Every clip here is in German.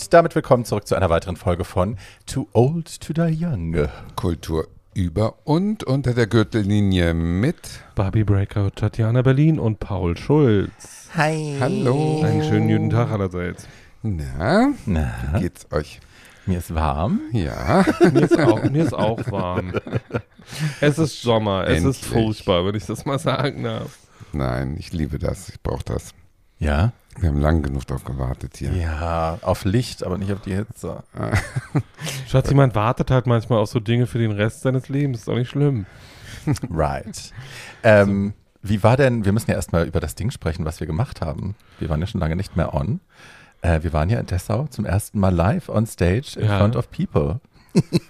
Und damit willkommen zurück zu einer weiteren Folge von Too Old to Die Young. Kultur über und unter der Gürtellinie mit Barbie Breakout, Tatjana Berlin und Paul Schulz. Hi. Hallo. Einen schönen guten Tag allerseits. Na, Na, wie geht's euch? mir ist warm. Ja, Mir ist auch, mir ist auch warm. Es ist Sommer, es Endlich. ist furchtbar, wenn ich das mal sagen darf. nein, ich liebe das, ich brauche das. Ja? Wir haben lang genug darauf gewartet hier. Ja, auf Licht, aber nicht auf die Hitze. Schatz, jemand wartet halt manchmal auf so Dinge für den Rest seines Lebens, ist auch nicht schlimm. Right. Ähm, wie war denn, wir müssen ja erstmal über das Ding sprechen, was wir gemacht haben. Wir waren ja schon lange nicht mehr on. Äh, wir waren ja in Dessau zum ersten Mal live on stage in Ja. front of people.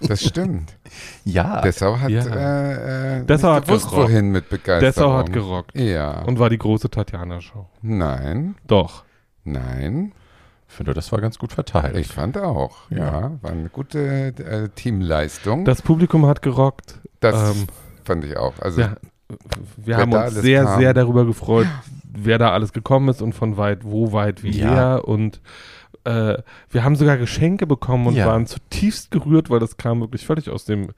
Das stimmt. Ja. Dessau hat, Ja. äh, äh, Dessau hat gewusst, gerockt. wohin mit Begeisterung. Dessau hat gerockt Ja. und war die große Tatjana-Show. nein, Doch. nein, Ich finde, das war ganz gut verteilt. ich fand auch. Ja, Ja. war eine gute äh, Teamleistung. Das Publikum hat gerockt. das ähm, fand ich auch. Also, Ja, wir haben uns sehr, kam. sehr darüber gefreut, wer da alles gekommen ist und von weit, wo weit, wie Ja. her. Und äh, wir haben sogar Geschenke bekommen und Ja. waren zutiefst gerührt, weil das kam wirklich völlig aus dem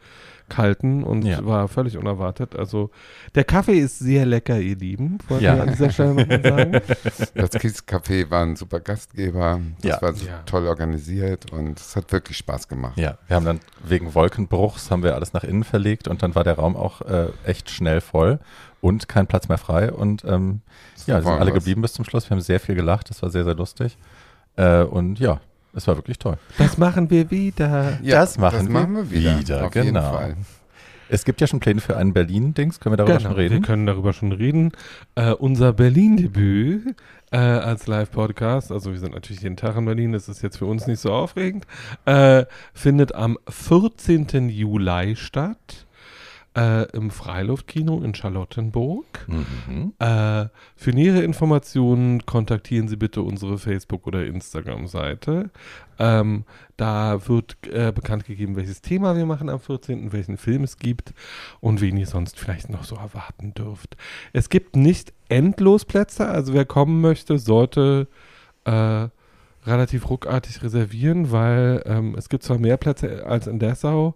Kalten und Ja. war völlig unerwartet. Also der Kaffee ist sehr lecker, ihr Lieben, wollte Ja. ich an dieser Stelle nochmal sagen. Das Kiescafé war ein super Gastgeber. Das Ja. war so Ja. toll organisiert und es hat wirklich Spaß gemacht. Ja, wir haben dann wegen Wolkenbruchs haben wir alles nach innen verlegt und dann war der Raum auch äh, echt schnell voll und kein Platz mehr frei und ähm, ja, wir sind alle was. geblieben bis zum Schluss. Wir haben sehr viel gelacht, das war sehr, sehr lustig äh, und ja, es war wirklich toll. Das machen wir wieder. Das machen das wir machen wir wieder. wieder, auf jeden genau. Fall. Es gibt ja schon Pläne für einen Berlin-Dings, können wir darüber Genau, schon wir reden? können darüber schon reden. Äh, unser Berlin-Debüt äh, als Live-Podcast, also wir sind natürlich jeden Tag in Berlin, das ist jetzt für uns nicht so aufregend, äh, findet am 14. Juli statt. Äh, Im Freiluftkino in Charlottenburg. Mhm. Äh, für nähere Informationen kontaktieren Sie bitte unsere Facebook- oder Instagram-Seite. Ähm, da wird äh, bekannt gegeben, welches Thema wir machen am 14., welchen Film es gibt und wen ihr sonst vielleicht noch so erwarten dürft. Es gibt nicht endlos Plätze, also wer kommen möchte, sollte äh, relativ ruckartig reservieren, weil ähm, es gibt zwar mehr Plätze als in Dessau,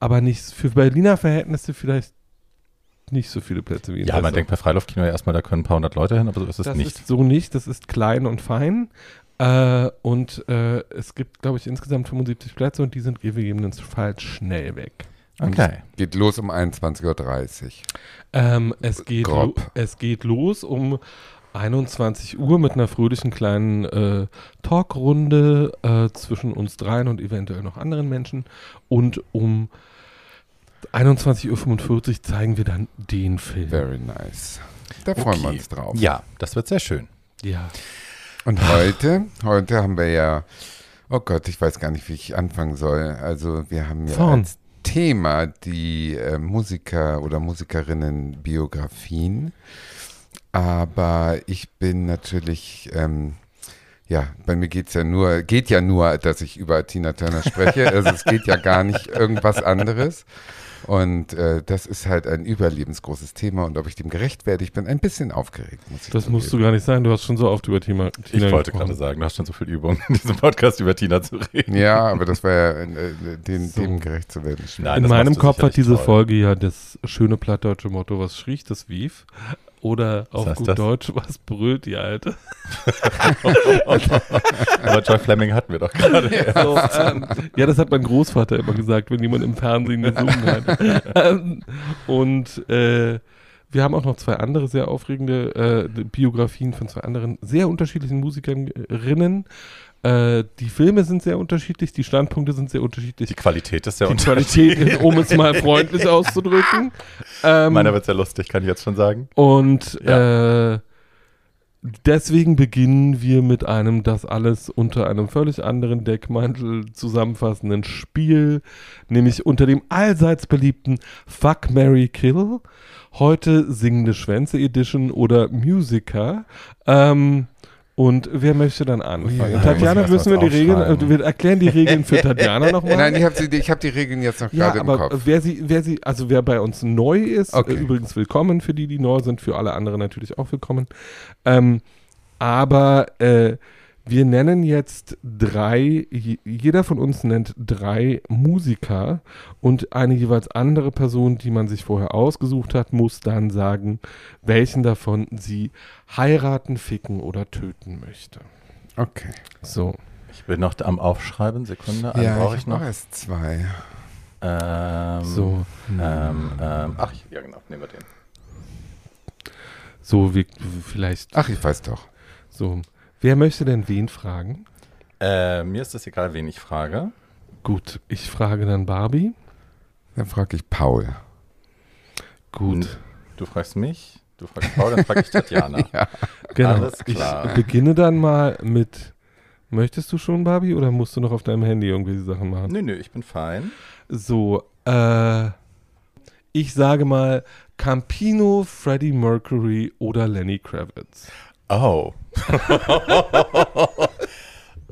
aber nicht für Berliner Verhältnisse vielleicht nicht so viele Plätze wie in Ja, Dessau. man denkt bei Freiluftkino ja erstmal, da können ein paar hundert Leute hin, aber so ist es das nicht. ist so nicht, das ist klein und fein. Äh, und äh, es gibt, glaube ich, insgesamt 75 Plätze und die sind gegebenenfalls schnell weg. Okay. Geht los um 21.30 Uhr. Ähm, es, geht lo es geht los um 21 Uhr mit einer fröhlichen kleinen äh, Talkrunde äh, zwischen uns dreien und eventuell noch anderen Menschen. Und um 21.45 Uhr zeigen wir dann den Film. Very nice. Da freuen wir Okay. uns drauf. Ja, das wird sehr schön. Ja. Und heute, heute haben wir ja, oh Gott, ich weiß gar nicht, wie ich anfangen soll. Also wir haben ja Vorn. als Thema die äh, Musiker oder Musikerinnen Biografien. Aber ich bin natürlich, ähm, ja, bei mir geht's ja nur, geht ja nur, dass ich über Tina Turner spreche. Also es geht ja gar nicht irgendwas anderes. Und äh, das ist halt ein überlebensgroßes Thema. Und ob ich dem gerecht werde, ich bin ein bisschen aufgeregt, muss ich Das musst du gar nicht sein, du hast schon so oft über Tina, Tina Ich wollte gesprochen. gerade sagen, du hast schon so viel Übung, in diesem Podcast über Tina zu reden. Ja, aber das war ja, äh, den, So. dem gerecht zu werden. Nein, In meinem Kopf hat diese toll. Folge ja das schöne plattdeutsche Motto, was schrie, das wief. Oder auf gut das? Deutsch, was brüllt die Alte? Aber Joy Fleming hatten wir doch gerade. So, ähm, ja, das hat mein Großvater immer gesagt, wenn jemand im Fernsehen gesungen hat. Ähm, Und äh, wir haben auch noch zwei andere sehr aufregende äh, Biografien von zwei anderen sehr unterschiedlichen Musikerinnen. Äh, die Filme sind sehr unterschiedlich, die Standpunkte sind sehr unterschiedlich. Die Qualität ist ja Die unterschiedlich. Qualität, um es mal freundlich auszudrücken. Ähm, Meiner wird sehr lustig, kann ich jetzt schon sagen. Und äh, deswegen beginnen wir mit einem das alles unter einem völlig anderen Deckmantel zusammenfassenden Spiel, nämlich unter dem allseits beliebten Fuck, Mary Kill. Heute singende Schwänze Edition oder Musiker. Ähm, und wer möchte dann anfangen? Ja, Tatjana, müssen wir die Regeln, wir erklären die Regeln für Tatjana nochmal. Nein, ich habe hab die Regeln jetzt noch Ja, gerade im aber Kopf. wer sie, wer sie, also wer bei uns neu ist, Okay. äh, übrigens willkommen für die, die neu sind, für alle anderen natürlich auch willkommen. Ähm, aber äh, Wir nennen jetzt drei, je- jeder von uns nennt drei Musiker und eine jeweils andere Person, die man sich vorher ausgesucht hat, muss dann sagen, welchen davon sie heiraten, ficken oder töten möchte. Okay. So. Ich bin noch am Aufschreiben. Sekunde. Einen Ja, brauche ich ich noch. noch erst zwei. Ähm, So. Ähm, ähm, ach, ja, genau. Nehmen wir den. So, wie, vielleicht. Ach, ich weiß doch. So. Wer möchte denn wen fragen? Äh, mir ist es egal, wen ich frage. Gut, ich frage dann Barbie. Dann frage ich Paul. Gut. Du fragst mich, du fragst Paul, dann frage ich Tatjana. Genau. Alles klar. Ich beginne dann mal mit. Möchtest du schon, Barbie, oder musst du noch auf deinem Handy irgendwelche Sachen machen? Nö, nö, ich bin fein. So, äh, ich sage mal Campino, Freddie Mercury oder Lenny Kravitz. Oh.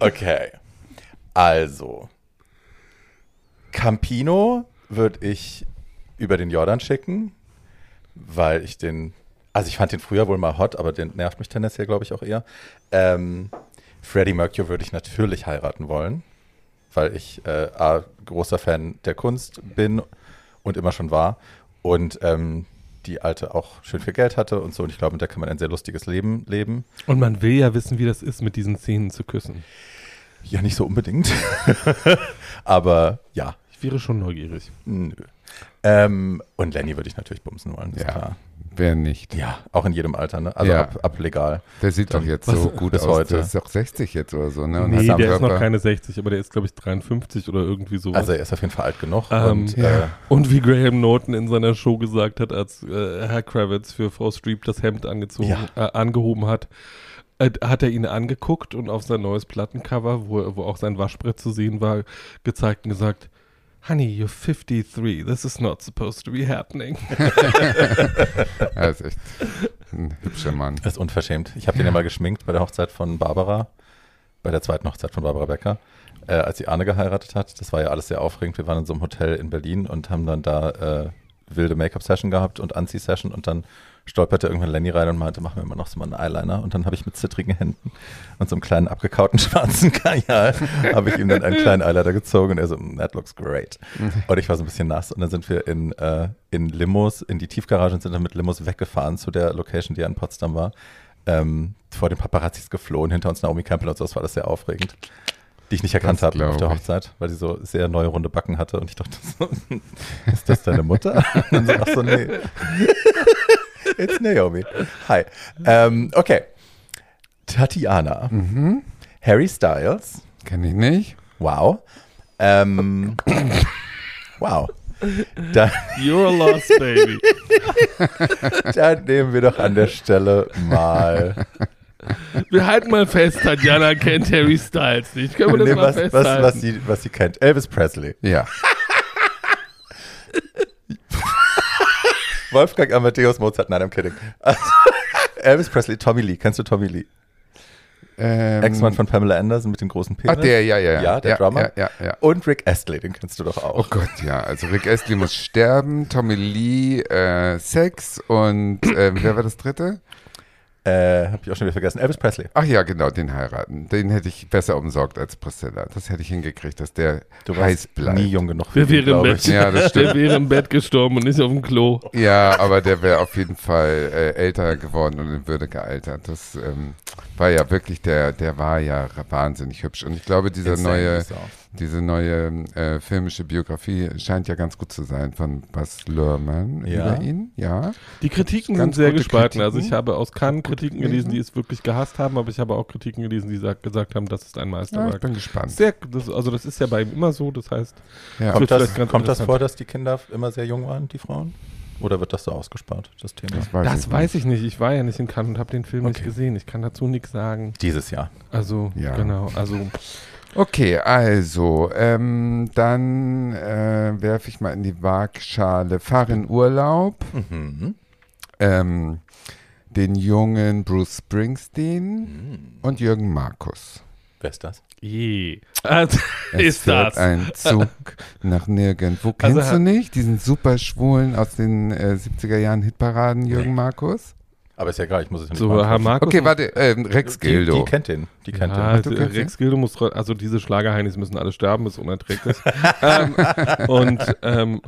okay. Also. Campino würde ich über den Jordan schicken, weil ich den, also ich fand den früher wohl mal hot, aber den nervt mich tendenziell, glaube ich, auch eher. Ähm, Freddie Mercury würde ich natürlich heiraten wollen, weil ich äh, A, großer Fan der Kunst bin und immer schon war und ähm, die Alte auch schön viel Geld hatte und so und ich glaube, mit der kann man ein sehr lustiges Leben leben. Und man will ja wissen, wie das ist, mit diesen Szenen zu küssen. Ja, nicht so unbedingt. Aber ja, Ich wäre schon neugierig. nö. Ähm, und Lenny würde ich natürlich bumsen wollen, ist Ja. klar. Wer nicht? Ja, auch in jedem Alter, ne? Also Ja. ab, ab legal. Der sieht doch Dann- jetzt Was- so gut bis aus. heute. Der ist doch 60 jetzt oder so, ne? Und nee, der ist noch keine 60, aber der ist, glaube ich, 53 oder irgendwie sowas. Also er ist auf jeden Fall alt genug. Ähm, und ja. äh, Und wie Graham Norton in seiner Show gesagt hat, als äh, Herr Kravitz für Frau Streep das Hemd angezogen, Ja. äh, angehoben hat, äh, hat er ihn angeguckt und auf sein neues Plattencover, wo, wo auch sein Waschbrett zu sehen war, gezeigt und gesagt, Honey, you're 53. This is not supposed to be happening. Er ist echt ein hübscher Mann. er ist unverschämt. Ich habe den ja mal geschminkt bei der Hochzeit von Barbara, bei der zweiten Hochzeit von Barbara Becker, äh, als sie Arne geheiratet hat. Das war ja alles sehr aufregend. Wir waren in so einem Hotel in Berlin und haben dann da äh, wilde Make-up-Session gehabt und Anzieh-Session und dann stolperte irgendwann Lenny rein und meinte, machen wir immer noch so mal einen Eyeliner. Und dann habe ich mit zittrigen Händen und so einem kleinen abgekauten schwarzen Kajal, habe ich ihm dann einen kleinen Eyeliner gezogen und er so, "Mm, that looks great. Und ich war so ein bisschen nass und dann sind wir in, äh, in Limos, in die Tiefgarage und sind dann mit Limos weggefahren zu der Location, die ja in Potsdam war. Ähm, vor den Paparazzis geflohen, hinter uns Naomi Campbell und so, das war das sehr aufregend. Die ich nicht erkannt Das habe auf der. Hochzeit, weil sie so sehr neue runde Backen hatte und ich dachte so, ist das deine Mutter? Und dann so, ach so, nee. It's Naomi. Hi. Ähm, okay. Tatiana. Mhm. Harry Styles. Kenn ich nicht. Wow. Ähm, wow. Dann, You're a lost baby. dann nehmen wir doch an der Stelle mal. Wir halten mal fest, Tatjana kennt Harry Styles nicht. Können wir das Nee, mal was, was, festhalten? was, sie, was sie kennt. Elvis Presley. Ja. Wolfgang Amadeus Mozart. Nein, I'm kidding. Elvis Presley, Tommy Lee. Kennst du Tommy Lee? Ähm, Ex-Mann von Pamela Anderson mit dem großen Penis. Ach, der, ja, ja, ja. Ja, der Drummer. Ja, ja, ja. Und Rick Astley, den kennst du doch Oh auch. Gott, ja. Also Rick Astley muss sterben, Tommy Lee, äh, Sex und ähm, wer war das dritte? Äh, hab ich auch schon wieder vergessen. Elvis Presley. Ach ja, genau, den heiraten. Den hätte ich besser umsorgt als Priscilla. Das hätte ich hingekriegt, dass der Du heiß warst bleibt. nie jung genug ihn, wäre im Bett? Ja, das stimmt. Der wäre im Bett gestorben und nicht auf dem Klo. Ja, aber der wäre auf jeden Fall äh, älter geworden und in Würde gealtert. Das ähm, war ja wirklich, der, der war ja wahnsinnig hübsch. Und ich glaube, dieser Insane, neue, Sau. Diese neue äh, filmische Biografie scheint ja ganz gut zu sein von Bas Luhrmann Ja. über ihn. Ja. Die Kritiken Ganz sind sehr gespalten. Also Kritiken. ich habe aus Cannes Kritiken gelesen. die es wirklich gehasst haben, aber ich habe auch Kritiken gelesen, die sag, gesagt haben, das ist ein ja, ich Meisterwerk. bin gespannt. sehr, das, also das ist ja bei ihm immer so, das heißt, Ja. Kommt, das, kommt das vor, dass die Kinder immer sehr jung waren, die Frauen? Oder wird das so ausgespart, das Thema? Das weiß, das ich weiß ich nicht. Ich war ja nicht in Cannes und habe den Film nicht Okay. gesehen. Ich kann dazu nichts sagen. Dieses Jahr. Also, Ja. genau, also Okay, also, ähm, dann äh, werfe ich mal in die Waagschale, fahr in Urlaub, Mhm. ähm, den jungen Bruce Springsteen Mhm. und Jürgen Markus. Wer ist das? je. Also, Es ist fährt das. ein Zug nach nirgendwo. Also Kennst du hat- nicht diesen super Schwulen aus den äh, 70er Jahren Hitparaden, Jürgen Nee. Markus? Aber ist ja egal, ich muss es nicht So, Markus. Okay, warte, ähm, Rex die, Gildo. die kennt den. Die kennt Ja, den. kennst Rex Gildo muss, also diese Schlagerheinis müssen alle sterben, ist unerträglich. ähm, und, ähm,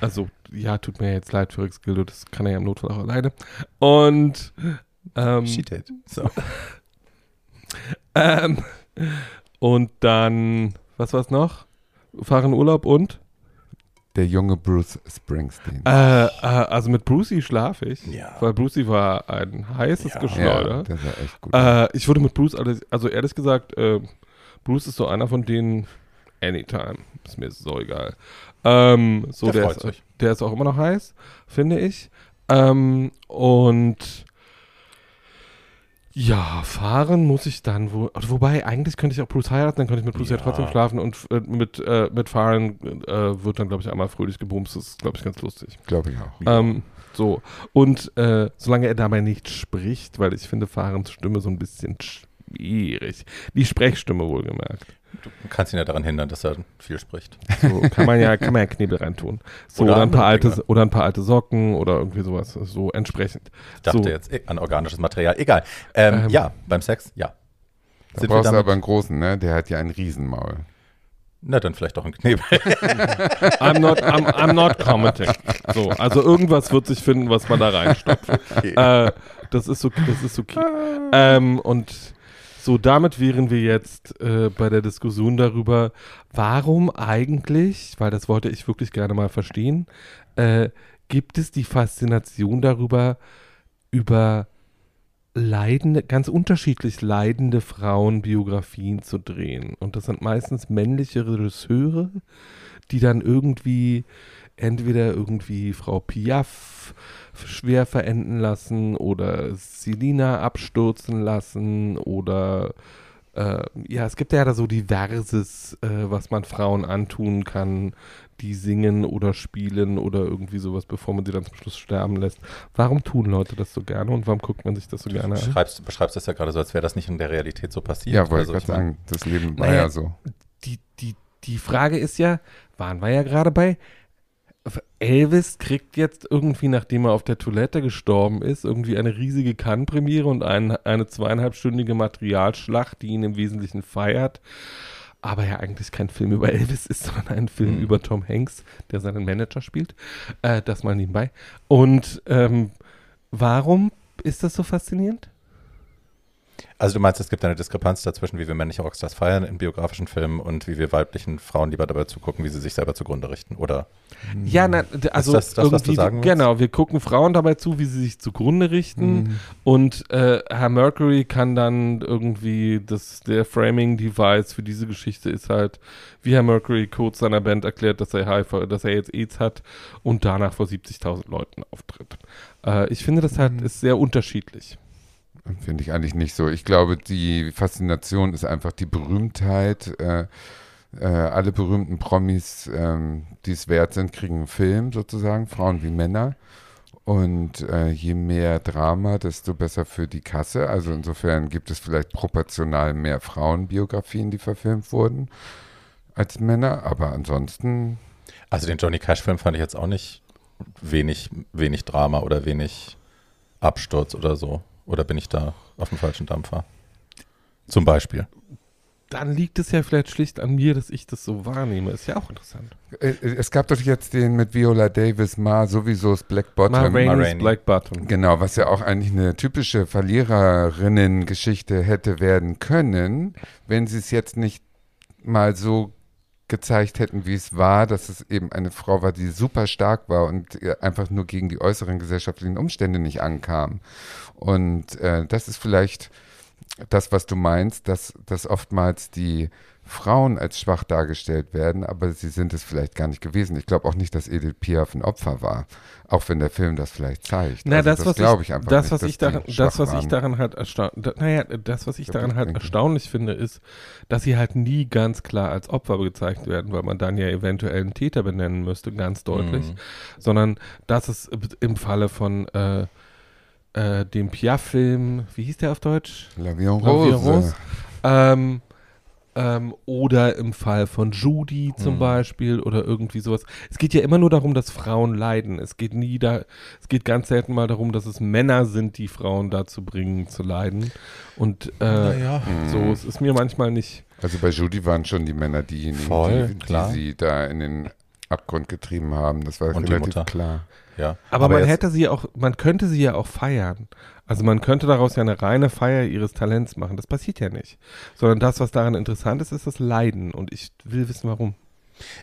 also, ja, tut mir jetzt leid für Rex Gildo, das kann er ja im Notfall auch alleine. Und, ähm, She did. So. ähm, und dann, was war's noch? Fahren Urlaub und? Der junge Bruce Springsteen. Äh, äh, also mit Brucey schlafe ich, Ja. weil Brucey war ein heißes Ja. Geschleuder. der sah echt gut. Äh, ich würde mit Bruce, alles, also ehrlich gesagt, äh, Bruce ist so einer von denen, anytime, ist mir so egal. Ähm, so, Der der, freut ist, sich. der ist auch immer noch heiß, finde ich. Ähm, und ja, fahren muss ich dann wohl. also Wobei, eigentlich könnte ich auch Bruce heiraten, dann könnte ich mit Bruce ja, Ja. trotzdem schlafen und äh, mit, äh, mit fahren äh, wird dann, glaube ich, einmal fröhlich gebumst. Das ist, glaube ich, ganz lustig. Glaube ich auch. Ähm, so. Und äh, solange er dabei nicht spricht, weil ich finde Fahrens Stimme so ein bisschen schwierig. Die Sprechstimme wohlgemerkt. Du kannst ihn ja daran hindern, dass er viel spricht. So kann man ja, kann man ja Knebel reintun. So, Oder oder, ein paar alte, Dinge. oder ein paar alte Socken oder irgendwie sowas. So entsprechend. Ich dachte So. jetzt eh, an organisches Material. Egal. Ähm, Ähm. ja, beim Sex, ja. Da Sind brauchst du aber einen großen, ne? Der hat ja ein Riesenmaul. Na, dann vielleicht doch ein Knebel. I'm not, I'm, I'm not commenting. So, also irgendwas wird sich finden, was man da reinstopft. äh, das ist okay. Das ist okay. Ähm, und so, damit wären wir jetzt äh, bei der Diskussion darüber, warum eigentlich, weil das wollte ich wirklich gerne mal verstehen, äh, gibt es die Faszination darüber, über leidende, ganz unterschiedlich leidende Frauen Biografien zu drehen. Und das sind meistens männliche Regisseure, die dann irgendwie entweder irgendwie Frau Piaf schwer verenden lassen oder Selina abstürzen lassen oder äh, ja, es gibt ja da so diverses, äh, was man Frauen antun kann, die singen oder spielen oder irgendwie sowas, bevor man sie dann zum Schluss sterben lässt. Warum tun Leute das so gerne und warum guckt man sich das so Du gerne an? beschreibst, beschreibst das ja gerade so, als wäre das nicht in der Realität so passiert. Ja, wollte Also, ich sagen, das Leben war Naja, ja so. die, die, die Frage ist ja, waren wir ja gerade bei, Elvis kriegt jetzt irgendwie, nachdem er auf der Toilette gestorben ist, irgendwie eine riesige Cannes-Premiere und ein, eine zweieinhalbstündige Materialschlacht, die ihn im Wesentlichen feiert. Aber ja eigentlich kein Film über Elvis ist, sondern ein Film Mhm. über Tom Hanks, der seinen Manager spielt. Äh, das mal nebenbei. Und ähm, warum ist das so faszinierend? Also du meinst, es gibt eine Diskrepanz dazwischen, wie wir männliche Rockstars feiern in biografischen Filmen und wie wir weiblichen Frauen lieber dabei zugucken, wie sie sich selber zugrunde richten, oder? Ja, na, also das das, was du irgendwie, sagen willst? genau, wir gucken Frauen dabei zu, wie sie sich zugrunde richten Mhm. und äh, Herr Mercury kann dann irgendwie, das, der Framing-Device für diese Geschichte ist halt, wie Herr Mercury kurz seiner Band erklärt, dass er, HIV, dass er jetzt AIDS hat und danach vor 70.000 Leuten auftritt. Äh, ich finde, das halt Mhm. ist sehr unterschiedlich. Finde ich eigentlich nicht so. Ich glaube, die Faszination ist einfach die Berühmtheit. Äh, äh, alle berühmten Promis, ähm, die es wert sind, kriegen einen Film sozusagen, Frauen wie Männer. Und äh, je mehr Drama, desto besser für die Kasse. Also insofern gibt es vielleicht proportional mehr Frauenbiografien, die verfilmt wurden, als Männer. Aber ansonsten, Also den Johnny Cash-Film fand ich jetzt auch nicht wenig, wenig Drama oder wenig Absturz oder so. Oder bin ich da auf dem falschen Dampfer? Zum Beispiel. Dann liegt es ja vielleicht schlicht an mir, dass ich das so wahrnehme. Ist ja auch interessant. äh, es gab doch jetzt den mit Viola Davis, Ma, sowieso das Black Ma Bottom. Rainey's Rainey. Black Button. Genau, was ja auch eigentlich eine typische Verliererinnen-Geschichte hätte werden können, wenn sie es jetzt nicht mal so gezeigt hätten, wie es war, dass es eben eine Frau war, die super stark war und einfach nur gegen die äußeren gesellschaftlichen Umstände nicht ankam. Und äh, das ist vielleicht das, was du meinst, dass, dass oftmals die Frauen als schwach dargestellt werden, aber sie sind es vielleicht gar nicht gewesen. Ich glaube auch nicht, dass Edith Piaf ein Opfer war, auch wenn der Film das vielleicht zeigt. Na, Also das, was glaube ich, einfach das, nicht, was ich daran, die das, was ich daran halt erstaunlich, naja, das, was ich daran halt erstaunlich finde, ist, dass sie halt nie ganz klar als Opfer gezeigt werden, weil man dann ja eventuell einen Täter benennen müsste, ganz deutlich, Mhm. sondern dass es im Falle von äh, äh, dem Piaf-Film, wie hieß der auf Deutsch? La La en Rose. Rose. Ähm, Ähm, oder im Fall von Judy zum Mhm. Beispiel oder irgendwie sowas. Es geht ja immer nur darum, dass Frauen leiden. Es geht nie da, es geht ganz selten mal darum, dass es Männer sind, die Frauen dazu bringen zu leiden. Und äh, Naja. so, es ist mir manchmal nicht. Also bei Judy waren schon die Männer diejenigen, Voll, die, die sie da in den Abgrund getrieben haben. Das war Und relativ Mutter. klar. Ja. Aber, man jetzt- hätte sie ja auch, man könnte sie ja auch feiern. Also man könnte daraus ja eine reine Feier ihres Talents machen. Das passiert ja nicht. Sondern das, was daran interessant ist, ist das Leiden. Und ich will wissen, warum.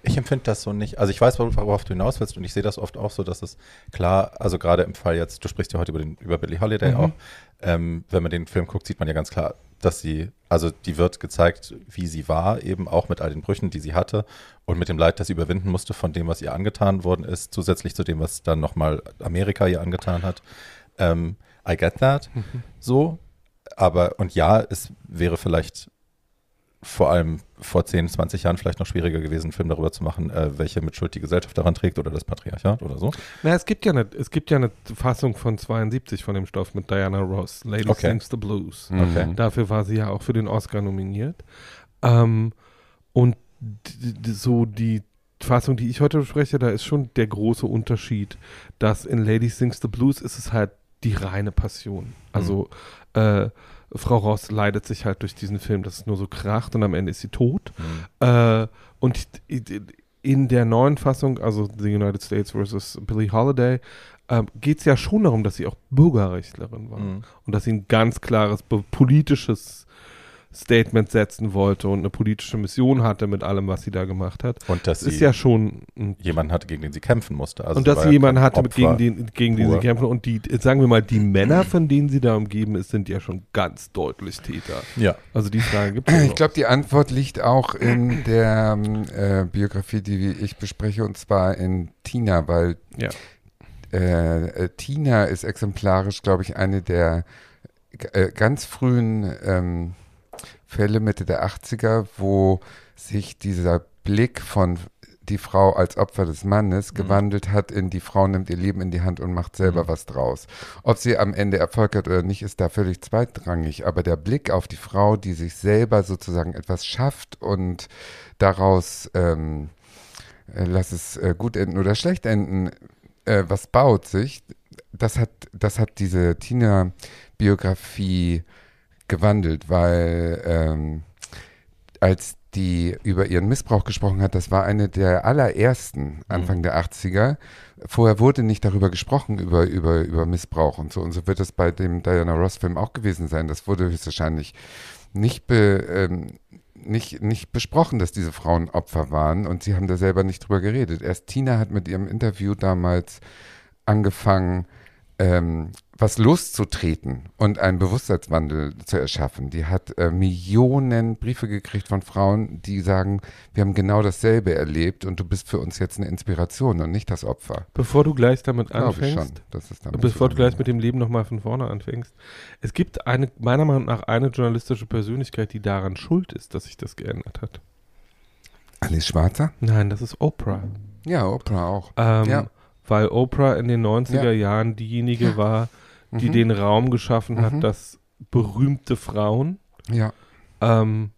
Ich empfinde das so nicht. Also ich weiß, wor- worauf du hinaus willst und ich sehe das oft auch so, dass es klar, also gerade im Fall jetzt, du sprichst ja heute über, den, über Billie Holiday Mhm. auch, ähm, wenn man den Film guckt, sieht man ja ganz klar, dass sie, also die wird gezeigt, wie sie war, eben auch mit all den Brüchen, die sie hatte und mit dem Leid, das sie überwinden musste von dem, was ihr angetan worden ist, zusätzlich zu dem, was dann nochmal Amerika ihr angetan hat. Ähm, I get that. So. Aber, und ja, es wäre vielleicht vor allem vor 10, 20 Jahren vielleicht noch schwieriger gewesen, einen Film darüber zu machen, äh, welche Mitschuld die Gesellschaft daran trägt oder das Patriarchat oder so. Na, es gibt ja eine, es gibt ja eine Fassung von 72 von dem Stoff mit Diana Ross, Lady Okay. Sings the Blues. Okay. Mhm. Dafür war sie ja auch für den Oscar nominiert. Ähm, und so die Fassung, die ich heute bespreche, da ist schon der große Unterschied, dass in Lady Sings the Blues ist es halt die reine Passion. Also äh, Frau Ross leidet sich halt durch diesen Film, dass es nur so kracht und am Ende ist sie tot. Mhm. Äh, und in der neuen Fassung, also The United States versus Billie Holiday, ähm, geht es ja schon darum, dass sie auch Bürgerrechtlerin war Mhm. und dass sie ein ganz klares politisches Statement setzen wollte und eine politische Mission hatte mit allem, was sie da gemacht hat. Und dass Das ist sie ja schon jemanden hatte, gegen den sie kämpfen musste. Also und dass sie jemanden hatte, mit Opfer. gegen den, gegen den sie kämpfen. Und die, sagen wir mal, die Männer, von denen sie da umgeben ist, sind ja schon ganz deutlich Täter. Ja. Also die Frage gibt es Ich glaube, die Antwort liegt auch in der ähm, äh, Biografie, die ich bespreche, und zwar in Tina, weil Ja. äh, äh, Tina ist exemplarisch, glaube ich, eine der äh, ganz frühen ähm, Fälle Mitte der 80er, wo sich dieser Blick von die Frau als Opfer des Mannes gewandelt hat in die Frau nimmt ihr Leben in die Hand und macht selber Mhm. was draus. Ob sie am Ende Erfolg hat oder nicht, ist da völlig zweitrangig. Aber der Blick auf die Frau, die sich selber sozusagen etwas schafft und daraus, ähm, äh, lass es äh, gut enden oder schlecht enden, äh, was baut sich, das hat, das hat diese Tina-Biografie gewandelt, weil ähm, als die über ihren Missbrauch gesprochen hat, das war eine der allerersten Anfang der 80er. Vorher wurde nicht darüber gesprochen, über, über, über Missbrauch und so. Und so wird es bei dem Diana Ross-Film auch gewesen sein. Das wurde höchstwahrscheinlich nicht, be, ähm, nicht, nicht besprochen, dass diese Frauen Opfer waren. Und sie haben da selber nicht drüber geredet. Erst Tina hat mit ihrem Interview damals angefangen, ähm, was loszutreten und einen Bewusstseinswandel zu erschaffen. Die hat äh, Millionen Briefe gekriegt von Frauen, die sagen, wir haben genau dasselbe erlebt und du bist für uns jetzt eine Inspiration und nicht das Opfer. Bevor du gleich damit anfängst, schon. damit bevor du gleich mit dem Leben nochmal von vorne anfängst. Es gibt eine, meiner Meinung nach eine journalistische Persönlichkeit, die daran schuld ist, dass sich das geändert hat. Alice Schwarzer? Nein, das ist Oprah. Ja, Oprah auch. Ähm, Ja. Weil Oprah in den 90er Ja. Jahren diejenige war, die Mhm. den Raum geschaffen hat, Mhm. dass berühmte Frauen Ja, ähm,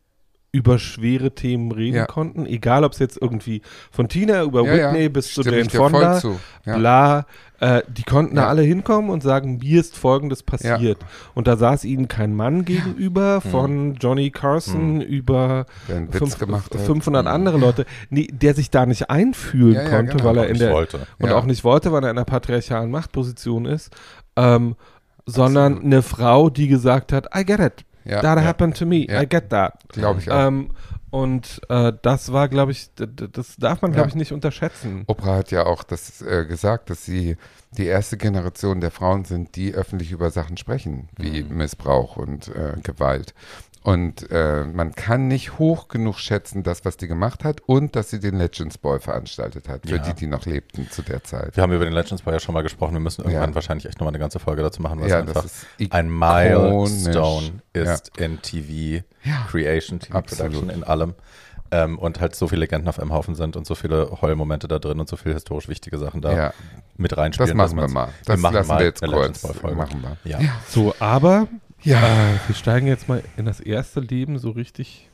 über schwere Themen reden Ja. konnten. Egal, ob es jetzt irgendwie von Tina über ja, Whitney ja. bis zu Jane Fonda, zu. Ja. bla, äh, die konnten da alle hinkommen und sagen, mir ist Folgendes passiert. Und da saß ihnen kein Mann gegenüber, von Johnny Carson über einen Witz fünf, gemacht hat. 500 Mhm. andere Leute, nee, der sich da nicht einfühlen Ja, ja, konnte, genau. weil er in der wollte. und Ja. auch nicht wollte, weil er in einer patriarchalen Machtposition ist, ähm, sondern Absolut. eine Frau, die gesagt hat, I get it, Ja, that ja. happened to me, Ja. I get that. Glaube ich auch. Ähm, und äh, das war, glaube ich, das darf man, glaube ich, nicht unterschätzen. Oprah hat ja auch das äh, gesagt, dass sie die erste Generation der Frauen sind, die öffentlich über Sachen sprechen, wie Mhm. Missbrauch und äh, Gewalt. Und äh, man kann nicht hoch genug schätzen, das, was die gemacht hat und dass sie den Legends Ball veranstaltet hat, für Ja. die, die noch lebten zu der Zeit. Wir haben über den Legends Boy ja schon mal gesprochen. Wir müssen irgendwann Ja. wahrscheinlich echt nochmal eine ganze Folge dazu machen, was Ja, einfach das ist ein. Milestone ist in TV Ja. Creation, TV Absolut. Production, in allem. Ähm, und halt so viele Legenden auf einem Haufen sind und so viele Heulmomente da drin und so viele historisch wichtige Sachen da Ja, mit reinspielen. das machen wir mal. Das machen lassen mal wir jetzt eine kurz. Legends Boy Folge. Machen wir. Ja. So, aber Ja. äh, wir steigen jetzt mal in das erste Leben so richtig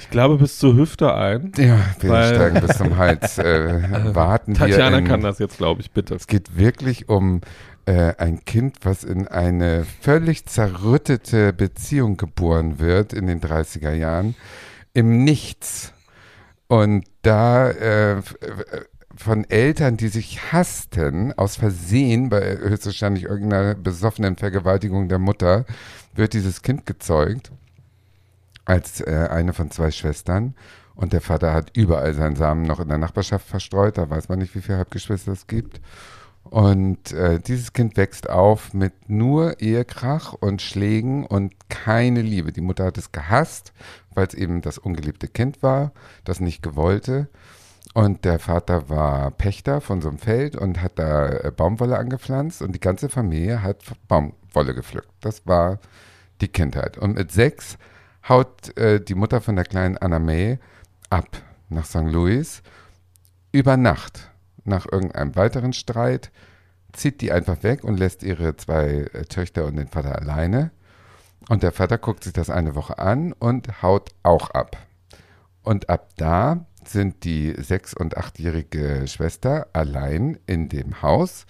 Ich glaube bis zur Hüfte ein. Ja, wir steigen bis zum Hals. Äh, warten Tatjana in, kann das jetzt, glaube ich, bitte. Es geht wirklich um äh, ein Kind, was in eine völlig zerrüttete Beziehung geboren wird in den 30er Jahren. Im Nichts. Und da äh, äh, von Eltern, die sich hassten, aus Versehen, bei höchstwahrscheinlich irgendeiner besoffenen Vergewaltigung der Mutter, wird dieses Kind gezeugt als äh, eine von zwei Schwestern. Und der Vater hat überall seinen Samen noch in der Nachbarschaft verstreut. Da weiß man nicht, wie viele Halbgeschwister es gibt. Und äh, dieses Kind wächst auf mit nur Ehekrach und Schlägen und keine Liebe. Die Mutter hat es gehasst, weil es eben das ungeliebte Kind war, das nicht gewollte. Und der Vater war Pächter von so einem Feld und hat da äh, Baumwolle angepflanzt und die ganze Familie hat Baumwolle gepflückt. Das war die Kindheit. Und mit sechs haut äh, die Mutter von der kleinen Anna May ab nach St. Louis über Nacht. Nach irgendeinem weiteren Streit zieht die einfach weg und lässt ihre zwei äh, Töchter und den Vater alleine. Und der Vater guckt sich das eine Woche an und haut auch ab. Und ab da sind die sechs- und achtjährige Schwester allein in dem Haus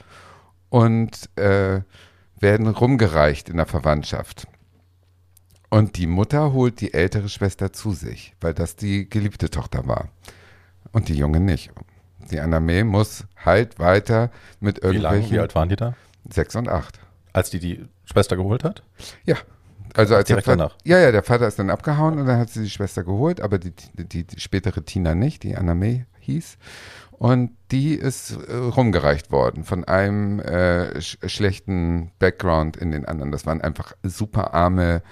und äh, werden rumgereicht in der Verwandtschaft. Und die Mutter holt die ältere Schwester zu sich, weil das die geliebte Tochter war. Und die Junge nicht. Die Anna May muss halt weiter mit Wie lange, wie irgendwelchen alt waren die da? sechs und acht. Als die die Schwester geholt hat? Ja. Also als der Direkt Vater, danach? Ja, ja, der Vater ist dann abgehauen und dann hat sie die Schwester geholt, aber die, die, die spätere Tina nicht, die Anna May hieß. Und die ist äh, rumgereicht worden von einem äh, sch schlechten Background in den anderen. Das waren einfach super arme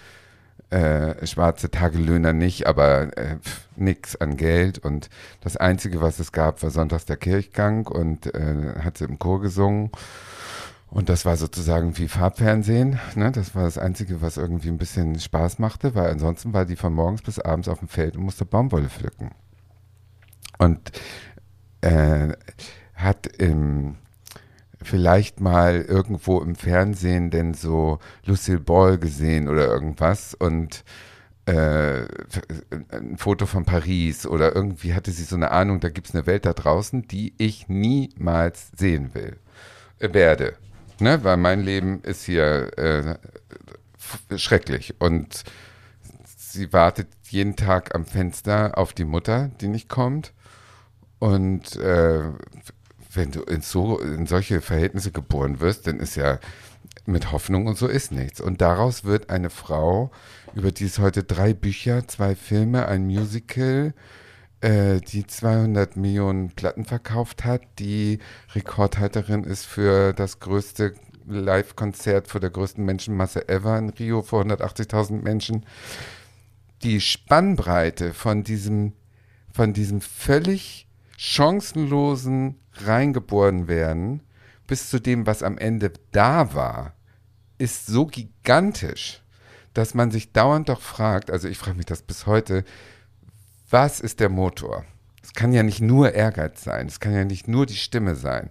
äh, schwarze Tagelöhner nicht, aber äh, pf, nix an Geld. Und das Einzige, was es gab, war sonntags der Kirchgang und äh, hat sie im Chor gesungen. Und das war sozusagen wie Farbfernsehen. Ne? Das war das Einzige, was irgendwie ein bisschen Spaß machte, weil ansonsten war die von morgens bis abends auf dem Feld und musste Baumwolle pflücken. Und äh, hat im, vielleicht mal irgendwo im Fernsehen denn so Lucille Ball gesehen oder irgendwas und äh, ein Foto von Paris oder irgendwie hatte sie so eine Ahnung, da gibt es eine Welt da draußen, die ich niemals sehen will, äh, werde. Ne? Weil mein Leben ist hier äh, schrecklich und sie wartet jeden Tag am Fenster auf die Mutter, die nicht kommt. Und äh, wenn du in, so, in solche Verhältnisse geboren wirst, dann ist ja mit Hoffnung und so ist nichts. Und daraus wird eine Frau, über die es heute drei Bücher, zwei Filme, ein Musical, äh, die 200 Millionen Platten verkauft hat, die Rekordhalterin ist für das größte Live-Konzert vor der größten Menschenmasse ever in Rio vor 180.000 Menschen. Die Spannbreite von diesem, von diesem völlig chancenlosen reingeboren werden bis zu dem, was am Ende da war, ist so gigantisch, dass man sich dauernd doch fragt, also ich frage mich das bis heute, was ist der Motor? Es kann ja nicht nur Ehrgeiz sein, es kann ja nicht nur die Stimme sein.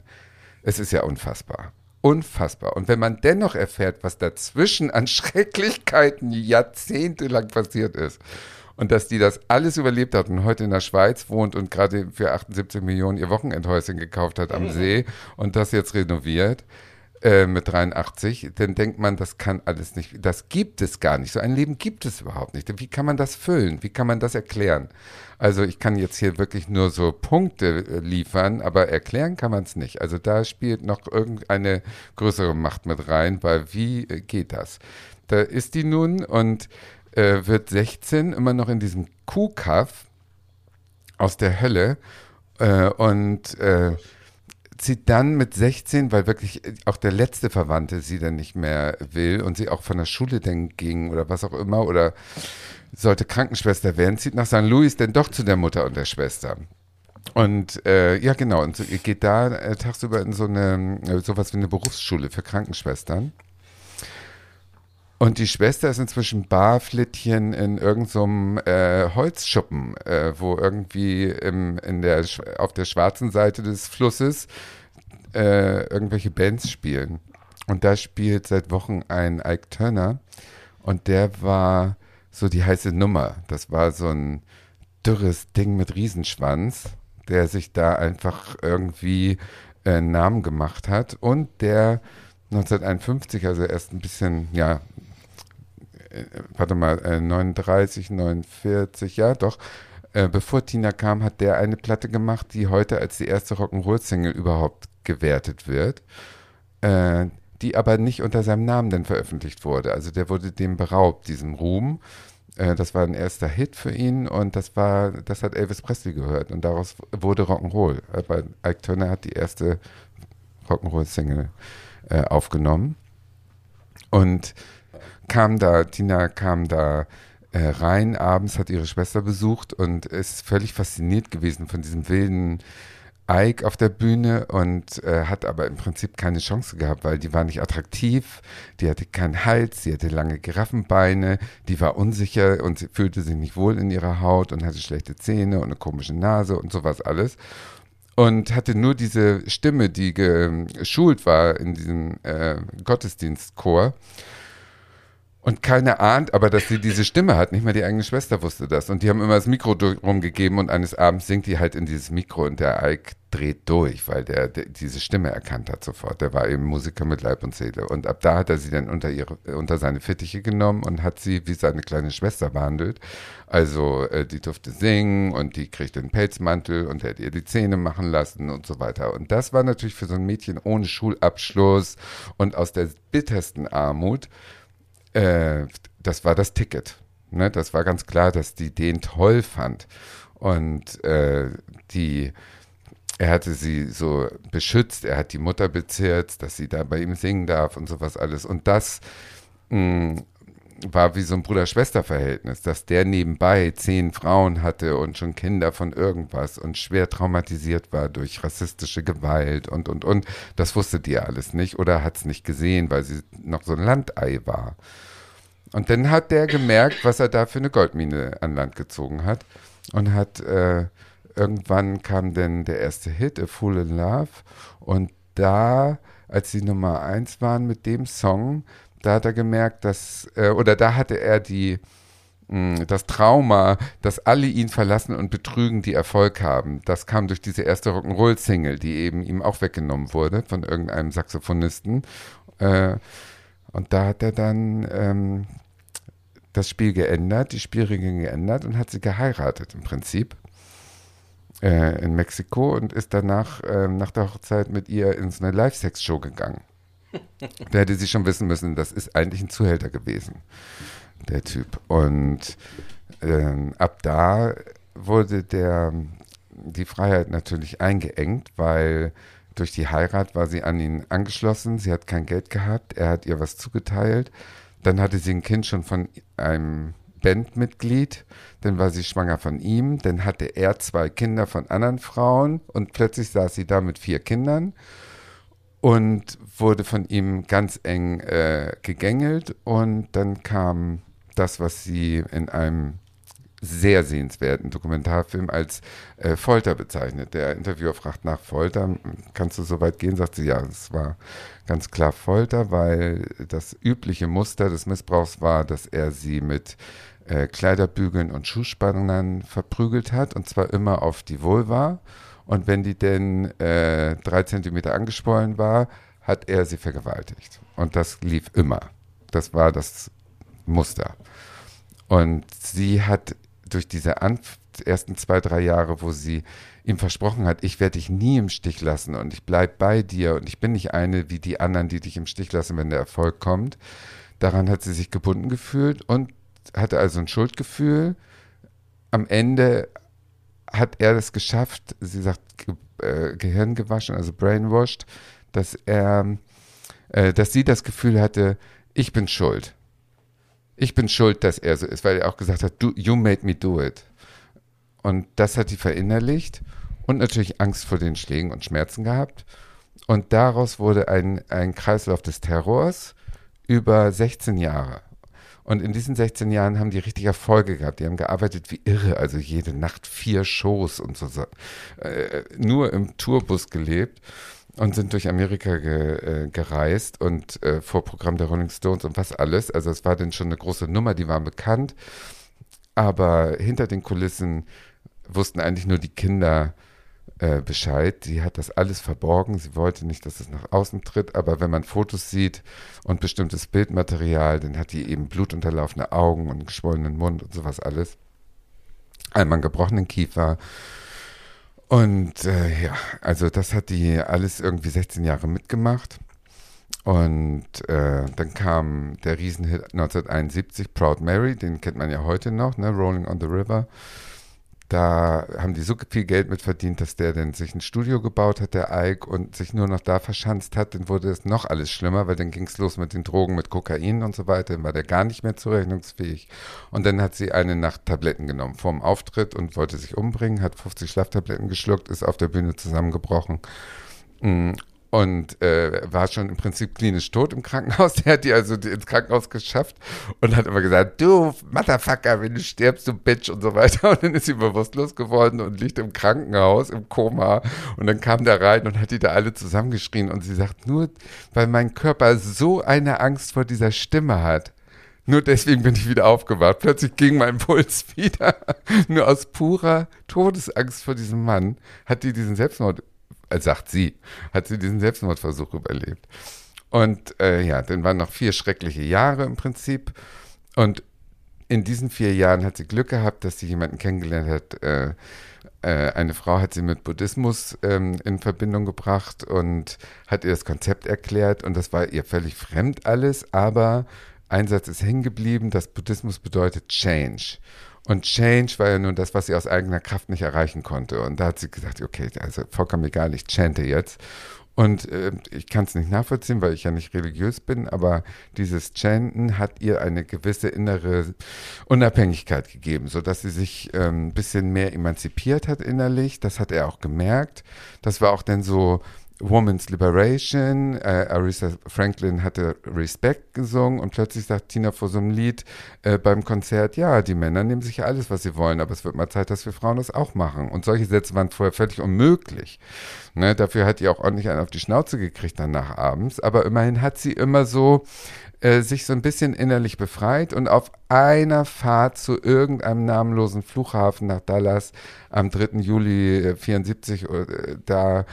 Es ist ja unfassbar. Unfassbar. Und wenn man dennoch erfährt, was dazwischen an Schrecklichkeiten jahrzehntelang passiert ist und dass die das alles überlebt hat und heute in der Schweiz wohnt und gerade für 78 Millionen ihr Wochenendhäuschen gekauft hat am See und das jetzt renoviert äh, mit 83, dann denkt man, das kann alles nicht, das gibt es gar nicht. So ein Leben gibt es überhaupt nicht. Wie kann man das füllen? Wie kann man das erklären? Also ich kann jetzt hier wirklich nur so Punkte äh, liefern, aber erklären kann man es nicht. Also da spielt noch irgendeine größere Macht mit rein, weil wie äh, geht das? Da ist die nun und äh, wird 16, immer noch in diesem Kuhkaff aus der Hölle äh, und äh, zieht dann mit 16, weil wirklich auch der letzte Verwandte sie dann nicht mehr will und sie auch von der Schule dann ging oder was auch immer oder sollte Krankenschwester werden, zieht nach St. Louis dann doch zu der Mutter und der Schwester. Und äh, ja, genau, und so, geht da äh, tagsüber in so eine, äh, sowas wie eine Berufsschule für Krankenschwestern. Und die Schwester ist inzwischen Barflittchen in irgendeinem äh, Holzschuppen, äh, wo irgendwie im, in der, auf der schwarzen Seite des Flusses äh, irgendwelche Bands spielen. Und da spielt seit Wochen ein Ike Turner und der war so die heiße Nummer. Das war so ein dürres Ding mit Riesenschwanz, der sich da einfach irgendwie äh, einen Namen gemacht hat und der 1951, also erst ein bisschen, ja, warte mal, äh, 39, 49, ja doch, äh, bevor Tina kam, hat der eine Platte gemacht, die heute als die erste Rock'n'Roll-Single überhaupt gewertet wird, äh, die aber nicht unter seinem Namen dann veröffentlicht wurde. Also der wurde dem beraubt, diesem Ruhm. Äh, das war ein erster Hit für ihn und das war, das hat Elvis Presley gehört und daraus wurde Rock'n'Roll. Aber Ike Turner hat die erste Rock'n'Roll-Single äh, aufgenommen und kam da, Tina kam da äh, rein abends, hat ihre Schwester besucht und ist völlig fasziniert gewesen von diesem wilden Ike auf der Bühne und äh, hat aber im Prinzip keine Chance gehabt, weil die war nicht attraktiv, die hatte keinen Hals, sie hatte lange Giraffenbeine, die war unsicher und sie fühlte sich nicht wohl in ihrer Haut und hatte schlechte Zähne und eine komische Nase und sowas alles. Und hatte nur diese Stimme, die geschult war in diesem äh, Gottesdienstchor. Und keiner ahnt aber, dass sie diese Stimme hat. Nicht mal die eigene Schwester wusste das. Und die haben immer das Mikro rumgegeben und eines Abends singt die halt in dieses Mikro und der Ike dreht durch, weil der, der, diese Stimme erkannt hat sofort. Der war eben Musiker mit Leib und Seele. Und ab da hat er sie dann unter, ihre, unter seine Fittiche genommen und hat sie wie seine kleine Schwester behandelt. Also äh, die durfte singen und die kriegte einen Pelzmantel und er hat ihr die Zähne machen lassen und so weiter. Und das war natürlich für so ein Mädchen ohne Schulabschluss und aus der bittersten Armut äh, das war das Ticket. Ne? Das war ganz klar, dass die den toll fand. Und äh, die, er hatte sie so beschützt, er hat die Mutter bezirzt, dass sie da bei ihm singen darf und sowas alles. Und das mh, war wie so ein Bruder-Schwester-Verhältnis, dass der nebenbei zehn Frauen hatte und schon Kinder von irgendwas und schwer traumatisiert war durch rassistische Gewalt und, und, und. Das wusste die alles nicht oder hat es nicht gesehen, weil sie noch so ein Landei war. Und dann hat der gemerkt, was er da für eine Goldmine an Land gezogen hat und hat äh, irgendwann kam dann der erste Hit, A Fool in Love und da, als sie Nummer eins waren mit dem Song, da hat er gemerkt, dass, äh, oder da hatte er die, mh, hm, das Trauma, dass alle ihn verlassen und betrügen, die Erfolg haben. Das kam durch diese erste Rock'n'Roll-Single, die eben ihm auch weggenommen wurde von irgendeinem Saxophonisten. Äh, und da hat er dann ähm, das Spiel geändert, die Spielregeln geändert und hat sie geheiratet im Prinzip äh, in Mexiko und ist danach äh, nach der Hochzeit mit ihr in so eine Live-Sex-Show gegangen. Da hätte sie schon wissen müssen, das ist eigentlich ein Zuhälter gewesen, der Typ. Und äh, ab da wurde der, die Freiheit natürlich eingeengt, weil durch die Heirat war sie an ihn angeschlossen. Sie hat kein Geld gehabt. Er hat ihr was zugeteilt. Dann hatte sie ein Kind schon von einem Bandmitglied. Dann war sie schwanger von ihm. Dann hatte er zwei Kinder von anderen Frauen. Und plötzlich saß sie da mit vier Kindern und wurde von ihm ganz eng äh, gegängelt und dann kam das, was sie in einem sehr sehenswerten Dokumentarfilm als äh, Folter bezeichnet. Der Interviewer fragt nach Folter. Kannst du so weit gehen? Sagt sie, ja, es war ganz klar Folter, weil das übliche Muster des Missbrauchs war, dass er sie mit äh, Kleiderbügeln und Schuhspannern verprügelt hat und zwar immer auf die Vulva und wenn die denn äh, drei Zentimeter angeschwollen war, hat er sie vergewaltigt. Und das lief immer. Das war das Muster. Und sie hat durch diese Anf ersten zwei, drei Jahre, wo sie ihm versprochen hat, ich werde dich nie im Stich lassen und ich bleibe bei dir und ich bin nicht eine wie die anderen, die dich im Stich lassen, wenn der Erfolg kommt. Daran hat sie sich gebunden gefühlt und hatte also ein Schuldgefühl. Am Ende hat er es geschafft, sie sagt, ge äh, Gehirn gewaschen, also brainwashed, dass er, äh, dass sie das Gefühl hatte, ich bin schuld. Ich bin schuld, dass er so ist, weil er auch gesagt hat, du, you made me do it. Und das hat sie verinnerlicht und natürlich Angst vor den Schlägen und Schmerzen gehabt. Und daraus wurde ein, ein Kreislauf des Terrors über 16 Jahre. Und in diesen 16 Jahren haben die richtig Erfolge gehabt. Die haben gearbeitet wie irre, also jede Nacht vier Shows und so. Äh, nur im Tourbus gelebt und sind durch Amerika ge, äh, gereist und äh, Vorprogramm der Rolling Stones und was alles. Also es war dann schon eine große Nummer, die waren bekannt. Aber hinter den Kulissen wussten eigentlich nur die Kinder äh, Bescheid. Sie hat das alles verborgen. Sie wollte nicht, dass es nach außen tritt. Aber wenn man Fotos sieht und bestimmtes Bildmaterial, dann hat die eben blutunterlaufene Augen und einen geschwollenen Mund und sowas alles. Einmal einen gebrochenen Kiefer. Und äh, ja, also das hat die alles irgendwie 16 Jahre mitgemacht. Und äh, dann kam der Riesenhit 1971, Proud Mary, den kennt man ja heute noch, ne? Rolling on the River. Da haben die so viel Geld mit verdient, dass der dann sich ein Studio gebaut hat, der Ike, und sich nur noch da verschanzt hat. Dann wurde es noch alles schlimmer, weil dann ging es los mit den Drogen, mit Kokain und so weiter. Dann war der gar nicht mehr zurechnungsfähig. Und dann hat sie eine Nacht Tabletten genommen vorm Auftritt und wollte sich umbringen, hat 50 Schlaftabletten geschluckt, ist auf der Bühne zusammengebrochen. Und äh, war schon im Prinzip klinisch tot im Krankenhaus. Der hat die also ins Krankenhaus geschafft und hat immer gesagt, du Motherfucker, wenn du stirbst, du Bitch und so weiter. Und dann ist sie bewusstlos geworden und liegt im Krankenhaus, im Koma. Und dann kam der rein und hat die da alle zusammengeschrien. Und sie sagt, nur weil mein Körper so eine Angst vor dieser Stimme hat, nur deswegen bin ich wieder aufgewacht. Plötzlich ging mein Puls wieder. Nur aus purer Todesangst vor diesem Mann hat die diesen Selbstmord sagt sie, hat sie diesen Selbstmordversuch überlebt. Und äh, ja, dann waren noch vier schreckliche Jahre im Prinzip. Und in diesen vier Jahren hat sie Glück gehabt, dass sie jemanden kennengelernt hat. Äh, äh, eine Frau hat sie mit Buddhismus ähm, in Verbindung gebracht und hat ihr das Konzept erklärt. Und das war ihr völlig fremd alles. Aber ein Satz ist hängen geblieben: dass Buddhismus bedeutet Change. Und Change war ja nun das, was sie aus eigener Kraft nicht erreichen konnte. Und da hat sie gesagt, okay, also vollkommen egal, ich chante jetzt. Und äh, ich kann es nicht nachvollziehen, weil ich ja nicht religiös bin, aber dieses Chanten hat ihr eine gewisse innere Unabhängigkeit gegeben, sodass sie sich ein ähm, bisschen mehr emanzipiert hat innerlich. Das hat er auch gemerkt. Das war auch dann so Woman's Liberation, äh, Aretha Franklin hatte Respect gesungen und plötzlich sagt Tina vor so einem Lied äh, beim Konzert, ja, die Männer nehmen sich ja alles, was sie wollen, aber es wird mal Zeit, dass wir Frauen das auch machen. Und solche Sätze waren vorher völlig unmöglich. Ne, dafür hat die auch ordentlich einen auf die Schnauze gekriegt danach abends, aber immerhin hat sie immer so äh, sich so ein bisschen innerlich befreit und auf einer Fahrt zu irgendeinem namenlosen Flughafen nach Dallas am 3. Juli 74 äh, da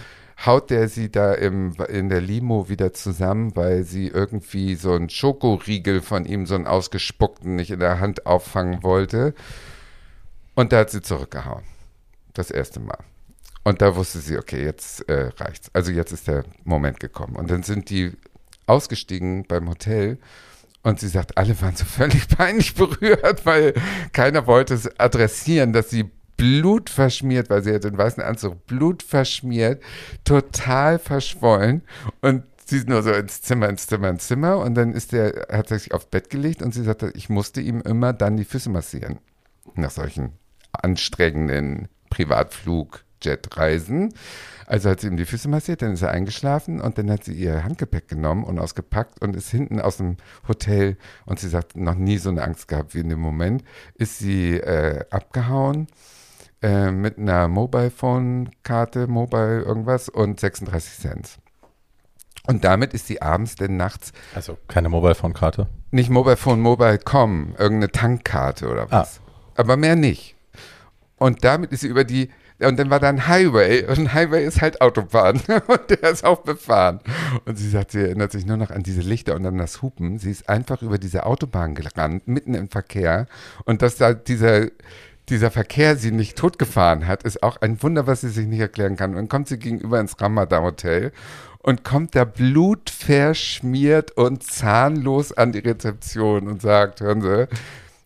haut der sie da im, in der Limo wieder zusammen, weil sie irgendwie so einen Schokoriegel von ihm, so einen ausgespuckten, nicht in der Hand auffangen wollte. Und da hat sie zurückgehauen. Das erste Mal. Und da wusste sie, okay, jetzt äh, reicht's. Also jetzt ist der Moment gekommen. Und dann sind die ausgestiegen beim Hotel und sie sagt, alle waren so völlig peinlich berührt, weil keiner wollte es adressieren, dass sie blutverschmiert, weil sie hat den weißen Anzug blutverschmiert, total verschwollen und sie ist nur so ins Zimmer, ins Zimmer, ins Zimmer und dann ist der, hat er sich aufs Bett gelegt und sie sagte, ich musste ihm immer dann die Füße massieren. Nach solchen anstrengenden Privatflug-Jet-Reisen. Also hat sie ihm die Füße massiert, dann ist er eingeschlafen und dann hat sie ihr Handgepäck genommen und ausgepackt und ist hinten aus dem Hotel und sie sagt, noch nie so eine Angst gehabt wie in dem Moment, ist sie äh, abgehauen äh, mit einer Mobile Phone Karte, Mobile irgendwas und 36 Cent. Und damit ist sie abends denn nachts. Also keine Mobile Phone Karte? Nicht Mobile Phone, Mobile.com, irgendeine Tankkarte oder was. Ah. Aber mehr nicht. Und damit ist sie über die und dann war da ein Highway und ein Highway ist halt Autobahn und der ist auch befahren. Und sie sagt, sie erinnert sich nur noch an diese Lichter und an das Hupen. Sie ist einfach über diese Autobahn gerannt, mitten im Verkehr und dass da dieser dieser Verkehr sie nicht totgefahren hat, ist auch ein Wunder, was sie sich nicht erklären kann. Und dann kommt sie gegenüber ins Ramadan Hotel und kommt da blutverschmiert und zahnlos an die Rezeption und sagt, hören Sie,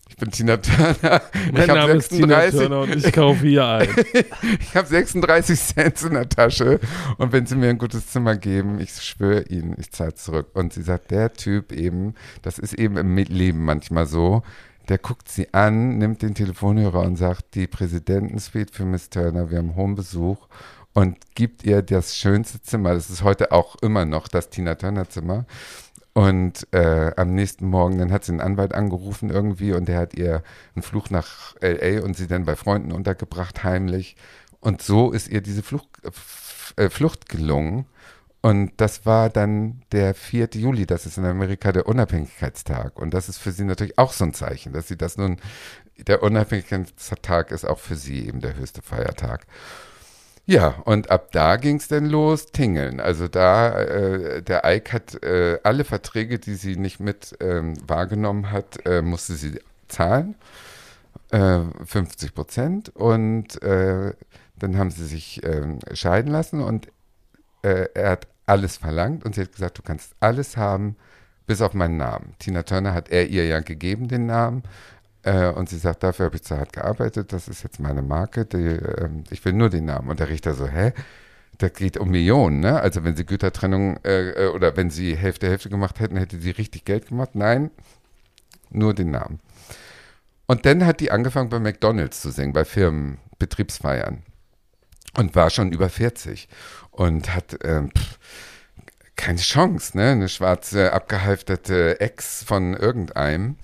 ich bin Tina Turner. Mein ich Name 36, ist Tina Turner und ich kaufe hier ein. ich habe 36 Cent in der Tasche und wenn Sie mir ein gutes Zimmer geben, ich schwöre Ihnen, ich zahle zurück. Und sie sagt, der Typ eben, das ist eben im Leben manchmal so, der guckt sie an, nimmt den Telefonhörer und sagt, die Präsidentensuite für Miss Turner, wir haben hohen Besuch und gibt ihr das schönste Zimmer. Das ist heute auch immer noch das Tina Turner Zimmer. Und äh, am nächsten Morgen, dann hat sie einen Anwalt angerufen irgendwie und der hat ihr einen Fluch nach LA und sie dann bei Freunden untergebracht, heimlich. Und so ist ihr diese Flucht, äh, Flucht gelungen. Und das war dann der 4. Juli, das ist in Amerika der Unabhängigkeitstag. Und das ist für sie natürlich auch so ein Zeichen, dass sie das nun der Unabhängigkeitstag ist auch für sie eben der höchste Feiertag. Ja, und ab da ging es dann los, Tingeln. Also da, äh, der Ike hat äh, alle Verträge, die sie nicht mit ähm, wahrgenommen hat, äh, musste sie zahlen. 50 äh, Prozent. Und äh, dann haben sie sich ähm, scheiden lassen und äh, er hat alles verlangt und sie hat gesagt, du kannst alles haben, bis auf meinen Namen. Tina Turner hat er ihr ja gegeben, den Namen. Äh, und sie sagt, dafür habe ich zu hart gearbeitet, das ist jetzt meine Marke, die, äh, ich will nur den Namen. Und der Richter so, hä? Das geht um Millionen, ne? Also wenn sie Gütertrennung äh, äh, oder wenn sie Hälfte Hälfte gemacht hätten, hätte sie richtig Geld gemacht. Nein, nur den Namen. Und dann hat die angefangen bei McDonalds zu singen, bei Firmen, Betriebsfeiern. Und war schon über 40 und hat ähm, pff, keine Chance, ne? Eine schwarze, abgehalfterte Ex von irgendeinem.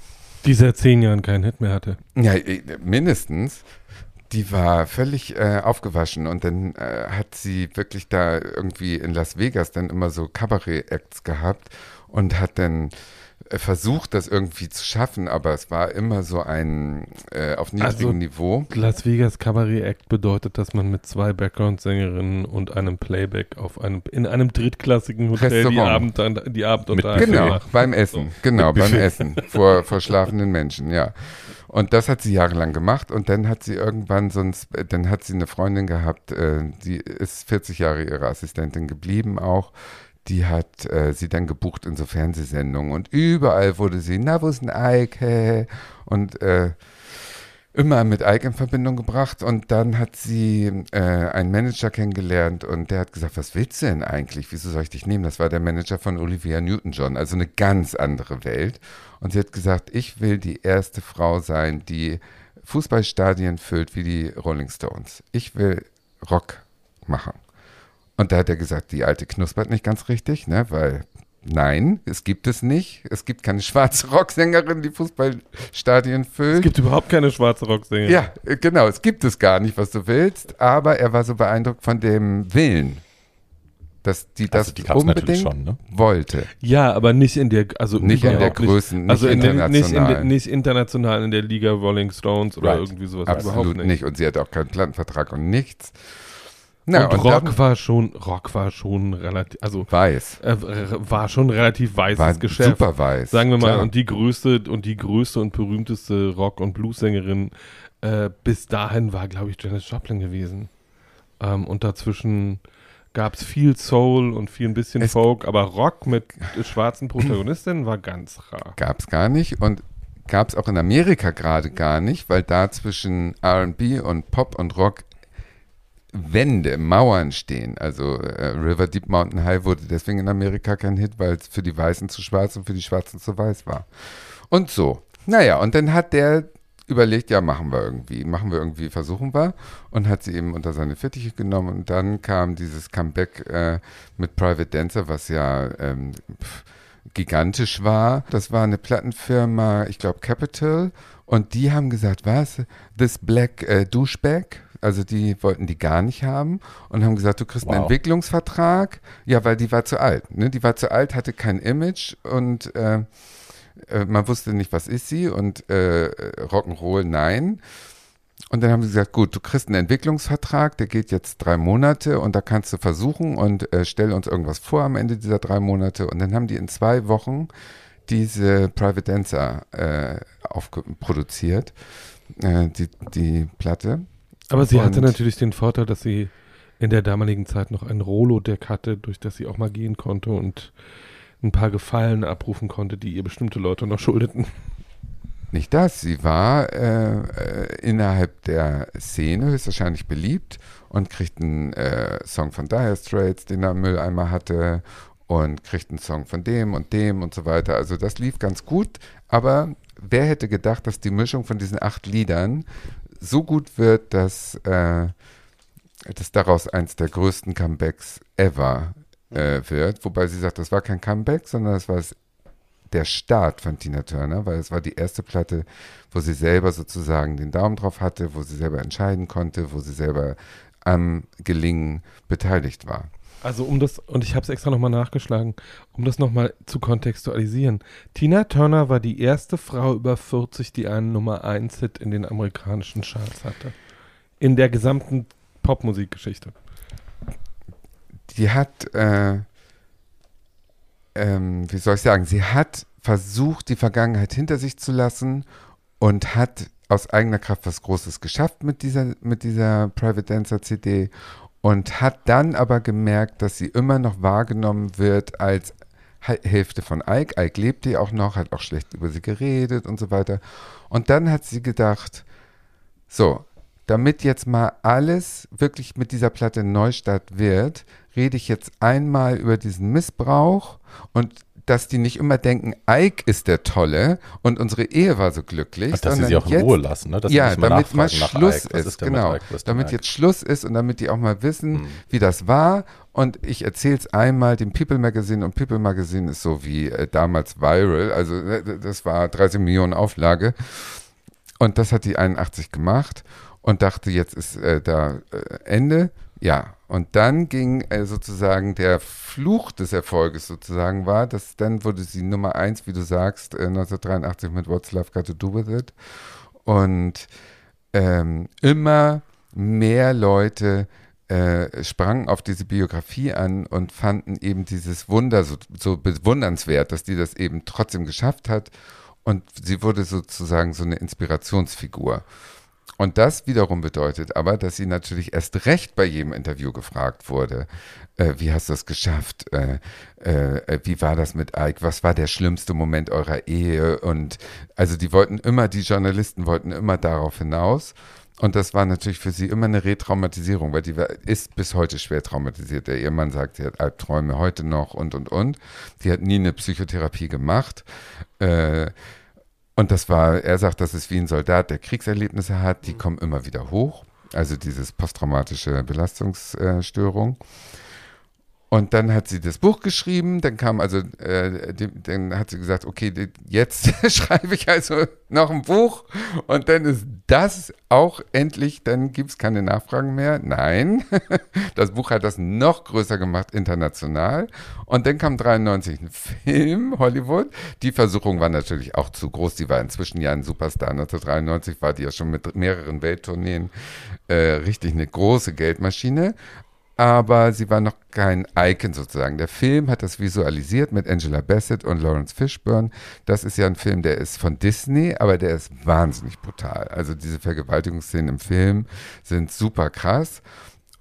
Die seit zehn Jahren keinen Hit mehr hatte. Ja, äh, mindestens. Die war völlig äh, aufgewaschen und dann äh, hat sie wirklich da irgendwie in Las Vegas dann immer so Kabarett-Acts gehabt und hat dann versucht, das irgendwie zu schaffen, aber es war immer so ein äh, auf niedrigem also, Niveau. Las Vegas Cabaret Act bedeutet, dass man mit zwei Background-Sängerinnen und einem Playback auf einem in einem drittklassigen Hotel die Abend die Abendunterhaltung Genau, macht. beim Essen, so. genau, beim Essen vor, vor schlafenden Menschen, ja. Und das hat sie jahrelang gemacht und dann hat sie irgendwann sonst, dann hat sie eine Freundin gehabt, äh, die ist 40 Jahre ihre Assistentin geblieben auch die hat äh, sie dann gebucht in so Fernsehsendungen und überall wurde sie, na, wo ist ein Ike? Und äh, immer mit Ike in Verbindung gebracht und dann hat sie äh, einen Manager kennengelernt und der hat gesagt, was willst du denn eigentlich? Wieso soll ich dich nehmen? Das war der Manager von Olivia Newton-John, also eine ganz andere Welt. Und sie hat gesagt, ich will die erste Frau sein, die Fußballstadien füllt wie die Rolling Stones. Ich will Rock machen. Und da hat er gesagt, die alte knuspert nicht ganz richtig, ne, weil Nein, es gibt es nicht. Es gibt keine schwarze Rocksängerin, die Fußballstadien füllt. Es gibt überhaupt keine schwarze Rocksängerin. Ja, genau, es gibt es gar nicht, was du willst. Aber er war so beeindruckt von dem Willen, dass die das also die unbedingt schon, ne? wollte. Ja, aber nicht in der, also nicht in der Größen, also nicht international. Nicht, in de, nicht international in der Liga Rolling Stones oder right. irgendwie sowas. Absolut nicht. nicht. Und sie hat auch keinen Plattenvertrag und nichts. Na, und, und Rock dann, war schon, Rock war schon relativ, also weiß, äh, war schon relativ weißes war Geschäft. Super weiß. Sagen wir mal, klar. und die größte und die größte und berühmteste Rock- und Blues-Sängerin äh, bis dahin war, glaube ich, Janis Joplin gewesen. Ähm, und dazwischen gab es viel Soul und viel ein bisschen es Folk, aber Rock mit schwarzen Protagonistinnen war ganz rar. Gab es gar nicht und gab es auch in Amerika gerade gar nicht, weil da zwischen R&B und Pop und Rock Wände, Mauern stehen. Also äh, River Deep Mountain High wurde deswegen in Amerika kein Hit, weil es für die Weißen zu schwarz und für die Schwarzen zu weiß war. Und so. Naja, und dann hat der überlegt, ja, machen wir irgendwie, machen wir irgendwie, versuchen wir. Und hat sie eben unter seine Fittiche genommen. Und dann kam dieses Comeback äh, mit Private Dancer, was ja ähm, pff, gigantisch war. Das war eine Plattenfirma, ich glaube Capital. Und die haben gesagt, was? This Black äh, Douchebag? Also die wollten die gar nicht haben und haben gesagt, du kriegst wow. einen Entwicklungsvertrag. Ja, weil die war zu alt. Ne? Die war zu alt, hatte kein Image und äh, äh, man wusste nicht, was ist sie und äh, Rock'n'Roll, nein. Und dann haben sie gesagt, gut, du kriegst einen Entwicklungsvertrag, der geht jetzt drei Monate und da kannst du versuchen und äh, stell uns irgendwas vor am Ende dieser drei Monate. Und dann haben die in zwei Wochen diese Private Dancer äh, produziert, äh, die, die Platte. Aber sie hatte natürlich den Vorteil, dass sie in der damaligen Zeit noch ein Rolo-Deck hatte, durch das sie auch mal gehen konnte und ein paar Gefallen abrufen konnte, die ihr bestimmte Leute noch schuldeten. Nicht das, sie war äh, äh, innerhalb der Szene höchstwahrscheinlich beliebt und kriegt einen äh, Song von Dire Straits, den er im Mülleimer hatte und kriegt einen Song von dem und dem und so weiter. Also das lief ganz gut, aber wer hätte gedacht, dass die Mischung von diesen acht Liedern so gut wird, dass, äh, dass daraus eins der größten Comebacks ever äh, wird. Wobei sie sagt, das war kein Comeback, sondern das war der Start von Tina Turner, weil es war die erste Platte, wo sie selber sozusagen den Daumen drauf hatte, wo sie selber entscheiden konnte, wo sie selber am Gelingen beteiligt war. Also um das, und ich habe es extra nochmal nachgeschlagen, um das nochmal zu kontextualisieren. Tina Turner war die erste Frau über 40, die einen Nummer 1 Hit in den amerikanischen Charts hatte. In der gesamten Popmusikgeschichte. Die hat, äh, ähm, wie soll ich sagen, sie hat versucht, die Vergangenheit hinter sich zu lassen und hat aus eigener Kraft was Großes geschafft mit dieser, mit dieser Private Dancer CD und hat dann aber gemerkt, dass sie immer noch wahrgenommen wird als Hälfte von Ike. Ike lebt die auch noch, hat auch schlecht über sie geredet und so weiter. Und dann hat sie gedacht, so, damit jetzt mal alles wirklich mit dieser Platte Neustart wird, rede ich jetzt einmal über diesen Missbrauch und dass die nicht immer denken, Ike ist der Tolle und unsere Ehe war so glücklich. Ach, dass sie sie auch in jetzt, Ruhe lassen, ne? Dass ja, damit mal Schluss ist, ist genau. damit jetzt Schluss ist und damit die auch mal wissen, hm. wie das war. Und ich erzähle es einmal dem People Magazine und People Magazine ist so wie äh, damals viral, also äh, das war 30 Millionen Auflage. Und das hat die 81 gemacht und dachte, jetzt ist äh, da äh, Ende. Ja, und dann ging äh, sozusagen der Fluch des Erfolges sozusagen war, dass dann wurde sie Nummer eins, wie du sagst, äh, 1983 mit What's Love Got to Do With It. Und ähm, immer mehr Leute äh, sprangen auf diese Biografie an und fanden eben dieses Wunder so, so bewundernswert, dass die das eben trotzdem geschafft hat. Und sie wurde sozusagen so eine Inspirationsfigur. Und das wiederum bedeutet aber, dass sie natürlich erst recht bei jedem Interview gefragt wurde, äh, wie hast du das geschafft? Äh, äh, wie war das mit Ike? Was war der schlimmste Moment eurer Ehe? Und also die wollten immer, die Journalisten wollten immer darauf hinaus. Und das war natürlich für sie immer eine Retraumatisierung, weil die ist bis heute schwer traumatisiert. Der Ehemann sagt, sie hat Albträume heute noch und, und, und. Die hat nie eine Psychotherapie gemacht. Äh, und das war, er sagt, das ist wie ein Soldat, der Kriegserlebnisse hat, die kommen immer wieder hoch. Also dieses posttraumatische Belastungsstörung. Und dann hat sie das Buch geschrieben, dann kam also, äh, die, dann hat sie gesagt, okay, jetzt schreibe ich also noch ein Buch und dann ist das auch endlich, dann gibt es keine Nachfragen mehr. Nein, das Buch hat das noch größer gemacht, international. Und dann kam 93 ein Film, Hollywood. Die Versuchung war natürlich auch zu groß, die war inzwischen ja ein Superstar. 1993 war die ja schon mit mehreren Welttourneen äh, richtig eine große Geldmaschine aber sie war noch kein Icon sozusagen. Der Film hat das visualisiert mit Angela Bassett und Lawrence Fishburne. Das ist ja ein Film, der ist von Disney, aber der ist wahnsinnig brutal. Also diese Vergewaltigungsszenen im Film sind super krass.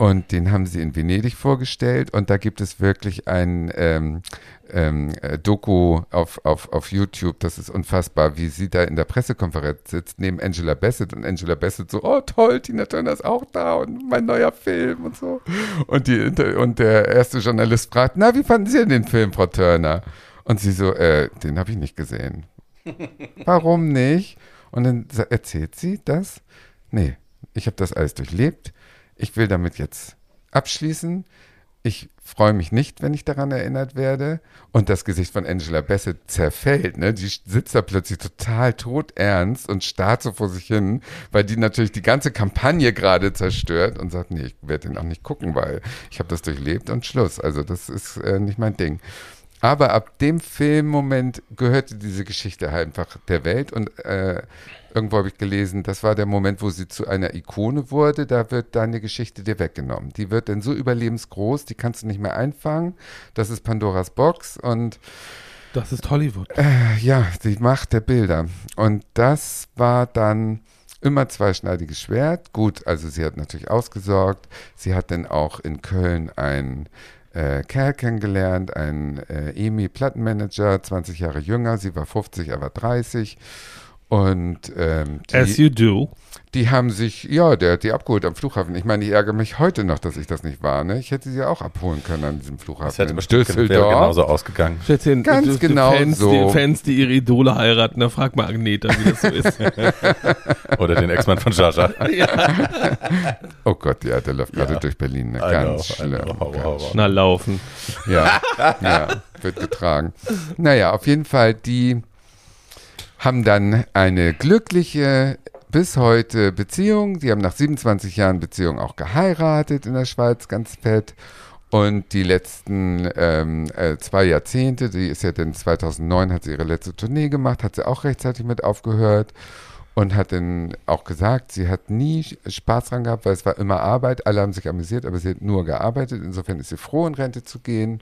Und den haben sie in Venedig vorgestellt. Und da gibt es wirklich ein ähm, ähm, äh, Doku auf, auf, auf YouTube. Das ist unfassbar, wie sie da in der Pressekonferenz sitzt, neben Angela Bassett. Und Angela Bassett so, oh toll, Tina Turner ist auch da und mein neuer Film und so. Und, die, und der erste Journalist fragt, na, wie fanden Sie denn den Film, Frau Turner? Und sie so, äh, den habe ich nicht gesehen. Warum nicht? Und dann erzählt sie das. Nee, ich habe das alles durchlebt ich will damit jetzt abschließen. Ich freue mich nicht, wenn ich daran erinnert werde. Und das Gesicht von Angela Bassett zerfällt. Ne? Die sitzt da plötzlich total todernst und starrt so vor sich hin, weil die natürlich die ganze Kampagne gerade zerstört und sagt, nee, ich werde den auch nicht gucken, weil ich habe das durchlebt und Schluss. Also das ist äh, nicht mein Ding. Aber ab dem Filmmoment gehörte diese Geschichte einfach der Welt und äh, irgendwo habe ich gelesen, das war der Moment, wo sie zu einer Ikone wurde. Da wird deine Geschichte dir weggenommen. Die wird dann so überlebensgroß, die kannst du nicht mehr einfangen. Das ist Pandoras Box und das ist Hollywood. Äh, ja, die Macht der Bilder. Und das war dann immer zweischneidiges Schwert. Gut, also sie hat natürlich ausgesorgt. Sie hat dann auch in Köln ein äh, Kerl kennengelernt, ein äh, EMI-Plattenmanager, 20 Jahre jünger. Sie war 50, er war 30. Und ähm, die, As you do. Die haben sich, ja, der hat die abgeholt am Flughafen. Ich meine, ich ärgere mich heute noch, dass ich das nicht war. Ne? Ich hätte sie auch abholen können an diesem Flughafen. Das hätte bestimmt genauso ausgegangen. Schätzchen, Ganz du, genau Fans, so. Die Fans, die ihre Idole heiraten, da frag mal Agneta, wie das so ist. Oder den Ex-Mann von Jaja. ja. Oh Gott, ja, der läuft gerade durch Berlin. Ne? Ganz know, schlimm. Know, ganz Schnell laufen. Ja, ja, wird getragen. Naja, auf jeden Fall, die haben dann eine glückliche bis heute Beziehung. Die haben nach 27 Jahren Beziehung auch geheiratet in der Schweiz, ganz fett. Und die letzten ähm, äh, zwei Jahrzehnte, die ist ja dann 2009, hat sie ihre letzte Tournee gemacht, hat sie auch rechtzeitig mit aufgehört und hat dann auch gesagt, sie hat nie Spaß dran gehabt, weil es war immer Arbeit. Alle haben sich amüsiert, aber sie hat nur gearbeitet. Insofern ist sie froh, in Rente zu gehen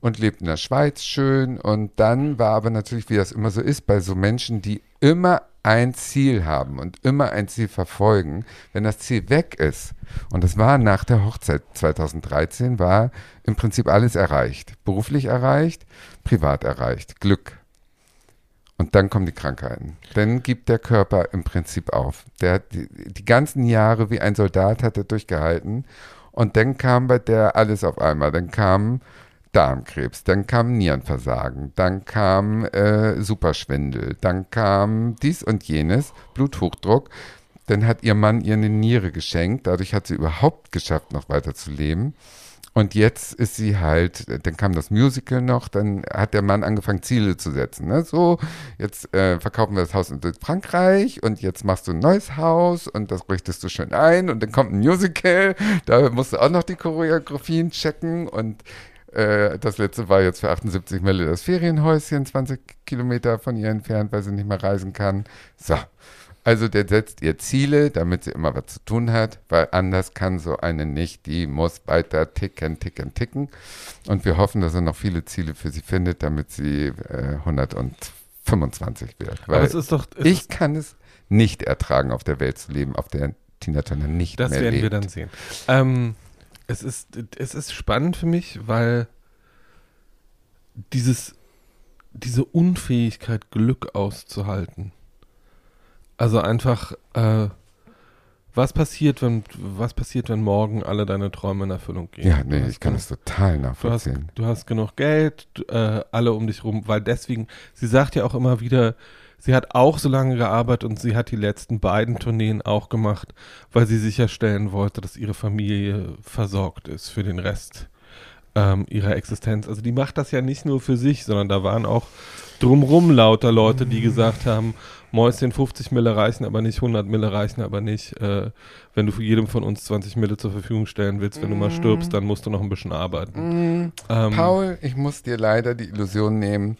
und lebt in der Schweiz schön. Und dann war aber natürlich, wie das immer so ist, bei so Menschen, die immer ein Ziel haben und immer ein Ziel verfolgen, wenn das Ziel weg ist, und das war nach der Hochzeit 2013, war im Prinzip alles erreicht. Beruflich erreicht, privat erreicht, Glück. Und dann kommen die Krankheiten. Dann gibt der Körper im Prinzip auf. Der hat die, die ganzen Jahre wie ein Soldat hat er durchgehalten. Und dann kam bei der alles auf einmal. Dann kam Darmkrebs, dann kam Nierenversagen, dann kam äh, Superschwindel, dann kam dies und jenes, Bluthochdruck. Dann hat ihr Mann ihr eine Niere geschenkt, dadurch hat sie überhaupt geschafft, noch weiter zu leben. Und jetzt ist sie halt, dann kam das Musical noch, dann hat der Mann angefangen, Ziele zu setzen. Ne? So, jetzt äh, verkaufen wir das Haus in Frankreich und jetzt machst du ein neues Haus und das richtest du schön ein und dann kommt ein Musical, da musst du auch noch die Choreografien checken und äh, das letzte war jetzt für 78 Mille das Ferienhäuschen, 20 Kilometer von ihr entfernt, weil sie nicht mehr reisen kann. So. Also der setzt ihr Ziele, damit sie immer was zu tun hat, weil anders kann so eine nicht, die muss weiter ticken, ticken, ticken. Und wir hoffen, dass er noch viele Ziele für sie findet, damit sie äh, 125 wird. Weil Aber es ist doch. Es ich ist, kann es nicht ertragen, auf der Welt zu leben, auf der Tina Turner nicht das mehr werden lebt. wir dann sehen. Ähm, es, ist, es ist spannend für mich, weil dieses, diese Unfähigkeit, Glück auszuhalten. Also einfach, äh, was passiert, wenn, was passiert, wenn morgen alle deine Träume in Erfüllung gehen? Ja, nee, ich kann genug- es total Du hast, nachvollziehen. du hast genug Geld, äh, alle um dich rum, weil deswegen, sie sagt ja auch immer wieder, sie hat auch so lange gearbeitet und sie hat die letzten beiden Tourneen auch gemacht, weil sie sicherstellen wollte, dass ihre Familie versorgt ist für den Rest ähm, ihrer Existenz. Also die macht das ja nicht nur für sich, sondern da waren auch drumrum lauter Leute, die gesagt haben, Mäuschen 50 Mille reichen aber nicht, 100 Mille reichen aber nicht. Äh, wenn du für jedem von uns 20 Mille zur Verfügung stellen willst, wenn du mal stirbst, dann musst du noch ein bisschen arbeiten. Mm, Ähm, Paul, ich muss dir leider die Illusion nehmen,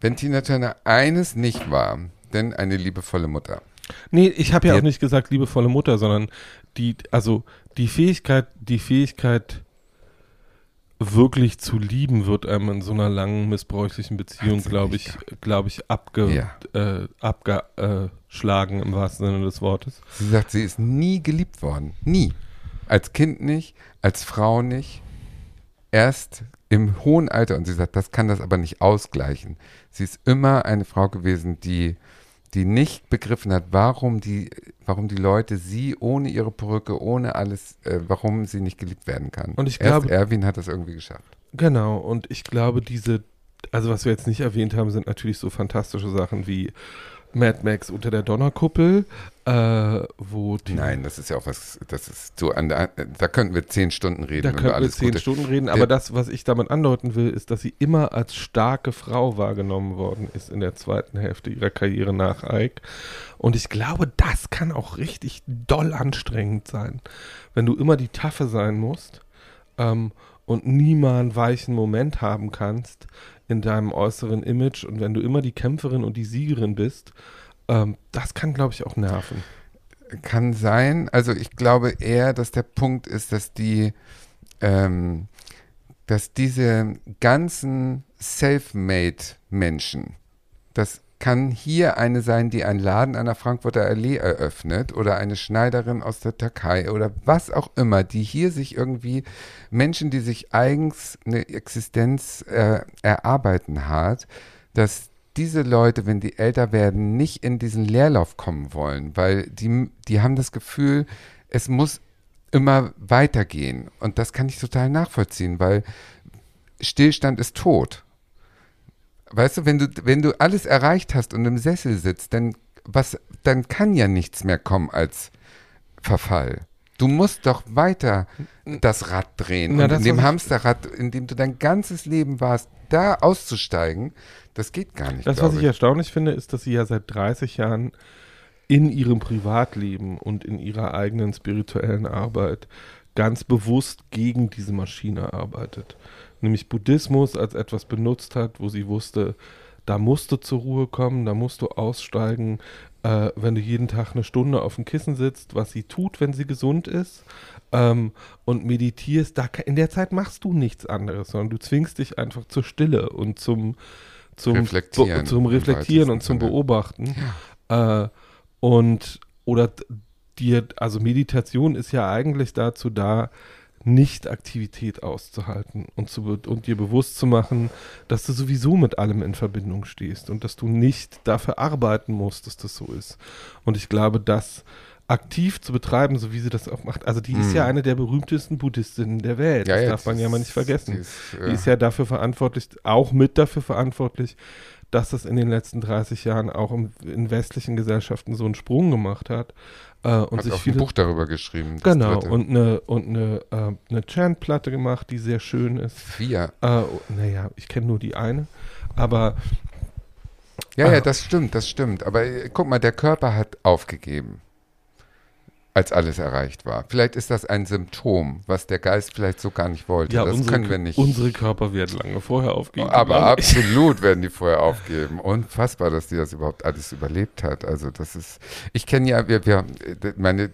wenn Tina Turner eines nicht war, denn eine liebevolle Mutter. Nee, ich habe ja auch nicht gesagt liebevolle Mutter, sondern die, also die Fähigkeit, die Fähigkeit wirklich zu lieben wird einem in so einer langen missbräuchlichen Beziehung, glaube ich, glaube ich, abge, Ja. äh, abgeschlagen im wahrsten Sinne des Wortes. Sie sagt, sie ist nie geliebt worden. Nie. Als Kind nicht, als Frau nicht. Erst im hohen Alter. Und sie sagt, das kann das aber nicht ausgleichen. Sie ist immer eine Frau gewesen, die, die nicht begriffen hat, warum die, warum die Leute sie ohne ihre Perücke, ohne alles, äh, warum sie nicht geliebt werden kann. Und ich Erst glaube- Erwin hat das irgendwie geschafft. Genau, und ich glaube, diese, also was wir jetzt nicht erwähnt haben, sind natürlich so fantastische Sachen wie Mad Max unter der Donnerkuppel, äh, wo die, Nein, das ist ja auch was, das ist so an der, da könnten wir zehn Stunden reden. Da könnten wir zehn Gute. Stunden reden, Der- aber das, was ich damit andeuten will, ist, dass sie immer als starke Frau wahrgenommen worden ist in der zweiten Hälfte ihrer Karriere nach Ike. Und ich glaube, das kann auch richtig doll anstrengend sein, wenn du immer die Taffe sein musst ähm, und nie mal einen weichen Moment haben kannst in deinem äußeren Image und wenn du immer die Kämpferin und die Siegerin bist. Ähm, das kann, glaube ich, auch nerven. Kann sein. Also ich glaube eher, dass der Punkt ist, dass die, ähm, dass diese ganzen Self-Made-Menschen, das kann hier eine sein, die einen Laden an der Frankfurter Allee eröffnet oder eine Schneiderin aus der Türkei oder was auch immer, die hier sich irgendwie Menschen, die sich eigens eine Existenz äh, erarbeiten hat, dass diese Leute, wenn die älter werden, nicht in diesen Leerlauf kommen wollen, weil die, die haben das Gefühl, es muss immer weitergehen. Und das kann ich total nachvollziehen, weil Stillstand ist tot. Weißt du, wenn du, wenn du alles erreicht hast und im Sessel sitzt, dann, was, dann kann ja nichts mehr kommen als Verfall. Du musst doch weiter das Rad drehen. Na, und in dem ich- Hamsterrad, in dem du dein ganzes Leben warst, da auszusteigen, das geht gar nicht. Das, was ich erstaunlich finde, ist, dass sie ja seit 30 Jahren in ihrem Privatleben und in ihrer eigenen spirituellen Arbeit ganz bewusst gegen diese Maschine arbeitet. Nämlich Buddhismus als etwas benutzt hat, wo sie wusste, da musst du zur Ruhe kommen, da musst du aussteigen, äh, wenn du jeden Tag eine Stunde auf dem Kissen sitzt, was sie tut, wenn sie gesund ist ähm, und meditierst, da, in der Zeit machst du nichts anderes, sondern du zwingst dich einfach zur Stille und zum, zum Reflektieren. Zum Reflektieren und zum Sinne. Beobachten. Äh, und oder dir, also Meditation ist ja eigentlich dazu da, nicht Aktivität auszuhalten und, zu, und dir bewusst zu machen, dass du sowieso mit allem in Verbindung stehst und dass du nicht dafür arbeiten musst, dass das so ist. Und ich glaube, das aktiv zu betreiben, so wie sie das auch macht, also die ist Mhm. ja eine der berühmtesten Buddhistinnen der Welt. Ja, das ja, darf man ja mal nicht vergessen. Die ist, äh, Die ist ja dafür verantwortlich, auch mit dafür verantwortlich, dass das in den letzten 30 Jahren auch im, in westlichen Gesellschaften so einen Sprung gemacht hat. Äh, und hat sich auch ein viele. Buch darüber geschrieben. genau, und eine, und eine, äh, eine Chant-Platte gemacht, die sehr schön ist. Vier. Äh, naja, ich kenne nur die eine. Aber Ja, ja, das stimmt, das stimmt. Aber äh, guck mal, der Körper hat aufgegeben, als alles erreicht war. Vielleicht ist das ein Symptom, was der Geist vielleicht so gar nicht wollte. ja, das unsere, können wir nicht. unsere Körper werden lange vorher aufgegeben. aber absolut werden die vorher aufgeben. Unfassbar, dass die das überhaupt alles überlebt hat. Also das ist, ich kenne ja, wir, wir, meine,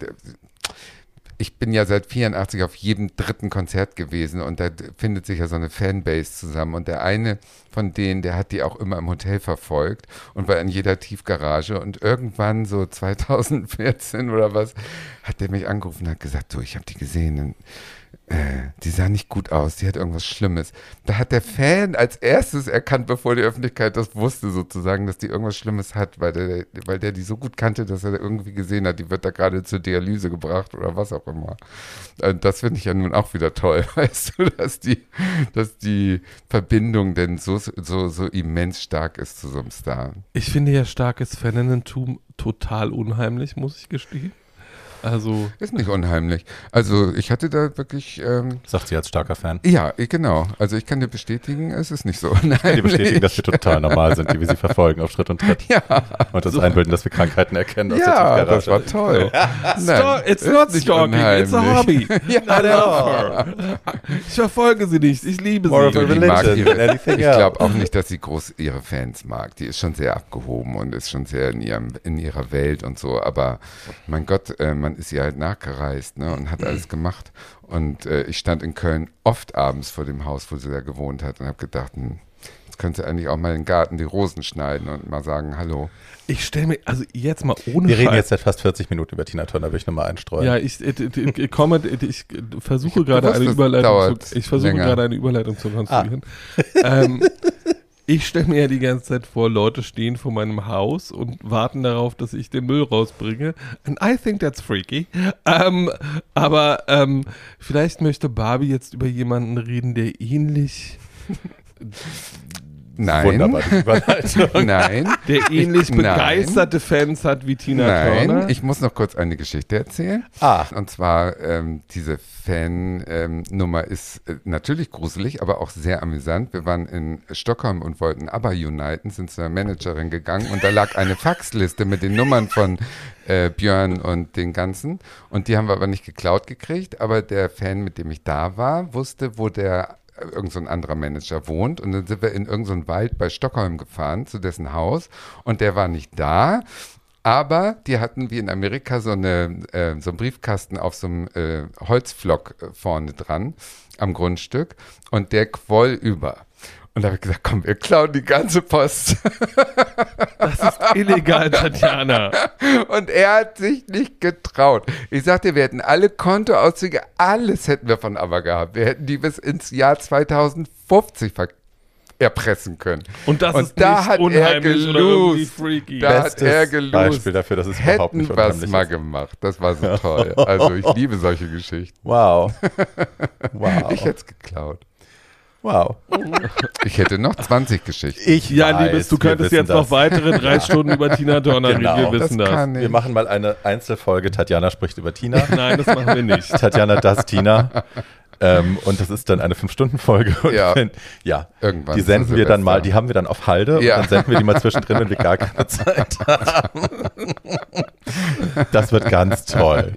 ich bin ja seit 84 auf jedem dritten Konzert gewesen und da findet sich ja so eine Fanbase zusammen und der eine von denen, der hat die auch immer im Hotel verfolgt und war in jeder Tiefgarage und irgendwann so 2014 oder was, hat der mich angerufen und hat gesagt, so, ich habe die gesehen äh, die sah nicht gut aus, die hat irgendwas Schlimmes. Da hat der Fan als erstes erkannt, bevor die Öffentlichkeit das wusste, sozusagen, dass die irgendwas Schlimmes hat, weil der, weil der die so gut kannte, dass er irgendwie gesehen hat, die wird da gerade zur Dialyse gebracht oder was auch immer. Äh, Das finde ich ja nun auch wieder toll, weißt du, dass die, dass die Verbindung denn so, so, so immens stark ist zu so einem Star. Ich finde ja starkes Fanentum total unheimlich, muss ich gestehen. Also, Ist nicht unheimlich. Also ich hatte da wirklich, ähm, Sagt sie als starker Fan. ja, ich- genau. Also ich kann dir bestätigen, es ist nicht so unheimlich. Die bestätigen, dass wir total normal sind, die wir sie verfolgen auf Schritt und Tritt. Ja, Und uns einbilden, dass wir Krankheiten erkennen aus ja das war toll. Stalk- it's ist not nicht stalking, it's a unheimlich. hobby. Ja, I love her. Ich verfolge sie nicht, ich liebe More sie. of a religion Ich else. glaube auch nicht, dass sie groß ihre Fans mag. Die ist schon sehr abgehoben und ist schon sehr in, ihrem, in ihrer Welt und so. Aber mein Gott, äh, man ist ihr halt nachgereist ne, und hat alles gemacht. Und äh, ich stand in Köln oft abends vor dem Haus, wo sie da gewohnt hat und habe gedacht, hm, jetzt könnte sie eigentlich auch mal in den Garten die Rosen schneiden und mal sagen, hallo. Ich stelle mir, also jetzt mal ohne Wir reden Scheiß- jetzt seit fast 40 Minuten über Tina Turner, will ich nochmal einstreuen. Ja, ich, ich, ich, ich komme, ich versuche gerade eine Überleitung zu, ich versuche länger. gerade eine Überleitung zu konstruieren. ähm, ich stelle mir ja die ganze Zeit vor, Leute stehen vor meinem Haus und warten darauf, dass ich den Müll rausbringe. And I think that's freaky. Ähm, aber ähm, vielleicht möchte Barbie jetzt über jemanden reden, der ähnlich, Nein. Wunderbar, die Überleitung. Nein. der ähnlich Nein. begeisterte Fans hat wie Tina Nein, Turner. ich muss noch kurz eine Geschichte erzählen. Ah. Und zwar, ähm, diese Fan-Nummer ist äh, natürlich gruselig, aber auch sehr amüsant. Wir waren in Stockholm und wollten ABBA uniten, sind zu einer Managerin gegangen und da lag eine Faxliste mit den Nummern von äh, Björn und den ganzen. Und die haben wir aber nicht geklaut gekriegt, aber der Fan, mit dem ich da war, wusste, wo der irgend so ein anderer Manager wohnt. Und dann sind wir in irgendeinen so Wald bei Stockholm gefahren zu dessen Haus. Und der war nicht da. Aber die hatten wie in Amerika so, eine, äh, so einen Briefkasten auf so einem äh, Holzflock äh, vorne dran am Grundstück. Und der quoll über. Und da habe ich gesagt, komm, wir klauen die ganze Post. Das ist illegal, Tatjana. Und er hat sich nicht getraut. Ich sagte, wir hätten alle Kontoauszüge, alles hätten wir von ABBA gehabt. Wir hätten die bis ins Jahr 2050 ver erpressen können. Und das Und ist da nicht hat er unheimlich gelost. freaky. Da hat Bestes er gelost. Beispiel dafür, dass es überhaupt Hätten nicht wir es unheimlich mal ist. gemacht. Das war so toll. Also ich liebe solche Geschichten. Wow. Wow. Ich hätte es geklaut. Wow. Ich hätte noch 20 Geschichten. Ich Ja, weiß, Liebes, du könntest jetzt noch das. weitere drei Stunden über Tina Turner Genau, reden. Wir wissen das. kann Wir ich. machen mal eine Einzelfolge. Tatjana spricht über Tina. Nein, das machen wir nicht. Tatjana das Tina. Ähm, und das ist dann eine Fünf-Stunden-Folge. Und Ja. Wenn, ja. Irgendwann Die senden wir dann mal, die haben wir dann auf Halde Ja. und dann senden wir die mal zwischendrin, wenn wir gar keine Zeit haben. Das wird ganz toll.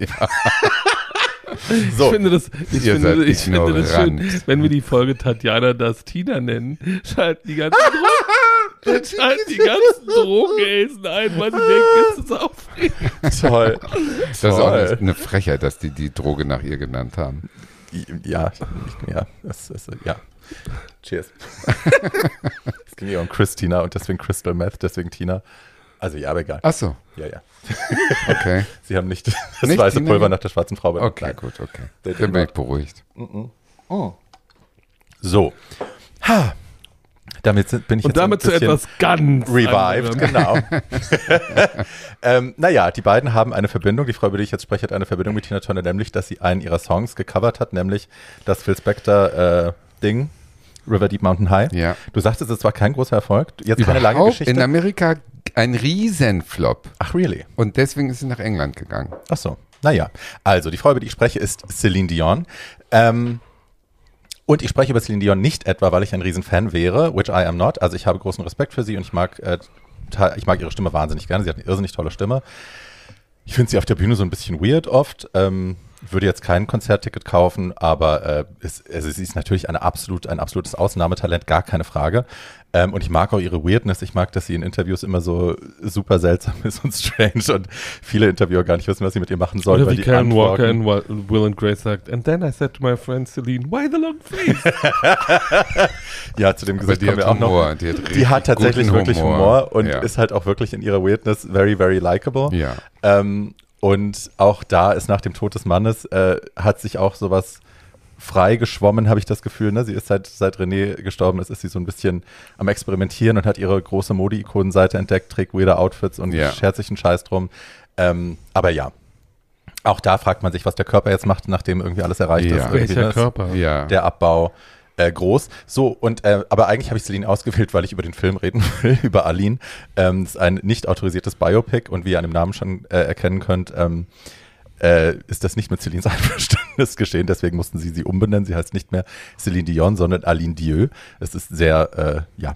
So. Ich finde das, ich finde, ich finde das schön, wenn wir die Folge Tatjana das Tina nennen, schalten die ganzen Drogen, schalten die ganzen Drogenhasen ein, weil sie denken, es ist aufregend. Toll. Das ist auch Toll. eine, Frechheit, dass die die Droge nach ihr genannt haben. Ja, ich- ja, das ist, ja. Cheers. es ging ja um Christina und deswegen Crystal Meth, deswegen Tina. Also ja, aber egal. Ach so, Ja, ja. okay. Sie haben nicht das Nicht weiße Pulver nach der schwarzen Frau benannt. Okay, Nein. gut, okay. Der- Dann bin ich beruhigt. So. Ha. Damit sind, bin ich Und jetzt damit ein zu etwas ganz revived, anderem. genau. ähm, naja, die beiden haben eine Verbindung. Die Frau, über die ich jetzt spreche, hat eine Verbindung mit Tina Turner, nämlich, dass sie einen ihrer Songs gecovert hat, nämlich das Phil Spector äh, Ding, River Deep Mountain High. Ja. Du sagtest, es war kein großer Erfolg. Jetzt keine lange Überhaupt Geschichte. in Amerika ein Riesenflop. Ach, really? Und deswegen ist sie nach England gegangen. Ach so. Naja, also die Frau, über die ich spreche, ist Celine Dion. Ähm, und ich spreche über Celine Dion nicht etwa, weil ich ein Riesenfan wäre, which I am not. Also ich habe großen Respekt für sie und ich mag, äh, ich mag ihre Stimme wahnsinnig gerne. Sie hat eine irrsinnig tolle Stimme. Ich finde sie auf der Bühne so ein bisschen weird oft. Ähm, würde jetzt kein Konzertticket kaufen, aber äh, es, also sie ist natürlich eine absolut, ein absolutes Ausnahmetalent, gar keine Frage. Ähm, und ich mag auch ihre Weirdness. Ich mag, dass sie in Interviews immer so super seltsam ist und strange und viele Interviewer gar nicht wissen, was sie mit ihr machen sollen. Oder weil wie die Karen Walker Antworten- in Will and Grace sagt, and then I said to my friend Celine, why the long face? Ja, zu dem kommen hat wir auch noch. Humor. Die hat, Die hat tatsächlich wirklich Humor, und ja. ist halt auch wirklich in ihrer Weirdness very, very likable. Ja. Ähm, und auch da ist nach dem Tod des Mannes, äh, hat sich auch sowas frei geschwommen, habe ich das Gefühl. Ne? Sie ist seit, seit René gestorben ist, ist sie so ein bisschen am Experimentieren und hat ihre große Mode-Ikonen-Seite entdeckt, trägt weirde Outfits und Ja. schert sich einen Scheiß drum. Ähm, aber ja, auch da fragt man sich, was der Körper jetzt macht, nachdem irgendwie alles erreicht Ja. ist. Irgendwie, Welcher ne? Körper? Ja. der Abbau äh, groß. So, und äh, aber eigentlich habe ich Celine ausgewählt, weil ich über den Film reden will, über Aline. Ähm, es ist ein nicht autorisiertes Biopic und wie ihr an dem Namen schon äh, erkennen könnt, ähm, äh, ist das nicht mit Celines Einverständnis geschehen. Deswegen mussten sie sie umbenennen. Sie heißt nicht mehr Celine Dion, sondern Aline Dieu. Es ist sehr, äh, ja,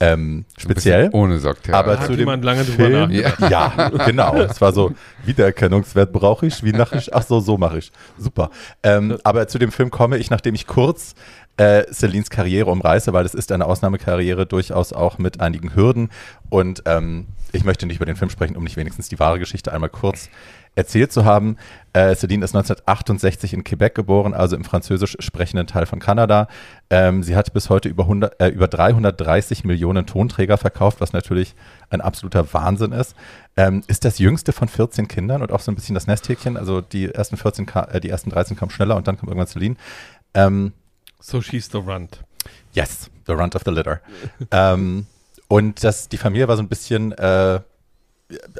ähm, speziell. Ohne Sorgtheater. Aber Hat zu dem jemand lange drüber Film, nachgedacht? ja. genau. Es war so, Wiedererkennungswert brauche ich, wie mache ich? Ach so, so mache ich. Super. Ähm, aber zu dem Film komme ich, nachdem ich kurz äh, Celines Karriere umreiße, weil es ist eine Ausnahmekarriere, durchaus auch mit einigen Hürden. Und ähm, ich möchte nicht über den Film sprechen, um nicht wenigstens die wahre Geschichte einmal kurz erzählt zu haben. Äh, Celine ist 1968 in Quebec geboren, also im französisch sprechenden Teil von Kanada. Ähm, sie hat bis heute über, 100, äh, über 330 Millionen Tonträger verkauft, was natürlich ein absoluter Wahnsinn ist. Ähm, ist das jüngste von 14 Kindern und auch so ein bisschen das Nesthäkchen. Also die ersten 14, ka- äh, die ersten 13 kamen schneller und dann kam irgendwann Celine. Ähm, So she's the runt. Yes, the runt of the litter. ähm, und das, die Familie war so ein bisschen, äh,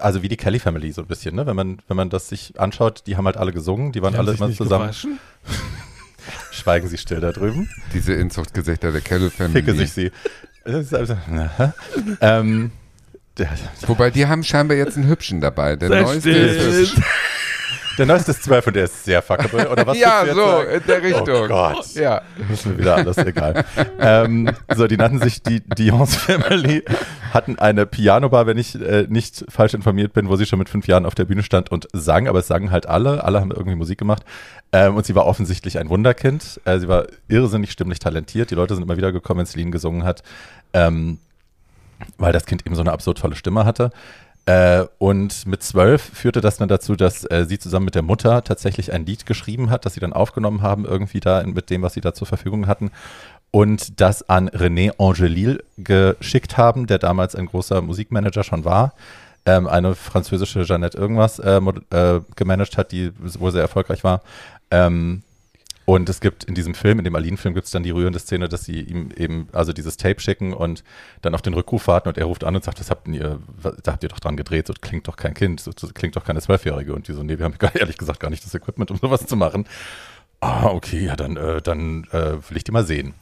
also wie die Kelly Family so ein bisschen, ne? Wenn man, wenn man das sich anschaut, die haben halt alle gesungen, die waren Die haben alle sich immer nicht zusammen. Schweigen Sie still da drüben. Diese Inzuchtgesichter der Kettle Family. Ficke sich sie. Also, ähm, der, Wobei, die haben scheinbar jetzt einen Hübschen dabei. Der Sei neueste ist hübsch. Der neueste ist 12 und der ist sehr fuckable. Oder was Ja, so, sagen? in der Richtung. Oh Gott. Ja. ist mir wieder alles egal. ähm, so, die nannten sich die Dions Family, hatten eine Piano-Bar, wenn ich äh, nicht falsch informiert bin, wo sie schon mit fünf Jahren auf der Bühne stand und sang, aber es sangen halt alle, alle haben irgendwie Musik gemacht. Ähm, und sie war offensichtlich ein Wunderkind. Äh, sie war irrsinnig stimmlich talentiert. Die Leute sind immer wieder gekommen, wenn Celine gesungen hat, ähm, weil das Kind eben so eine absurd tolle Stimme hatte. Äh, und mit zwölf führte das dann dazu, dass äh, sie zusammen mit der Mutter tatsächlich ein Lied geschrieben hat, das sie dann aufgenommen haben, irgendwie da mit dem, was sie da zur Verfügung hatten. Und das an René Angelil geschickt haben, der damals ein großer Musikmanager schon war. Ähm, eine französische Jeannette irgendwas äh, äh, gemanagt hat, die wohl sehr erfolgreich war. Ähm, und es gibt in diesem Film, in dem Aline-Film, gibt es dann die rührende Szene, dass sie ihm eben also dieses Tape schicken und dann auf den Rückruf warten und er ruft an und sagt, das habt ihr, da habt ihr doch dran gedreht, so klingt doch kein Kind, so, klingt doch keine Zwölfjährige. Und die so, nee, wir haben ehrlich gesagt gar nicht das Equipment, um sowas zu machen. Ah, okay, ja, dann, äh, dann äh, will ich die mal sehen.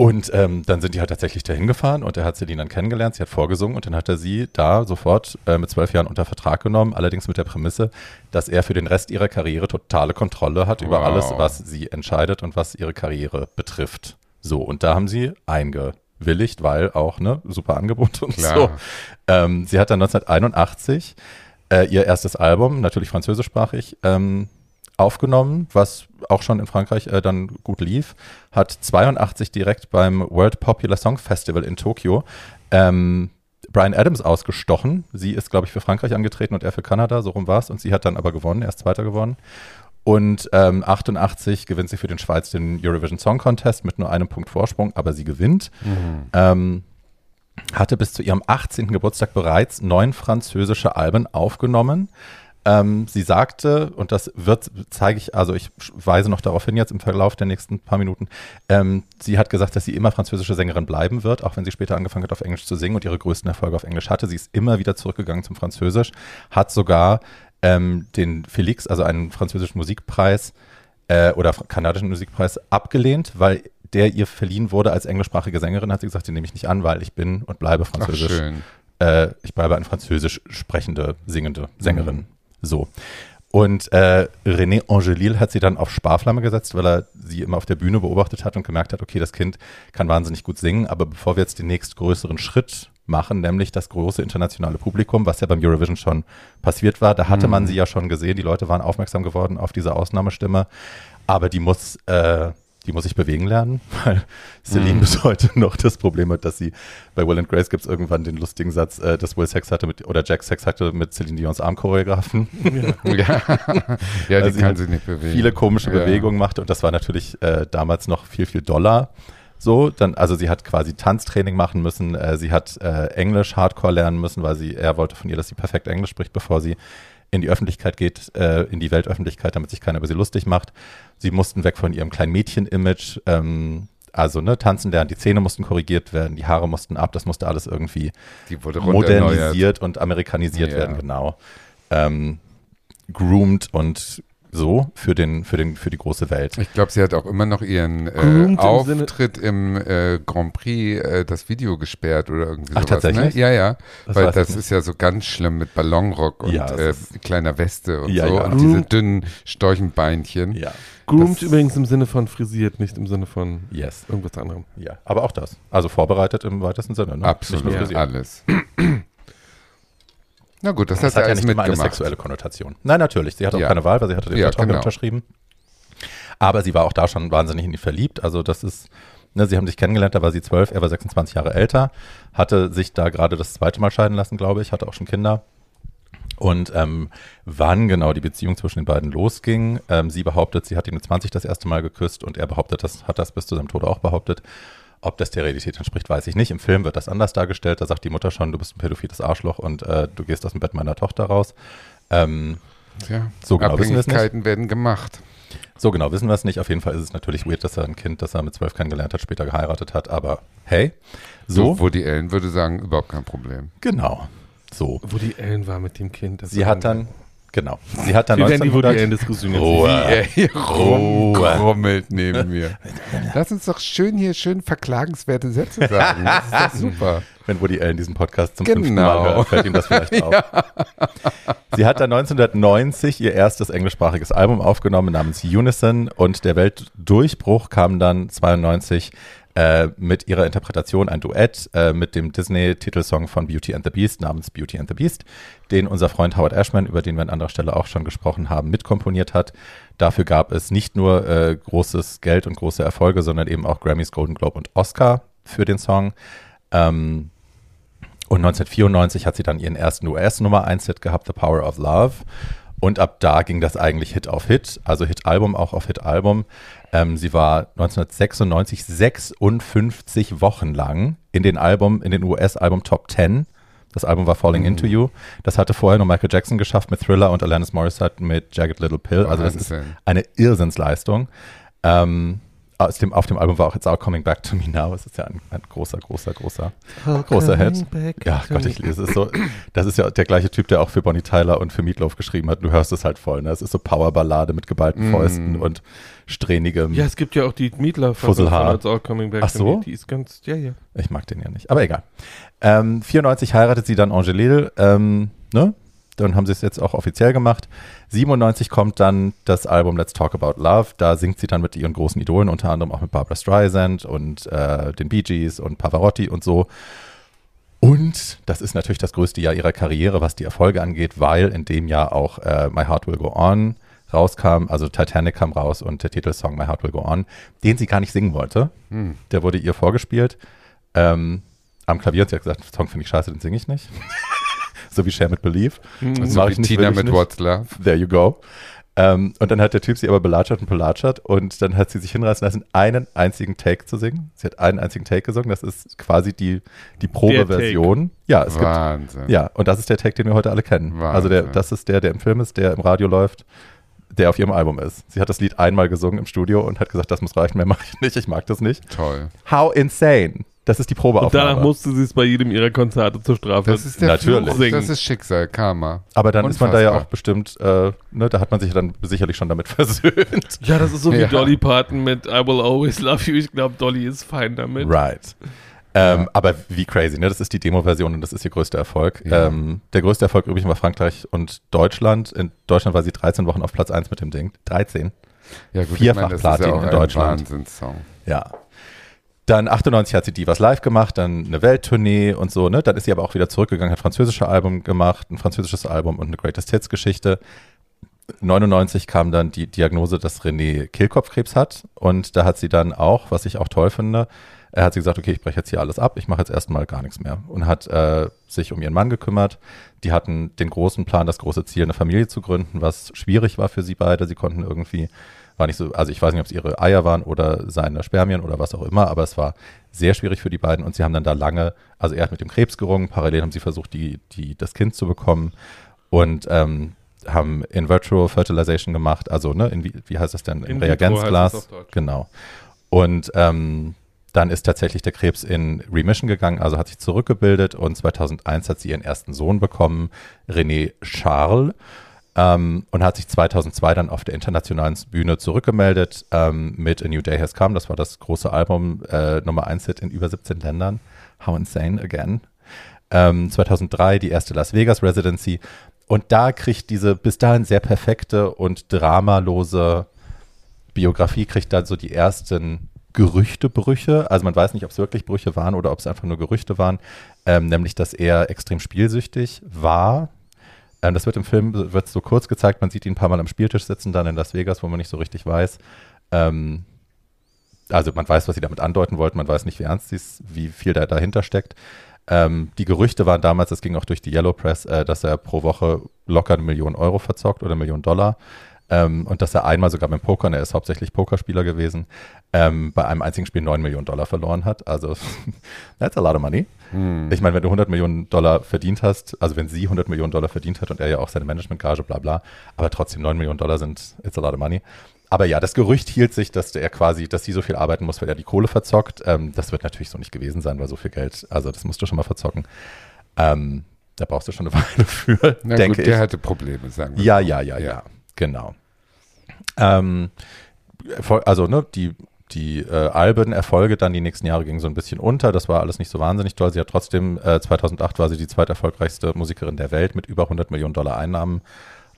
Und ähm, dann sind die halt tatsächlich dahin gefahren und er hat Celine dann kennengelernt, sie hat vorgesungen und dann hat er sie da sofort äh, mit zwölf Jahren unter Vertrag genommen, allerdings mit der Prämisse, dass er für den Rest ihrer Karriere totale Kontrolle hat über Wow. alles, was sie entscheidet und was ihre Karriere betrifft. So, und da haben sie eingewilligt, weil auch, ne, super Angebot und Klar. so. Ähm, sie hat dann 1981 äh, ihr erstes Album, natürlich französischsprachig, ähm, aufgenommen, was auch schon in Frankreich äh, dann gut lief, hat 82 direkt beim World Popular Song Festival in Tokio ähm, Brian Adams ausgestochen. Sie ist, glaube ich, für Frankreich angetreten und er für Kanada, so rum war es. Und sie hat dann aber gewonnen, er ist Zweiter gewonnen. Und ähm, 88 gewinnt sie für den Schweiz den Eurovision Song Contest mit nur einem Punkt Vorsprung, aber sie gewinnt. Mhm. Ähm, hatte bis zu ihrem 18. Geburtstag bereits neun französische Alben aufgenommen. Ähm, sie sagte, und das wird, zeige ich, also ich weise noch darauf hin jetzt im Verlauf der nächsten paar Minuten, ähm, sie hat gesagt, dass sie immer französische Sängerin bleiben wird, auch wenn sie später angefangen hat, auf Englisch zu singen und ihre größten Erfolge auf Englisch hatte. Sie ist immer wieder zurückgegangen zum Französisch, hat sogar ähm, den Felix, also einen französischen Musikpreis äh, oder kanadischen Musikpreis, abgelehnt, weil der ihr verliehen wurde als englischsprachige Sängerin, hat sie gesagt, den nehme ich nicht an, weil ich bin und bleibe französisch. Ach, schön. Äh, ich bleibe eine französisch sprechende, singende Sängerin. Mhm. So. Und äh, René Angelil hat sie dann auf Sparflamme gesetzt, weil er sie immer auf der Bühne beobachtet hat und gemerkt hat, okay, das Kind kann wahnsinnig gut singen, aber bevor wir jetzt den nächstgrößeren Schritt machen, nämlich das große internationale Publikum, was ja beim Eurovision schon passiert war, da hatte mhm. man sie ja schon gesehen, die Leute waren aufmerksam geworden auf diese Ausnahmestimme, aber die muss äh, die muss ich bewegen lernen, weil Celine mm. bis heute noch das Problem hat, dass sie bei Will and Grace gibt es irgendwann den lustigen Satz, äh, dass Will Sex hatte mit, oder Jack Sex hatte mit Celine Dions Armchoreografen. Ja, ja. ja also die kann sie nicht bewegen. Viele komische ja. Bewegungen machte und das war natürlich äh, damals noch viel, viel doller. So, dann, also sie hat quasi Tanztraining machen müssen, äh, sie hat äh, Englisch Hardcore lernen müssen, weil sie, er wollte von ihr, dass sie perfekt Englisch spricht, bevor sie in die Öffentlichkeit geht, äh, in die Weltöffentlichkeit, damit sich keiner über sie lustig macht. Sie mussten weg von ihrem kleinen Mädchen-Image. Ähm, also ne, tanzen lernen, die Zähne mussten korrigiert werden, die Haare mussten ab, das musste alles irgendwie modernisiert und amerikanisiert ja. werden, genau. Ähm, groomed und so für den für den für die große Welt. Ich glaube, sie hat auch immer noch ihren äh, Auftritt im, im äh, Grand Prix äh, das Video gesperrt oder irgendwie Ach, sowas. Ne? Tatsächlich? Ne? Ja, ja, das weil das ist ja so ganz schlimm mit Ballonrock und ja, äh, kleiner Weste und ja, so ja. und diese dünnen Storchenbeinchen. Ja. Groomed übrigens im Sinne von frisiert, nicht im Sinne von yes. irgendwas anderem. Ja, aber auch das. Also vorbereitet im weitesten Sinne. Ne? Absolut, alles. Na gut, das, das hat ja nicht immer eine sexuelle Konnotation. Nein, natürlich. Sie hatte auch ja. keine Wahl, weil sie hatte den ja, Vertrag genau. unterschrieben. Aber sie war auch da schon wahnsinnig in ihn verliebt. Also das ist, ne, sie haben sich kennengelernt, da war sie zwölf, er war 26 Jahre älter, hatte sich da gerade das zweite Mal scheiden lassen, glaube ich, hatte auch schon Kinder. Und ähm, wann genau die Beziehung zwischen den beiden losging, ähm, sie behauptet, sie hat ihn mit 20 das erste Mal geküsst und er behauptet, das hat das bis zu seinem Tode auch behauptet. Ob das der Realität entspricht, weiß ich nicht. Im Film wird das anders dargestellt. Da sagt die Mutter schon, du bist ein pädophiles Arschloch und äh, du gehst aus dem Bett meiner Tochter raus. Ähm, Tja, so genau wissen wir es nicht. werden gemacht. So genau wissen wir es nicht. Auf jeden Fall ist es natürlich weird, dass er ein Kind, das er mit zwölf kennengelernt hat, später geheiratet hat. Aber hey, so. so die Ellen würde sagen, überhaupt kein Problem. Genau. So. Wo die Ellen war mit dem Kind. Sie hat dann, Genau. Sie hat dann Wir 1900 die Diskussion Ruhe. Wie er hier rumkrummelt neben mir. Lass uns doch schön hier schön verklagenswerte Sätze sagen. Das ist doch super. Wenn Woody Allen diesen Podcast zum genau. fünften Mal hört, fällt ihm das vielleicht auf. ja. Sie hat dann 1990 ihr erstes englischsprachiges Album aufgenommen namens Unison und der Weltdurchbruch kam dann 92 äh, mit ihrer Interpretation ein Duett äh, mit dem Disney-Titelsong von Beauty and the Beast namens Beauty and the Beast, den unser Freund Howard Ashman, über den wir an anderer Stelle auch schon gesprochen haben, mitkomponiert hat. Dafür gab es nicht nur äh, großes Geld und große Erfolge, sondern eben auch Grammys, Golden Globe und Oscar für den Song. Ähm, und 1994 hat sie dann ihren ersten US-Nummer 1-Hit gehabt, The Power of Love. Und ab da ging das eigentlich Hit auf Hit, also Hit-Album auch auf Hit-Album. Ähm, sie war 1996 56 Wochen lang in den Album, in den US-Album Top 10. Das Album war Falling mhm. Into You. Das hatte vorher nur Michael Jackson geschafft mit Thriller und Alanis Morissette mit Jagged Little Pill. Also das ist eine Irrsinnsleistung. Ähm, aus dem, auf dem Album war auch It's All Coming Back to Me Now. Es ist ja ein, ein großer, großer, großer, All großer Hit. Ja, Gott, ich lese es so. Das ist ja der gleiche Typ, der auch für Bonnie Tyler und für Meatloaf geschrieben hat. Du hörst es halt voll. Ne? Es ist so Powerballade mit geballten mm. Fäusten und strähnigem. Ja, es gibt ja auch die Meatloaf von It's All Coming Back Ach so? to Me. Die ist ganz, ja, ja. Ich mag den ja nicht. Aber egal. Ähm, 94 heiratet sie dann Angelil. Ähm, ne? Dann haben sie es jetzt auch offiziell gemacht. 97 kommt dann das Album Let's Talk About Love. Da singt sie dann mit ihren großen Idolen, unter anderem auch mit Barbara Streisand und äh, den Bee Gees und Pavarotti und so. Und das ist natürlich das größte Jahr ihrer Karriere, was die Erfolge angeht, weil in dem Jahr auch äh, My Heart Will Go On rauskam, also Titanic kam raus und der Titelsong My Heart Will Go On, den sie gar nicht singen wollte. Hm. Der wurde ihr vorgespielt. Ähm, am Klavier und sie hat gesagt, Song finde ich scheiße, den singe ich nicht. So wie Share mit Believe. So Mach wie ich nicht, Tina mit. What's Love. There you go. Ähm, und dann hat der Typ sie aber belatschert und belatschert und dann hat sie sich hinreißen lassen, einen einzigen Take zu singen. Sie hat einen einzigen Take gesungen. Das ist quasi die, die Probeversion. Ja, es gibt Wahnsinn. ja, und das ist der Take, den wir heute alle kennen. Also der, Wahnsinn. das ist der, der im Film ist, der im Radio läuft, der auf ihrem Album ist. Sie hat das Lied einmal gesungen im Studio und hat gesagt, das muss reichen, mehr mache ich nicht, ich mag das nicht. Toll. How insane. Das ist die Und Probeaufnahme. danach musste sie es bei jedem ihrer Konzerte zur Strafe. Das ist der Natürlich. Fluch. Das ist Schicksal, Karma. Aber dann ist man da ja Unfassbar. auch bestimmt, äh, ne, da hat man sich ja dann sicherlich schon damit versöhnt. ja, das ist so wie Ja. Dolly Parton mit I Will Always Love You. Ich glaube, Dolly ist fein damit. Right. Ähm, Ja. Aber wie crazy, ne? Das ist die Demo-Version und das ist ihr größter Erfolg. Ja. Ähm, der größte Erfolg übrigens war Frankreich und Deutschland. In Deutschland war sie 13 Wochen auf Platz 1 mit dem Ding. 13. Ja, gut, Vierfach das Platin ist ja auch in ein Deutschland. Wahnsinnssong. Ja. Dann 98 hat sie Divas Live gemacht, dann eine Welttournee und so, ne? Dann ist sie aber auch wieder zurückgegangen, hat französische Album gemacht, ein französisches Album und eine Greatest Hits Geschichte. 99 kam dann die Diagnose, dass René Kehlkopfkrebs hat und da hat sie dann auch, was ich auch toll finde, er hat sie gesagt, okay, ich breche jetzt hier alles ab, ich mache jetzt erstmal gar nichts mehr und hat äh, sich um ihren Mann gekümmert. Die hatten den großen Plan, das große Ziel, eine Familie zu gründen, was schwierig war für sie beide. Sie konnten irgendwie, war nicht so, also ich weiß nicht, ob es ihre Eier waren oder seine Spermien oder was auch immer, aber es war sehr schwierig für die beiden und sie haben dann da lange, also er hat mit dem Krebs gerungen, parallel haben sie versucht, die, die, das Kind zu bekommen und ähm, haben in Virtual Fertilization gemacht, also ne, in, wie, wie heißt das denn, im Reagenzglas, genau. Und ähm, dann ist tatsächlich der Krebs in Remission gegangen, also hat sich zurückgebildet und 2001 hat sie ihren ersten Sohn bekommen, René Charles, ähm, und hat sich 2002 dann auf der internationalen Bühne zurückgemeldet ähm, mit A New Day Has Come. Das war das große Album, äh, Nummer 1 Hit in über 17 Ländern. How insane again. Ähm, 2003 die erste Las Vegas Residency. Und da kriegt diese bis dahin sehr perfekte und dramalose Biografie, kriegt dann so die ersten Gerüchtebrüche. Also man weiß nicht, ob es wirklich Brüche waren oder ob es einfach nur Gerüchte waren. Ähm, nämlich, dass er extrem spielsüchtig war. Ähm, das wird im Film wird so kurz gezeigt. Man sieht ihn ein paar Mal am Spieltisch sitzen, dann in Las Vegas, wo man nicht so richtig weiß. Ähm, also man weiß, was sie damit andeuten wollten. Man weiß nicht, wie ernst sie es, wie viel da dahinter steckt. Ähm, die Gerüchte waren damals, das ging auch durch die Yellow Press, äh, dass er pro Woche locker eine Million Euro verzockt oder eine Million Dollar. Ähm, und dass er einmal sogar beim Pokern, er ist hauptsächlich Pokerspieler gewesen, ähm, bei einem einzigen Spiel 9 Millionen Dollar verloren hat. Also, that's a lot of money. Hm. Ich meine, wenn du 100 Millionen Dollar verdient hast, also wenn sie 100 Millionen Dollar verdient hat und er ja auch seine Managementgage, bla bla, aber trotzdem 9 Millionen Dollar sind, it's a lot of money. Aber ja, das Gerücht hielt sich, dass er quasi, dass sie so viel arbeiten muss, weil er die Kohle verzockt. Ähm, das wird natürlich so nicht gewesen sein, weil so viel Geld, also das musst du schon mal verzocken. Ähm, da brauchst du schon eine Weile für, Na denke gut, der ich. hatte Probleme, sagen wir Ja, mal. ja, ja, ja, genau. Ähm, also, ne, die, die äh, Alben, Erfolge dann die nächsten Jahre gingen so ein bisschen unter. Das war alles nicht so wahnsinnig toll. Sie hat trotzdem, äh, 2008 war sie die zweiterfolgreichste Musikerin der Welt mit über 100 Millionen Dollar Einnahmen.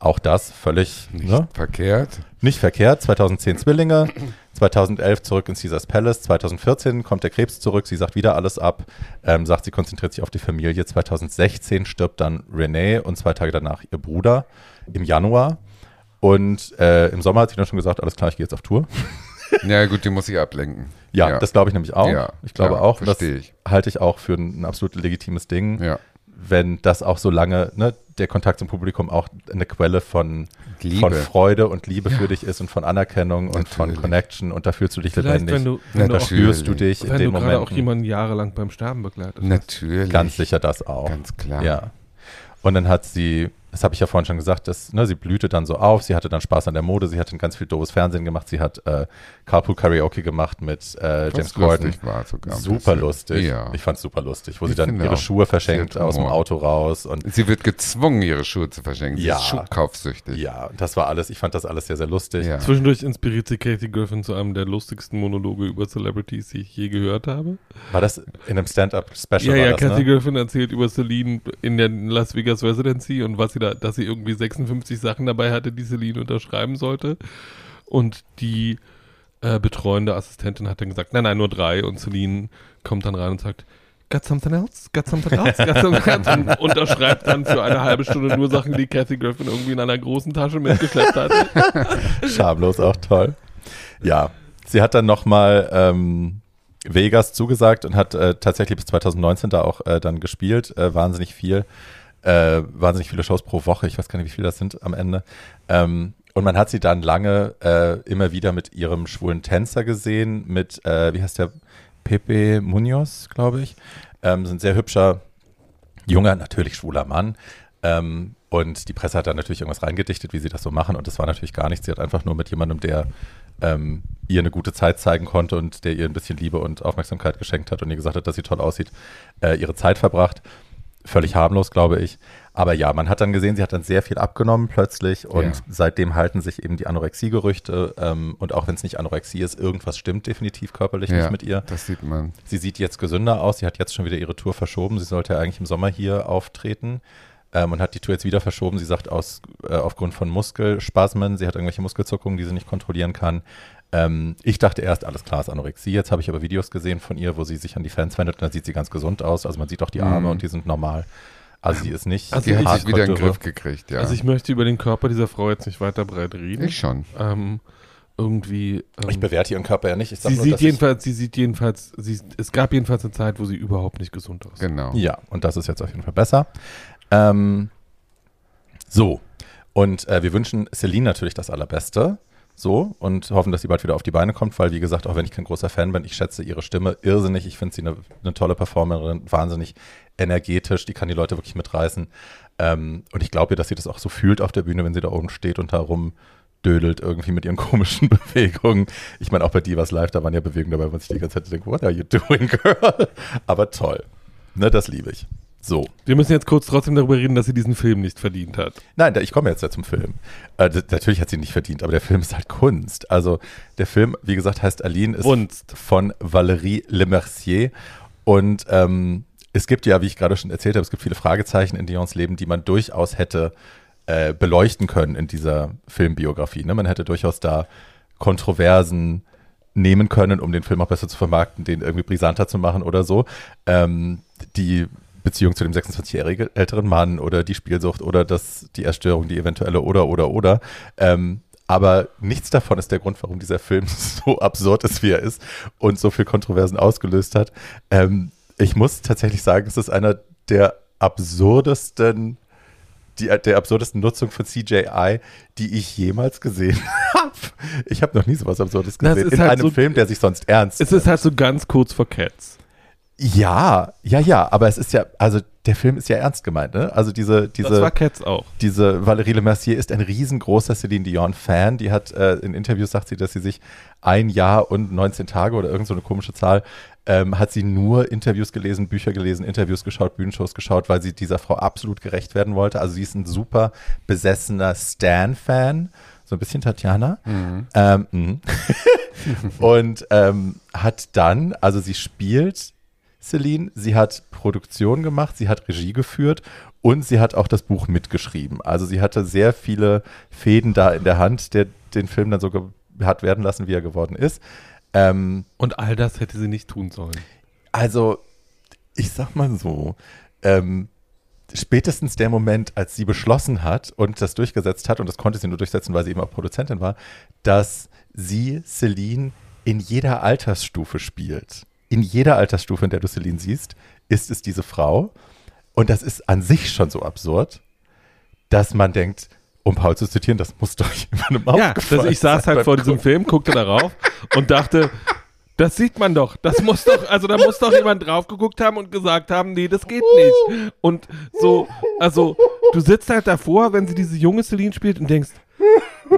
Auch das völlig Nicht ne, verkehrt. nicht verkehrt. 2010 Zwillinge, 2011 zurück in Caesars Palace, 2014 kommt der Krebs zurück, sie sagt wieder alles ab, ähm, sagt, sie konzentriert sich auf die Familie. 2016 stirbt dann Renee und zwei Tage danach ihr Bruder im Januar. Und äh, im Sommer hat sie dann schon gesagt, alles klar, ich gehe jetzt auf Tour. Ja, gut, die muss ich ablenken. Ja, das glaube ich nämlich auch. Ja, ich glaube ja, auch, das verstehe ich. halte ich auch für ein, ein absolut legitimes Ding, Ja. wenn das auch so lange, ne, der Kontakt zum Publikum auch eine Quelle von, Liebe. von Freude und Liebe für dich ist und von Anerkennung und von Natürlich. Connection und da fühlst du dich Vielleicht, lebendig. wenn du, Ja, wenn du, da auch, spürst du dich in wenn dem du gerade auch Moment. jemanden jahrelang beim Sterben begleitet hast. Natürlich. Ganz sicher das auch. Ganz klar. Ja. Und dann hat sie, das habe ich ja vorhin schon gesagt, dass, ne, sie blühte dann so auf, sie hatte dann Spaß an der Mode, sie hat dann ganz viel doofes Fernsehen gemacht, sie hat äh, Carpool Karaoke gemacht mit äh, James Corden. lustig war sogar. Super bisschen. lustig. Ja. Ich fand's super lustig, wo Ich sie dann ihre auch. Schuhe verschenkt aus dem. Auto raus und Sie wird gezwungen, ihre Schuhe zu verschenken. Sie Ja. ist schuhkaufsüchtig. ja, das war alles, ich fand das alles sehr, sehr lustig. Ja. Zwischendurch inspiriert sie Katie Griffin zu einem der lustigsten Monologe über Celebrities, die ich je gehört habe. War das in einem Stand-Up-Special? Ja, war ja, das, Kathy ne? Griffin erzählt über Celine in der Las Vegas Residency und was sie da, dass sie irgendwie 56 Sachen dabei hatte, die Celine unterschreiben sollte. Und die äh, betreuende Assistentin hat dann gesagt, nein, nein, nur drei. Und Celine kommt dann rein und sagt, got something else? Got something else? Got something else? Und unterschreibt dann für eine halbe Stunde nur Sachen, die Kathy Griffin irgendwie in einer großen Tasche mitgeschleppt hat. Schamlos, auch toll. Ja, sie hat dann nochmal ähm, Vegas zugesagt und hat äh, tatsächlich bis 2019 da auch äh, dann gespielt. Äh, wahnsinnig viel. Äh, wahnsinnig viele Shows pro Woche. Ich weiß gar nicht, wie viele das sind am Ende. Ähm, und man hat sie dann lange äh, immer wieder mit ihrem schwulen Tänzer gesehen, mit, äh, wie heißt der, Pepe Munoz, glaube ich. Ähm, so ein sehr hübscher, junger, natürlich schwuler Mann. Ähm, und die Presse hat dann natürlich irgendwas reingedichtet, wie sie das so machen. Und das war natürlich gar nichts. Sie hat einfach nur mit jemandem, der ähm, ihr eine gute Zeit zeigen konnte und der ihr ein bisschen Liebe und Aufmerksamkeit geschenkt hat und ihr gesagt hat, dass sie toll aussieht, äh, ihre Zeit verbracht. Völlig harmlos, glaube ich. Aber ja, man hat dann gesehen, sie hat dann sehr viel abgenommen plötzlich und Ja. seitdem halten sich eben die Anorexie-Gerüchte ähm, und auch wenn es nicht Anorexie ist, irgendwas stimmt definitiv körperlich Ja, nicht mit ihr. das sieht man. Sie sieht jetzt gesünder aus, sie hat jetzt schon wieder ihre Tour verschoben, sie sollte ja eigentlich im Sommer hier auftreten ähm, und hat die Tour jetzt wieder verschoben. Sie sagt aus, äh, aufgrund von Muskelspasmen, sie hat irgendwelche Muskelzuckungen, die sie nicht kontrollieren kann. Ähm, ich dachte erst, alles klar, ist Anorexie. Jetzt habe ich aber Videos gesehen von ihr, wo sie sich an die Fans wendet und dann sieht sie ganz gesund aus. Also man sieht auch die Arme Mhm. und die sind normal. Also sie ist nicht Also Die hat sich wieder in den. Griff gekriegt, ja. Also ich möchte über den Körper dieser Frau jetzt nicht weiter breit reden. ich schon. Ähm, irgendwie. Ähm, Ich bewerte ihren Körper ja nicht. Sie nur, sieht dass ich- jedenfalls, sie sieht jedenfalls, sie, es gab jedenfalls eine Zeit, wo sie überhaupt nicht gesund aussah. Genau. Ja, und das ist jetzt auf jeden Fall besser. Ähm, so, und äh, wir wünschen Celine natürlich das Allerbeste. So, und hoffen, dass sie bald wieder auf die Beine kommt, weil, wie gesagt, auch wenn ich kein großer Fan bin, ich schätze ihre Stimme irrsinnig. Ich finde sie eine, eine tolle Performerin, wahnsinnig energetisch, die kann die Leute wirklich mitreißen. Ähm, und ich glaube ihr, dass sie das auch so fühlt auf der Bühne, wenn sie da oben steht und da rumdödelt irgendwie mit ihren komischen Bewegungen. Ich meine, auch bei Divas Live, da waren ja Bewegungen dabei, wo man sich die ganze Zeit denkt, what are you doing, girl? Aber toll. Ne, das liebe ich. So. Wir müssen jetzt kurz trotzdem darüber reden, dass sie diesen Film nicht verdient hat. Nein, da, ich komme jetzt ja zum Film. Äh, natürlich hat sie ihn nicht verdient, aber der Film ist halt Kunst. Also der Film, wie gesagt, heißt Aline, ist Kunst. von Valérie Lemercier. Und ähm, es gibt ja, wie ich gerade schon erzählt habe, es gibt viele Fragezeichen in Dions Leben, die man durchaus hätte äh, beleuchten können in dieser Filmbiografie. Ne? Man hätte durchaus da Kontroversen nehmen können, um den Film auch besser zu vermarkten, den irgendwie brisanter zu machen oder so. Ähm, die Beziehung zu dem 26-jährigen älteren Mann oder die Spielsucht oder das, die Erstörung, die eventuelle oder oder oder. Ähm, aber nichts davon ist der Grund, warum dieser Film so absurd ist, wie er ist und so viel Kontroversen ausgelöst hat. Ähm, ich muss tatsächlich sagen, es ist einer der absurdesten, die, der absurdesten Nutzung von CJI, die ich jemals gesehen habe. Ich habe noch nie sowas Absurdes Das gesehen. ist In halt einem so- Film, der sich sonst ernst Es ist halt so ganz kurz vor Cats. Ja, ja, ja, aber es ist ja, also der Film ist ja ernst gemeint, ne? Also diese, das war diese, Cats auch. diese Valérie Lemercier ist ein riesengroßer Celine Dion-Fan. Die hat äh, in Interviews sagt sie, dass sie sich ein Jahr und 19 Tage oder irgend so eine komische Zahl, ähm, hat sie nur Interviews gelesen, Bücher gelesen, Interviews geschaut, Bühnenshows geschaut, weil sie dieser Frau absolut gerecht werden wollte. Also sie ist ein super besessener Stan-Fan, so ein bisschen Tatjana. Ähm, mhm. und ähm, hat dann, also sie spielt Celine, sie hat Produktion gemacht, sie hat Regie geführt und sie hat auch das Buch mitgeschrieben. Also sie hatte sehr viele Fäden da in der Hand, der den Film dann so hat werden lassen, wie er geworden ist. Ähm, Und all das hätte sie nicht tun sollen. also, ich sag mal so, ähm, spätestens der Moment, als sie beschlossen hat und das durchgesetzt hat, und das konnte sie nur durchsetzen, weil sie eben auch Produzentin war, dass sie Celine in jeder Altersstufe spielt. In jeder Altersstufe, in der du Celine siehst, ist es diese Frau. Und das ist an sich schon so absurd, dass man denkt, um Paul zu zitieren, das muss doch jemandem Ja, aufgefallen ich saß halt vor diesem. Film, guckte darauf und dachte, das sieht man doch. Das muss doch, also da muss doch jemand drauf geguckt haben und gesagt haben, nee, das geht nicht. Und so, also du sitzt halt davor, wenn sie diese junge Celine spielt und denkst,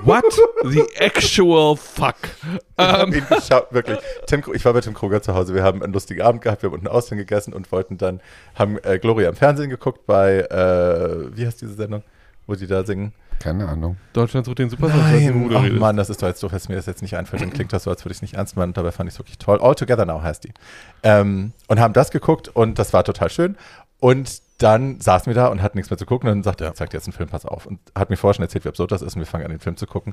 what the actual fuck? Ich hab Ähm, ihn geschaut, wirklich. Tim, ich war bei Tim Kruger zu Hause. Wir haben einen lustigen Abend gehabt. Wir haben unten Austern gegessen und wollten dann, haben äh, Gloria im Fernsehen geguckt bei, äh, wie heißt diese Sendung, wo die da singen? Keine Ahnung. Deutschland sucht den Superstar. ich du oh redest. Mann, das ist doch jetzt doof, dass mir das jetzt nicht einfällt. Dann klingt das so, als würde ich es nicht ernst meinen. Dabei fand ich es wirklich toll. All Together Now heißt die. Ähm, und haben das geguckt und das war total schön. Und dann saßen wir da und hatten nichts mehr zu gucken. Und dann sagte er, zeigt jetzt einen Film, pass auf. Und hat mir vorher schon erzählt, wie absurd das ist. Und wir fangen an, den Film zu gucken.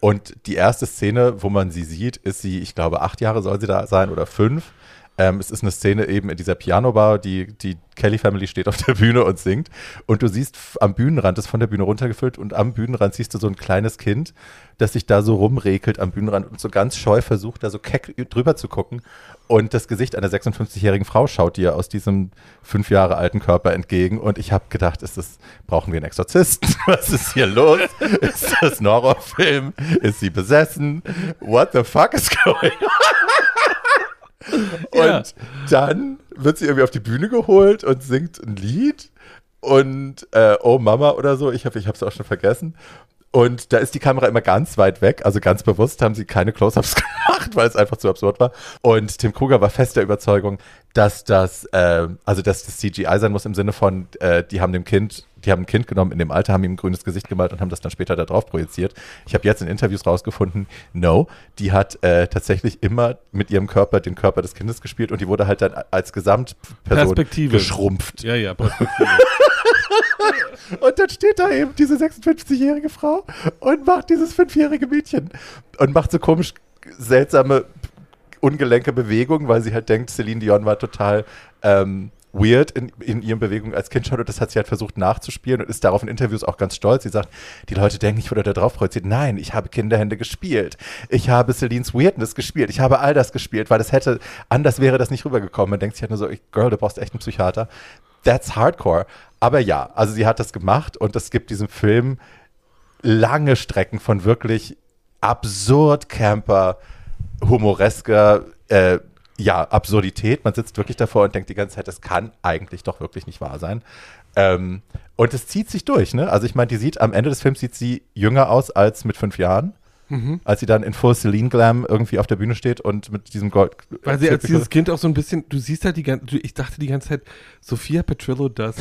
Und die erste Szene, wo man sie sieht, ist sie, ich glaube, acht Jahre soll sie da sein oder fünf. Ähm, es ist eine Szene eben in dieser Piano-Bar, die, die Kelly Family steht auf der Bühne und singt. Und du siehst am Bühnenrand, ist von der Bühne runtergefüllt, und am Bühnenrand siehst du so ein kleines Kind, das sich da so rumrekelt am Bühnenrand und so ganz scheu versucht, da so keck drüber zu gucken. Und das Gesicht einer 56-jährigen Frau schaut dir aus diesem fünf Jahre alten Körper entgegen. Und ich habe gedacht, ist das, brauchen wir einen Exorzisten? Was ist hier los? Ist das ein Horrorfilm? Ist sie besessen? What the fuck is going on? Ja. Und dann wird sie irgendwie auf die Bühne geholt und singt ein Lied. Und äh, Oh Mama oder so, ich habe ich es auch schon vergessen. Und da ist die Kamera immer ganz weit weg, also ganz bewusst haben sie keine Close-ups gemacht, weil es einfach zu absurd war. Und Tim Kruger war fest der Überzeugung, dass das, äh, also dass das CGI sein muss im Sinne von, äh, die haben dem Kind, die haben ein Kind genommen in dem Alter, haben ihm ein grünes Gesicht gemalt und haben das dann später da drauf projiziert. Ich habe jetzt in Interviews rausgefunden, no, die hat äh, tatsächlich immer mit ihrem Körper den Körper des Kindes gespielt und die wurde halt dann als Gesamtperson Perspektive. geschrumpft. Ja, ja, Perspektive. Und dann steht da eben diese 56-jährige Frau und macht dieses fünfjährige Mädchen und macht so komisch seltsame, ungelenke Bewegungen, weil sie halt denkt, Celine Dion war total ähm, weird in, in ihren Bewegungen als Kind schon und das hat sie halt versucht nachzuspielen und ist darauf in Interviews auch ganz stolz. Sie sagt, die Leute denken, ich wurde da drauf projiziert. Nein, ich habe Kinderhände gespielt. Ich habe Celines Weirdness gespielt. Ich habe all das gespielt, weil das hätte, anders wäre das nicht rübergekommen. Man denkt sich halt nur so, Girl, du brauchst echt einen Psychiater. That's hardcore. Aber ja, also sie hat das gemacht und es gibt diesem Film lange Strecken von wirklich absurd Camper, humoresker, äh, ja, Absurdität. Man sitzt wirklich davor und denkt die ganze Zeit, das kann eigentlich doch wirklich nicht wahr sein. Ähm, und es zieht sich durch, ne? Also ich meine, die sieht, am Ende des Films sieht sie jünger aus als mit fünf Jahren. Als sie dann in Full Celine Glam irgendwie auf der Bühne steht und mit diesem Gold. Weil sie als dieses Kind auch so ein bisschen, du siehst halt die ganze, ich dachte die ganze Zeit, Sophia Petrillo das.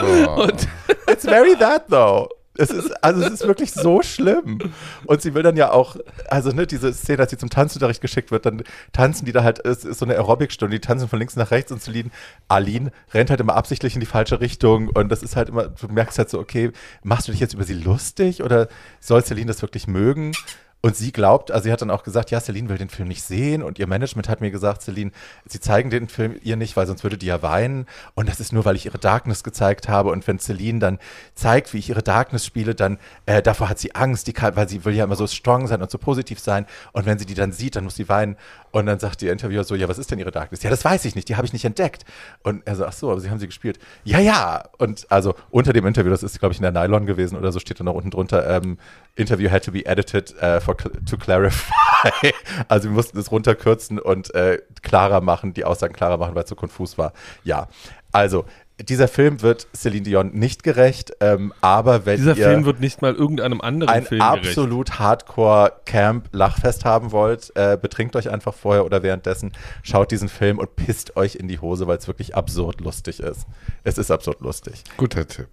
Oh. It's very that though. Es ist, also es ist wirklich so schlimm. Und sie will dann ja auch, also ne, diese Szene, als sie zum Tanzunterricht geschickt wird, dann tanzen die da halt, es ist so eine Aerobic-Stunde, die tanzen von links nach rechts und Celine, Aline rennt halt immer absichtlich in die falsche Richtung und das ist halt immer, du merkst halt so, okay, machst du dich jetzt über sie lustig oder soll Celine das wirklich mögen? Und sie glaubt, also sie hat dann auch gesagt, ja, Celine will den Film nicht sehen. Und ihr Management hat mir gesagt, Celine, sie zeigen den Film ihr nicht, weil sonst würde die ja weinen. Und das ist nur, weil ich ihre Darkness gezeigt habe. Und wenn Celine dann zeigt, wie ich ihre Darkness spiele, dann äh, davor hat sie Angst, die kann, weil sie will ja immer so strong sein und so positiv sein. Und wenn sie die dann sieht, dann muss sie weinen. Und dann sagt der Interviewer so, ja, was ist denn ihre Darkness? Ja, das weiß ich nicht, die habe ich nicht entdeckt. Und er so, ach so, aber sie haben sie gespielt. Ja, ja. Und also unter dem Interview, das ist glaube ich in der Nylon gewesen oder so, steht dann noch unten drunter, ähm, Interview had to be edited uh, for, cl- to clarify. also wir mussten es runterkürzen und äh, klarer machen, die Aussagen klarer machen, weil es so konfus war. Ja, also dieser Film wird Celine Dion nicht gerecht, ähm, aber wenn dieser ihr Film wird nicht mal irgendeinem anderen ein Film gerecht. absolut Hardcore-Camp-Lachfest haben wollt, äh, betrinkt euch einfach vorher oder währenddessen, schaut diesen Film und pisst euch in die Hose, weil es wirklich absurd lustig ist. Es ist absurd lustig. Guter Tipp.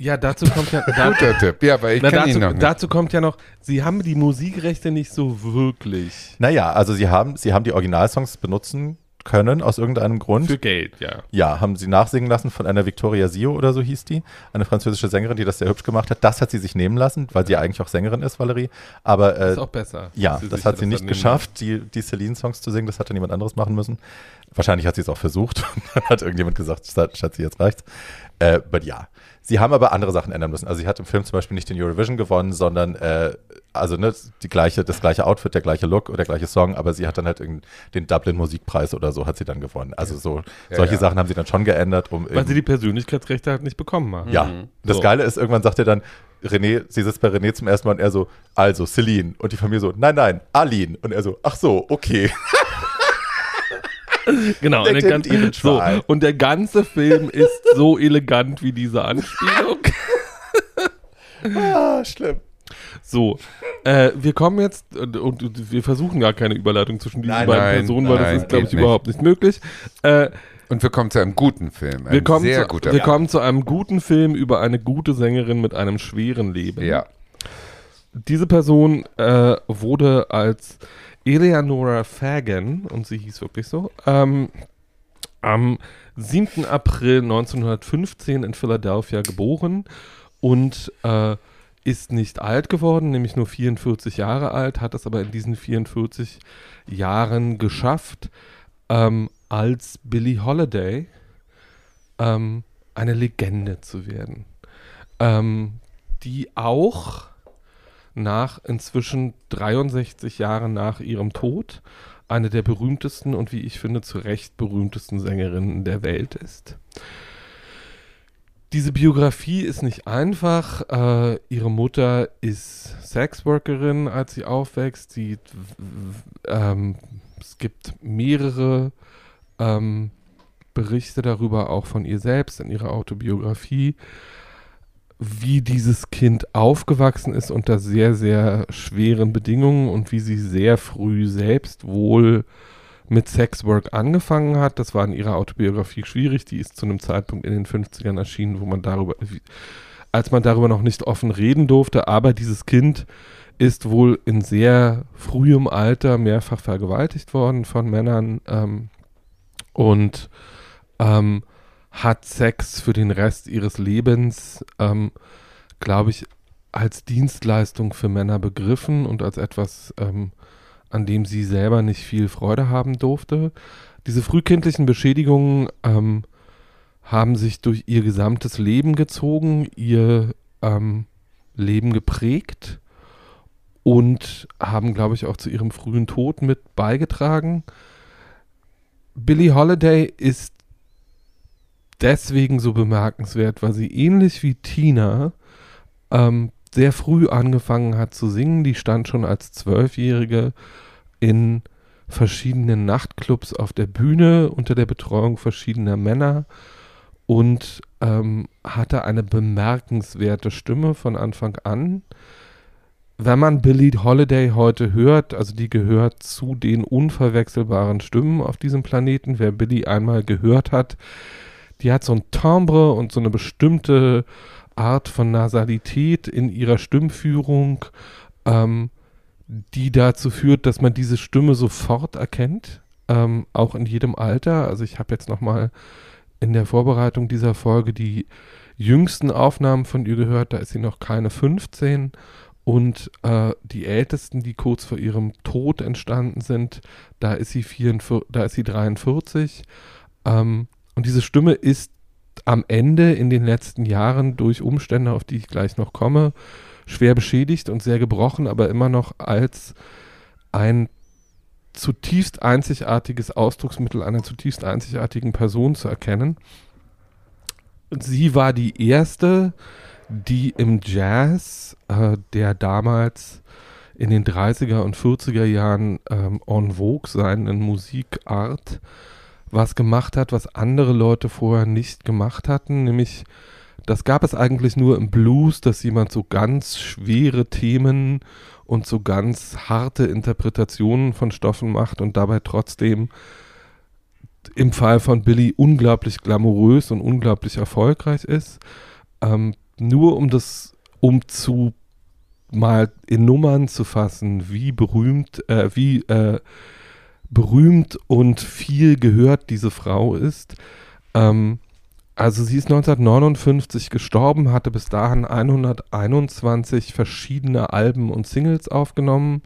Ja, dazu kommt ja, da, Guter Tipp. Ja, weil ich na, dazu, ihn noch nicht. dazu kommt ja noch, sie haben die Musikrechte nicht so wirklich. Naja, also sie haben, sie haben die Originalsongs benutzen können aus irgendeinem Grund. Für Geld, ja. Ja, haben sie nachsingen lassen von einer Victoria Sio oder so hieß die, eine französische Sängerin, die das sehr hübsch gemacht hat. Das hat sie sich nehmen lassen, weil sie ja eigentlich auch Sängerin ist, Valerie. Aber äh, Ist auch besser. ja, das hat sie nicht geschafft, die, die Celine-Songs zu singen. Das hat dann jemand anderes machen müssen. Wahrscheinlich hat sie es auch versucht. dann hat irgendjemand gesagt, Schatz, Schatzi, jetzt reicht's. Äh, but ja. Sie haben aber andere Sachen ändern müssen. Also sie hat im Film zum Beispiel nicht den Eurovision gewonnen, sondern äh, also ne, die gleiche, das gleiche Outfit, der gleiche Look oder der gleiche Song, aber sie hat dann halt irgend- den Dublin Musikpreis oder so hat sie dann gewonnen. Also so Ja, solche ja. Sachen haben sie dann schon geändert, um Weil sie die Persönlichkeitsrechte halt nicht bekommen haben. ja, das So. Geile ist, irgendwann sagt er dann, René, sie sitzt bei René zum ersten Mal und er so, also Celine. Und die Familie so, nein, nein, Aline. Und er so, ach so, okay. Genau. Und der, ganze, so, und der ganze Film ist so elegant wie diese Anspielung. ah, schlimm. So, äh, wir kommen jetzt und, und, wir versuchen gar keine Überleitung zwischen diesen Nein, beiden nein, Personen, weil nein, das ist, glaube ich, nicht. überhaupt nicht möglich. Äh, Und wir kommen zu einem guten Film. Ein wir kommen, sehr zu, guter wir Film. kommen zu einem guten Film über eine gute Sängerin mit einem schweren Leben. Ja. Diese Person äh, wurde als Eleanora Fagan, und sie hieß wirklich so, ähm, am 7. April 1915 in Philadelphia geboren und äh, ist nicht alt geworden, nämlich nur 44 Jahre alt, hat es aber in diesen 44 Jahren geschafft, ähm, als Billie Holiday ähm, eine Legende zu werden, ähm, die auch nach inzwischen 63 Jahren nach ihrem Tod eine der berühmtesten und wie ich finde zu Recht berühmtesten Sängerinnen der Welt ist. Diese Biografie ist nicht einfach. Äh, ihre Mutter ist Sexworkerin, als sie aufwächst. Sie, ähm, es gibt mehrere ähm, Berichte darüber, auch von ihr selbst in ihrer Autobiografie, wie dieses Kind aufgewachsen ist unter sehr, sehr schweren Bedingungen und wie sie sehr früh selbst wohl mit Sexwork angefangen hat. Das war in ihrer Autobiografie schwierig. Die ist zu einem Zeitpunkt in den 50ern erschienen, wo man darüber, als man darüber noch nicht offen reden durfte. Aber dieses Kind ist wohl in sehr frühem Alter mehrfach vergewaltigt worden von Männern ähm, und ähm, hat Sex für den Rest ihres Lebens, ähm, glaube ich, als Dienstleistung für Männer begriffen und als etwas ähm, an dem sie selber nicht viel Freude haben durfte. Diese frühkindlichen Beschädigungen ähm, haben sich durch ihr gesamtes Leben gezogen, ihr ähm, Leben geprägt und haben, glaube ich, auch zu ihrem frühen Tod mit beigetragen. Billie Holiday ist deswegen so bemerkenswert, weil sie ähnlich wie Tina ähm, sehr früh angefangen hat zu singen. Die stand schon als Zwölfjährige in verschiedenen Nachtclubs auf der Bühne unter der Betreuung verschiedener Männer und ähm, hatte eine bemerkenswerte Stimme von Anfang an. Wenn man Billie Holiday heute hört, also die gehört zu den unverwechselbaren Stimmen auf diesem Planeten, wer Billie einmal gehört hat, die hat so ein Timbre und so eine bestimmte Art von Nasalität in ihrer Stimmführung, ähm, die dazu führt, dass man diese Stimme sofort erkennt, ähm, auch in jedem Alter. Also ich habe jetzt noch mal in der Vorbereitung dieser Folge die jüngsten Aufnahmen von ihr gehört, da ist sie noch keine 15 und äh, die ältesten, die kurz vor ihrem Tod entstanden sind, da ist sie, 44, da ist sie 43 ähm, und diese Stimme ist am Ende in den letzten Jahren durch Umstände, auf die ich gleich noch komme, schwer beschädigt und sehr gebrochen, aber immer noch als ein zutiefst einzigartiges Ausdrucksmittel einer zutiefst einzigartigen Person zu erkennen. Sie war die erste, die im Jazz, äh, der damals in den 30er und 40er Jahren ähm, en vogue seinen Musikart was gemacht hat, was andere Leute vorher nicht gemacht hatten, nämlich das gab es eigentlich nur im Blues, dass jemand so ganz schwere Themen und so ganz harte Interpretationen von Stoffen macht und dabei trotzdem im Fall von Billy unglaublich glamourös und unglaublich erfolgreich ist. Ähm, nur um das, um zu mal in Nummern zu fassen, wie berühmt, äh, wie äh, berühmt und viel gehört diese Frau ist. Ähm, also sie ist 1959 gestorben, hatte bis dahin 121 verschiedene Alben und Singles aufgenommen.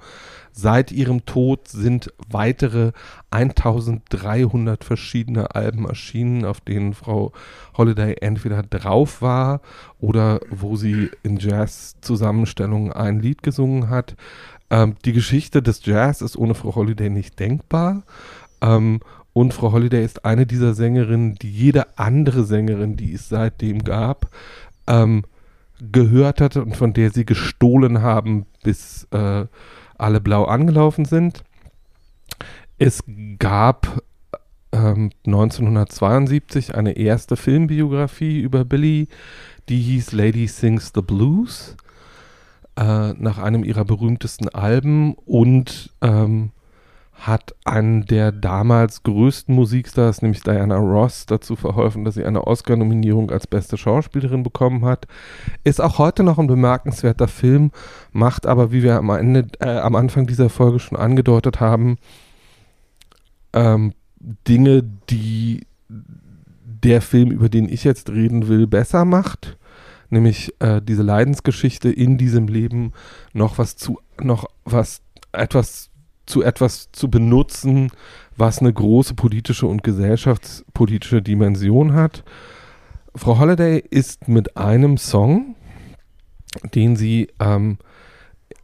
Seit ihrem Tod sind weitere 1300 verschiedene Alben erschienen, auf denen Frau Holiday entweder drauf war oder wo sie in Jazz-Zusammenstellungen ein Lied gesungen hat. Ähm, die Geschichte des Jazz ist ohne Frau Holiday nicht denkbar. Ähm, und Frau Holiday ist eine dieser Sängerinnen, die jede andere Sängerin, die es seitdem gab, ähm, gehört hatte und von der sie gestohlen haben, bis äh, alle blau angelaufen sind. Es gab ähm, 1972 eine erste Filmbiografie über Billy, die hieß Lady Sings the Blues äh, nach einem ihrer berühmtesten Alben und ähm, hat einen der damals größten Musikstars, nämlich Diana Ross, dazu verholfen, dass sie eine Oscar-Nominierung als beste Schauspielerin bekommen hat. Ist auch heute noch ein bemerkenswerter Film, macht aber, wie wir am, Ende, äh, am Anfang dieser Folge schon angedeutet haben, ähm, Dinge, die der Film, über den ich jetzt reden will, besser macht. Nämlich äh, diese Leidensgeschichte in diesem Leben noch was zu, noch was, etwas zu etwas zu benutzen, was eine große politische und gesellschaftspolitische Dimension hat. Frau Holiday ist mit einem Song, den sie ähm,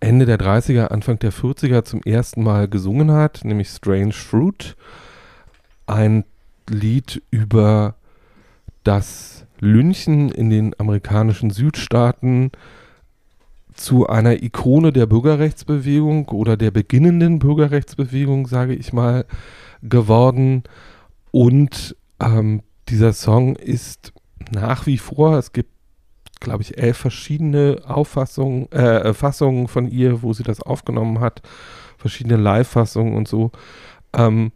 Ende der 30er, Anfang der 40er zum ersten Mal gesungen hat, nämlich Strange Fruit, ein Lied über das Lynchen in den amerikanischen Südstaaten zu einer Ikone der Bürgerrechtsbewegung oder der beginnenden Bürgerrechtsbewegung, sage ich mal, geworden. Und ähm, dieser Song ist nach wie vor, es gibt, glaube ich, elf verschiedene Auffassungen, äh, Fassungen von ihr, wo sie das aufgenommen hat, verschiedene Live-Fassungen und so. Ähm,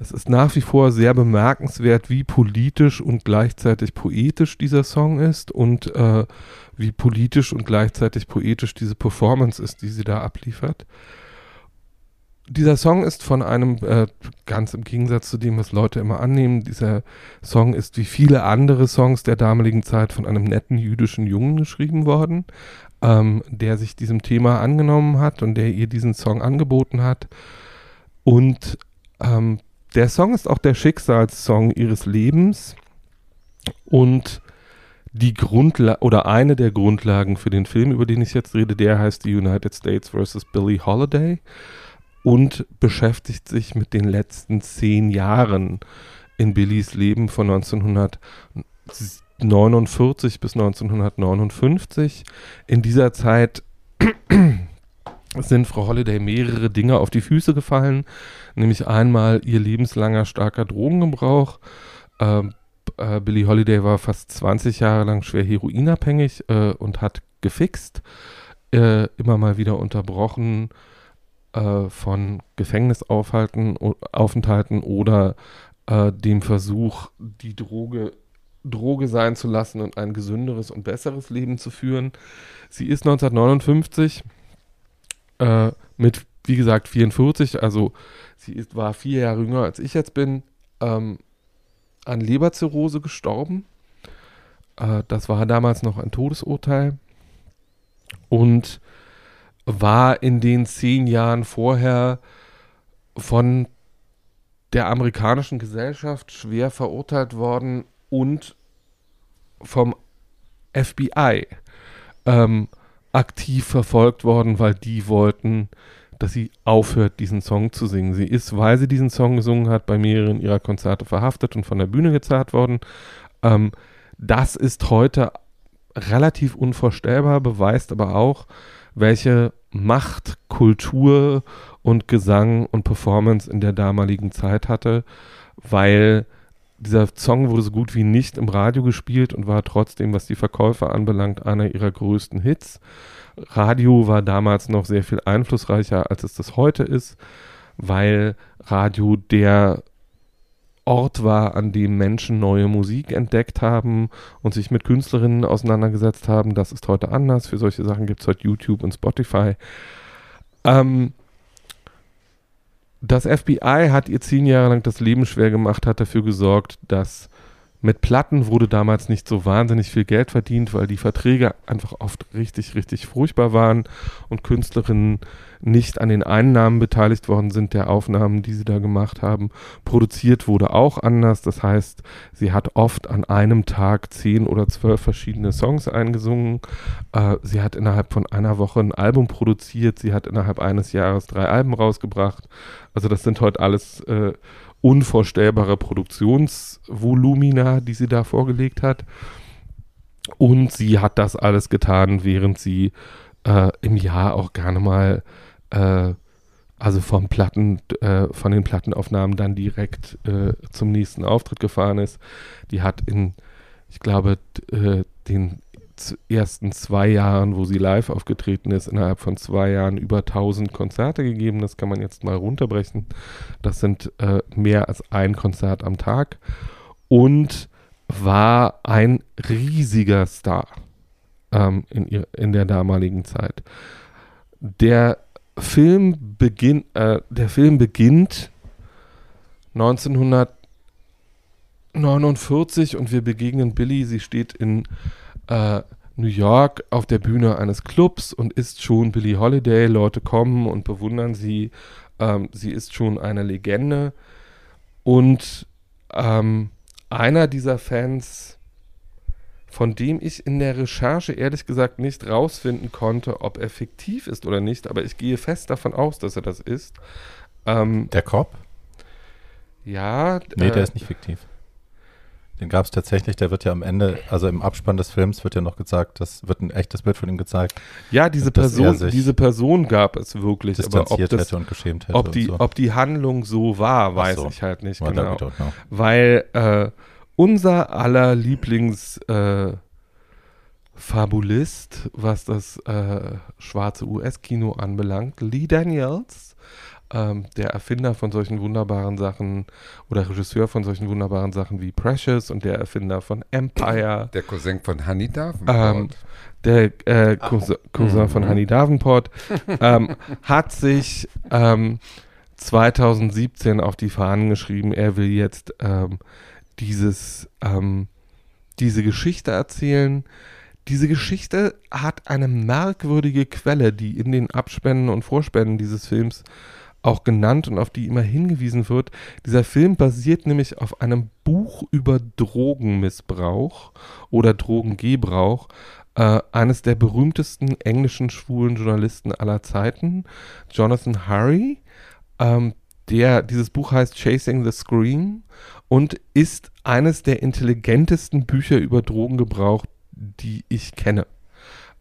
es ist nach wie vor sehr bemerkenswert, wie politisch und gleichzeitig poetisch dieser Song ist und äh, wie politisch und gleichzeitig poetisch diese Performance ist, die sie da abliefert. Dieser Song ist von einem, äh, ganz im Gegensatz zu dem, was Leute immer annehmen, dieser Song ist wie viele andere Songs der damaligen Zeit von einem netten jüdischen Jungen geschrieben worden, ähm, der sich diesem Thema angenommen hat und der ihr diesen Song angeboten hat. Und ähm, der Song ist auch der Schicksalssong ihres Lebens und die Grundlage oder eine der Grundlagen für den Film, über den ich jetzt rede, der heißt The United States vs. Billie Holiday und beschäftigt sich mit den letzten zehn Jahren in Billies Leben von 1949 bis 1959. In dieser Zeit sind Frau Holiday mehrere Dinge auf die Füße gefallen, nämlich einmal ihr lebenslanger starker Drogengebrauch. Ähm, äh, Billie Holiday war fast 20 Jahre lang schwer heroinabhängig äh, und hat gefixt, äh, immer mal wieder unterbrochen äh, von Gefängnisaufhalten, Aufenthalten oder äh, dem Versuch, die Droge Droge sein zu lassen und ein gesünderes und besseres Leben zu führen. Sie ist 1959 äh, mit, wie gesagt, 44, also sie ist, war vier Jahre jünger als ich jetzt bin, ähm, an Leberzirrhose gestorben. Äh, das war damals noch ein Todesurteil. Und war in den zehn Jahren vorher von der amerikanischen Gesellschaft schwer verurteilt worden und vom FBI ähm, aktiv verfolgt worden, weil die wollten, dass sie aufhört, diesen Song zu singen. Sie ist, weil sie diesen Song gesungen hat, bei mehreren ihrer Konzerte verhaftet und von der Bühne gezerrt worden. Ähm, das ist heute relativ unvorstellbar, beweist aber auch, welche Macht Kultur und Gesang und Performance in der damaligen Zeit hatte, weil dieser Song wurde so gut wie nicht im Radio gespielt und war trotzdem, was die Verkäufe anbelangt, einer ihrer größten Hits. Radio war damals noch sehr viel einflussreicher, als es das heute ist, weil Radio der Ort war, an dem Menschen neue Musik entdeckt haben und sich mit Künstlerinnen auseinandergesetzt haben. Das ist heute anders. Für solche Sachen gibt es heute YouTube und Spotify. Ähm, das FBI hat ihr zehn Jahre lang das Leben schwer gemacht, hat dafür gesorgt, dass mit Platten wurde damals nicht so wahnsinnig viel Geld verdient, weil die Verträge einfach oft richtig, richtig furchtbar waren und Künstlerinnen nicht an den Einnahmen beteiligt worden sind der Aufnahmen, die sie da gemacht haben. Produziert wurde auch anders. Das heißt, sie hat oft an einem Tag zehn oder zwölf verschiedene Songs eingesungen. Äh, sie hat innerhalb von einer Woche ein Album produziert. Sie hat innerhalb eines Jahres drei Alben rausgebracht. Also das sind heute alles äh, unvorstellbare Produktionsvolumina, die sie da vorgelegt hat. Und sie hat das alles getan, während sie äh, im Jahr auch gerne mal, äh, also vom Platten, äh, von den Plattenaufnahmen dann direkt äh, zum nächsten Auftritt gefahren ist. Die hat in, ich glaube, äh, den ersten zwei Jahren, wo sie live aufgetreten ist, innerhalb von zwei Jahren über 1000 Konzerte gegeben. Das kann man jetzt mal runterbrechen. Das sind äh, mehr als ein Konzert am Tag und war ein riesiger Star ähm, in, ihr, in der damaligen Zeit. Der Film, beginn, äh, der Film beginnt 1949 und wir begegnen Billy. Sie steht in äh, New York auf der Bühne eines Clubs und ist schon Billie Holiday. Leute kommen und bewundern sie. Ähm, sie ist schon eine Legende. Und ähm, einer dieser Fans, von dem ich in der Recherche ehrlich gesagt nicht rausfinden konnte, ob er fiktiv ist oder nicht, aber ich gehe fest davon aus, dass er das ist. Ähm, Der Cop? ja. Nee, äh, der ist nicht fiktiv. Den gab es tatsächlich, der wird ja am Ende, also im Abspann des Films wird ja noch gesagt, das wird ein echtes Bild von ihm gezeigt, Ja, diese er Person, diese Person gab es wirklich, aber ob, distanziert das, hätte und geschämt hätte ob, die, so. ob die Handlung so war, weiß so. ich halt nicht Well, genau. Weil äh, unser aller Lieblings äh, Fabulist, was das äh, schwarze US-Kino anbelangt, Lee Daniels, ähm, der Erfinder von solchen wunderbaren Sachen oder Regisseur von solchen wunderbaren Sachen wie Precious und der Erfinder von Empire. Der Cousin von Honey Davenport. Ähm, der äh, Cousin, Cousin von Honey Davenport ähm, hat sich ähm, 2017 auf die Fahnen geschrieben, er will jetzt ähm, dieses, ähm, diese Geschichte erzählen. Diese Geschichte hat eine merkwürdige Quelle, die in den Abspännen und Vorspännen dieses Films auch genannt und auf die immer hingewiesen wird. Dieser Film basiert nämlich auf einem Buch über Drogenmissbrauch oder Drogengebrauch äh, eines der berühmtesten englischen schwulen Journalisten aller Zeiten, Jonathan Harry. Ähm, der, dieses Buch heißt Chasing the Scream und ist eines der intelligentesten Bücher über Drogengebrauch, die ich kenne.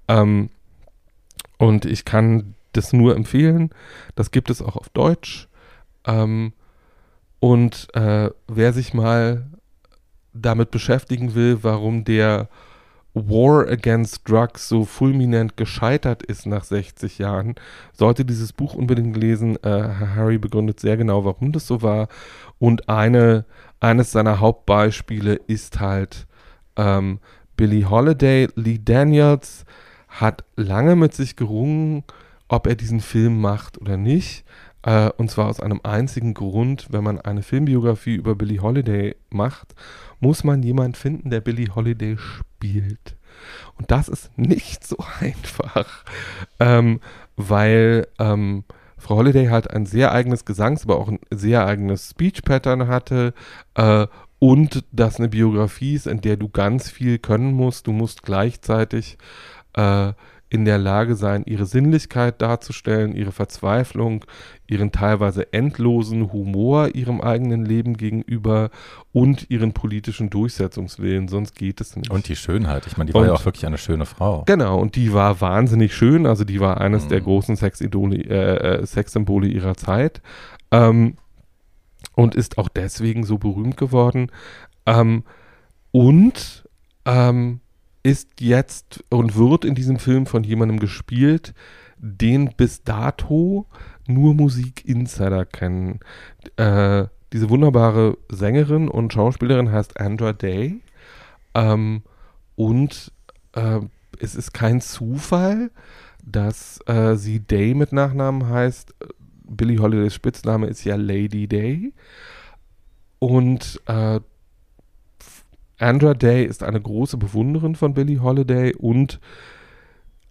Ähm, und ich kann das nur empfehlen. Das gibt es auch auf Deutsch. Ähm, und äh, wer sich mal damit beschäftigen will, warum der War Against Drugs so fulminant gescheitert ist nach 60 Jahren, sollte dieses Buch unbedingt lesen. Äh, Harry begründet sehr genau, warum das so war. Und eine, eines seiner Hauptbeispiele ist halt ähm, Billie Holiday. Lee Daniels hat lange mit sich gerungen, ob er diesen Film macht oder nicht. Äh, und zwar aus einem einzigen Grund, wenn man eine Filmbiografie über Billie Holiday macht, muss man jemanden finden, der Billie Holiday spielt. Und das ist nicht so einfach, ähm, weil ähm, Frau Holiday halt ein sehr eigenes Gesangs-, aber auch ein sehr eigenes Speech-Pattern hatte äh, und das eine Biografie ist, in der du ganz viel können musst. Du musst gleichzeitig äh, in der Lage sein, ihre Sinnlichkeit darzustellen, ihre Verzweiflung, ihren teilweise endlosen Humor ihrem eigenen Leben gegenüber und ihren politischen Durchsetzungswillen, sonst geht es nicht. Und die Schönheit. Ich meine, die war Und- ja auch wirklich eine schöne Frau. Genau, und die war wahnsinnig schön, also die war eines Mhm. der großen Sexidole, äh, äh, Sexsymbole ihrer Zeit ähm, und ist auch deswegen so berühmt geworden. Ähm, und ähm, ist jetzt und wird in diesem Film von jemandem gespielt, den bis dato nur Musik-Insider kennen. Äh, diese wunderbare Sängerin und Schauspielerin heißt Andra Day. Ähm, und äh, es ist kein Zufall, dass äh, sie Day mit Nachnamen heißt. Billie Holidays Spitzname ist ja Lady Day. Und äh, Andra Day ist eine große Bewunderin von Billie Holiday und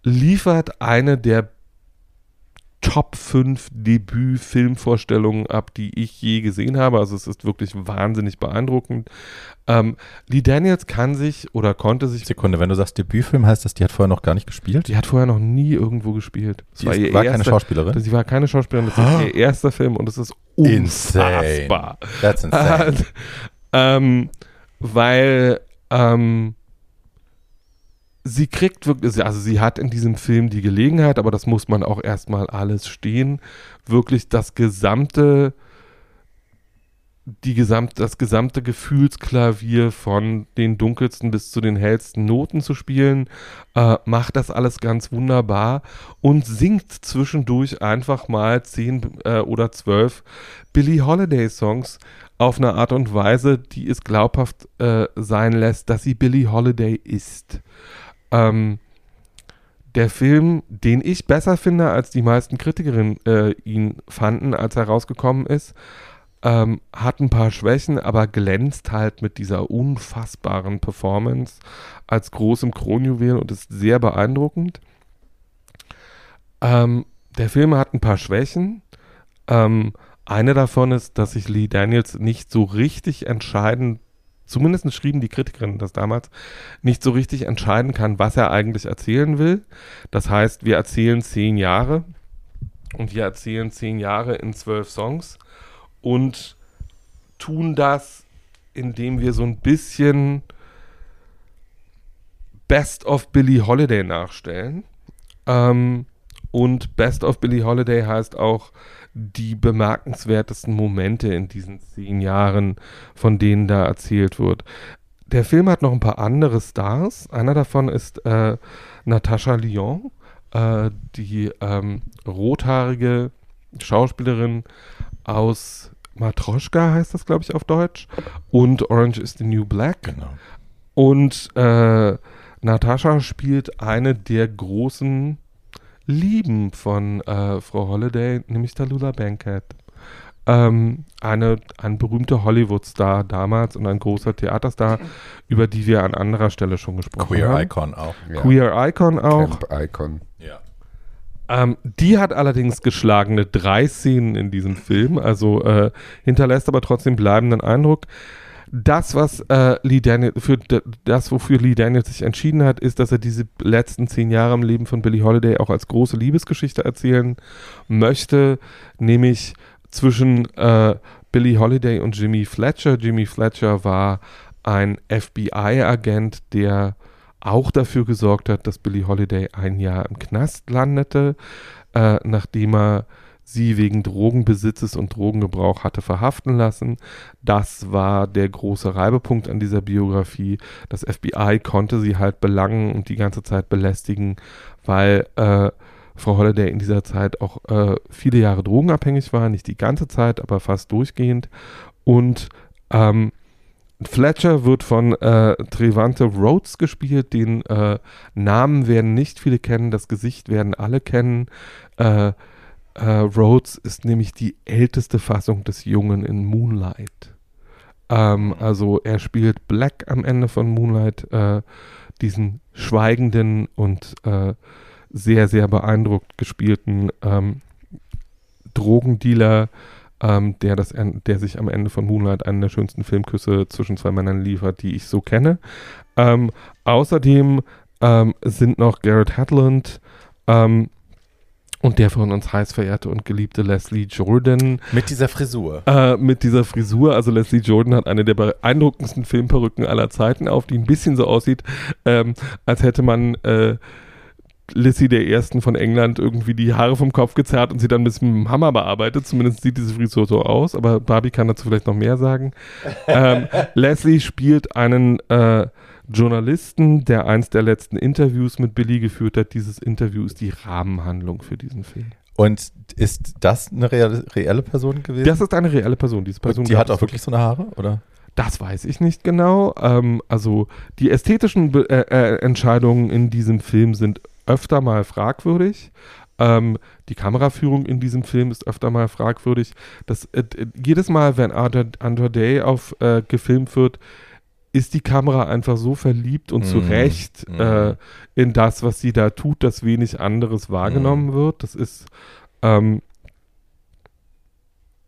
liefert eine der Top 5 Debüt-Filmvorstellungen ab, die ich je gesehen habe. Also es ist wirklich wahnsinnig beeindruckend. Ähm, Lee Daniels kann sich oder konnte sich Sekunde, wenn du sagst Debütfilm, heißt das, die hat vorher noch gar nicht gespielt? Die hat vorher noch nie irgendwo gespielt. Das Sie war, ist, war keine erster, Schauspielerin? Sie war keine Schauspielerin, das ist ihr erster Film und es ist unfassbar. That's insane. Äh, ähm, weil ähm, sie kriegt wirklich, also sie hat in diesem Film die Gelegenheit, aber das muss man auch erstmal alles stehen, wirklich das gesamte die gesamt, das gesamte Gefühlsklavier von den dunkelsten bis zu den hellsten Noten zu spielen, äh, macht das alles ganz wunderbar und singt zwischendurch einfach mal zehn äh, oder zwölf Billie Holiday Songs auf eine Art und Weise, die es glaubhaft äh, sein lässt, dass sie Billie Holiday ist. Ähm, der Film, den ich besser finde, als die meisten Kritikerinnen äh, ihn fanden, als er rausgekommen ist, ähm, hat ein paar Schwächen, aber glänzt halt mit dieser unfassbaren Performance als großem Kronjuwel und ist sehr beeindruckend. Ähm, der Film hat ein paar Schwächen. Ähm, eine davon ist, dass sich Lee Daniels nicht so richtig entscheiden, zumindest schrieben die Kritikerinnen das damals, nicht so richtig entscheiden kann, was er eigentlich erzählen will. Das heißt, wir erzählen zehn Jahre und wir erzählen zehn Jahre in zwölf Songs und tun das, indem wir so ein bisschen Best of Billie Holiday nachstellen. Ähm, und Best of Billie Holiday heißt auch die bemerkenswertesten Momente in diesen zehn Jahren, von denen da erzählt wird. Der Film hat noch ein paar andere Stars. Einer davon ist äh, Natascha Lyon, äh, die ähm, rothaarige Schauspielerin aus Matroschka heißt das, glaube ich, auf Deutsch. Und Orange is the New Black. Genau. Und äh, Natascha spielt eine der großen Lieben von äh, Frau Holiday, nämlich Tallulah Bankhead. Ähm, eine, ein berühmter Hollywood-Star damals und ein großer Theaterstar, über die wir an anderer Stelle schon gesprochen Queer haben. Icon auch. Ja. Queer Icon auch. Camp Icon. Ja. Ähm, die hat allerdings geschlagene drei Szenen in diesem Film, also äh, hinterlässt aber trotzdem bleibenden Eindruck. Das, was äh, Lee Daniel, für das, wofür Lee Daniel sich entschieden hat, ist, dass er diese letzten zehn Jahre im Leben von Billie Holiday auch als große Liebesgeschichte erzählen möchte, nämlich zwischen äh, Billie Holiday und Jimmy Fletcher. Jimmy Fletcher war ein FBI-Agent, der auch dafür gesorgt hat, dass Billie Holiday ein Jahr im Knast landete, äh, nachdem er sie wegen Drogenbesitzes und Drogengebrauch hatte verhaften lassen. Das war der große Reibepunkt an dieser Biografie. Das FBI konnte sie halt belangen und die ganze Zeit belästigen, weil äh, Frau Holiday in dieser Zeit auch äh, viele Jahre drogenabhängig war, nicht die ganze Zeit, aber fast durchgehend. Und ähm, Fletcher wird von äh, Trevante Rhodes gespielt. Den äh, Namen werden nicht viele kennen, das Gesicht werden alle kennen. Äh, äh, Rhodes ist nämlich die älteste Fassung des Jungen in Moonlight. Ähm, also er spielt Black am Ende von Moonlight, äh, diesen schweigenden und äh, sehr, sehr beeindruckt gespielten ähm, Drogendealer, ähm, der, das, der sich am Ende von Moonlight einen der schönsten Filmküsse zwischen zwei Männern liefert, die ich so kenne. Ähm, außerdem ähm, sind noch Garrett Hedlund ähm, und der von uns heiß verehrte und geliebte Leslie Jordan Mit dieser Frisur. äh, mit dieser Frisur. Also Leslie Jordan hat eine der beeindruckendsten Filmperücken aller Zeiten auf, die ein bisschen so aussieht, ähm, als hätte man äh, Lissy der Ersten von England irgendwie die Haare vom Kopf gezerrt und sie dann mit dem Hammer bearbeitet. Zumindest sieht diese Frisur so aus, aber Barbie kann dazu vielleicht noch mehr sagen. ähm, Leslie spielt einen äh, Journalisten, der eins der letzten Interviews mit Billy geführt hat. Dieses Interview ist die Rahmenhandlung für diesen Film. Und ist das eine reale, reelle Person gewesen? Das ist eine reelle Person. Diese Person Und die hat auch wirklich so eine Haare, oder? Das weiß ich nicht genau. Ähm, also die ästhetischen Be äh, äh, Entscheidungen in diesem Film sind öfter mal fragwürdig. Ähm, die Kameraführung in diesem Film ist öfter mal fragwürdig. Das, äh, jedes Mal, wenn Under, Under Day auf, äh, gefilmt wird, ist die Kamera einfach so verliebt und zu Mm, Recht mm. äh, in das, was sie da tut, dass wenig anderes wahrgenommen wird. Das ist ähm,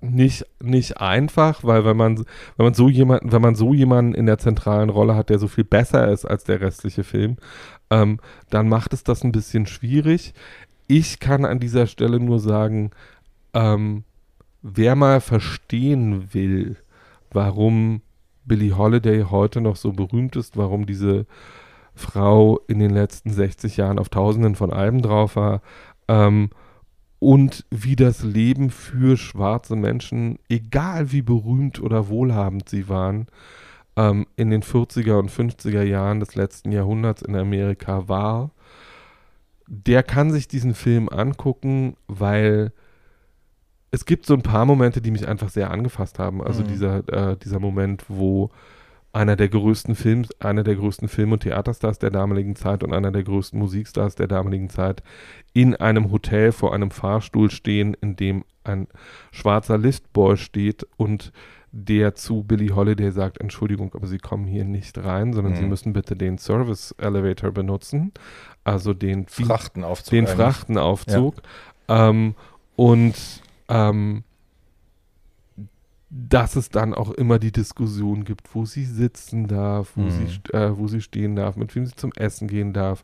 nicht, nicht einfach, weil wenn man, wenn man so jemanden, wenn man so jemanden in der zentralen Rolle hat, der so viel besser ist als der restliche Film, ähm, dann macht es das ein bisschen schwierig. Ich kann an dieser Stelle nur sagen, ähm, wer mal verstehen will, warum Billie Holiday heute noch so berühmt ist, warum diese Frau in den letzten 60 Jahren auf tausenden von Alben drauf war, ähm, und wie das Leben für schwarze Menschen, egal wie berühmt oder wohlhabend sie waren, ähm, in den 40er und 50er Jahren des letzten Jahrhunderts in Amerika war, der kann sich diesen Film angucken, weil es gibt so ein paar Momente, die mich einfach sehr angefasst haben. Also Mhm. dieser, äh, dieser Moment, wo einer der größten Films, einer der größten Film- und Theaterstars der damaligen Zeit und einer der größten Musikstars der damaligen Zeit in einem Hotel vor einem Fahrstuhl stehen, in dem ein schwarzer Liftboy steht und der zu Billie Holiday sagt, Entschuldigung, aber Sie kommen hier nicht rein, sondern Sie Mhm. müssen bitte den Service Elevator benutzen, also den Frachtenaufzug. den. Frachtenaufzug. Ähm, und ähm, dass es dann auch immer die Diskussion gibt, wo sie sitzen darf, wo, Mhm. sie, äh, wo sie stehen darf, mit wem sie zum Essen gehen darf.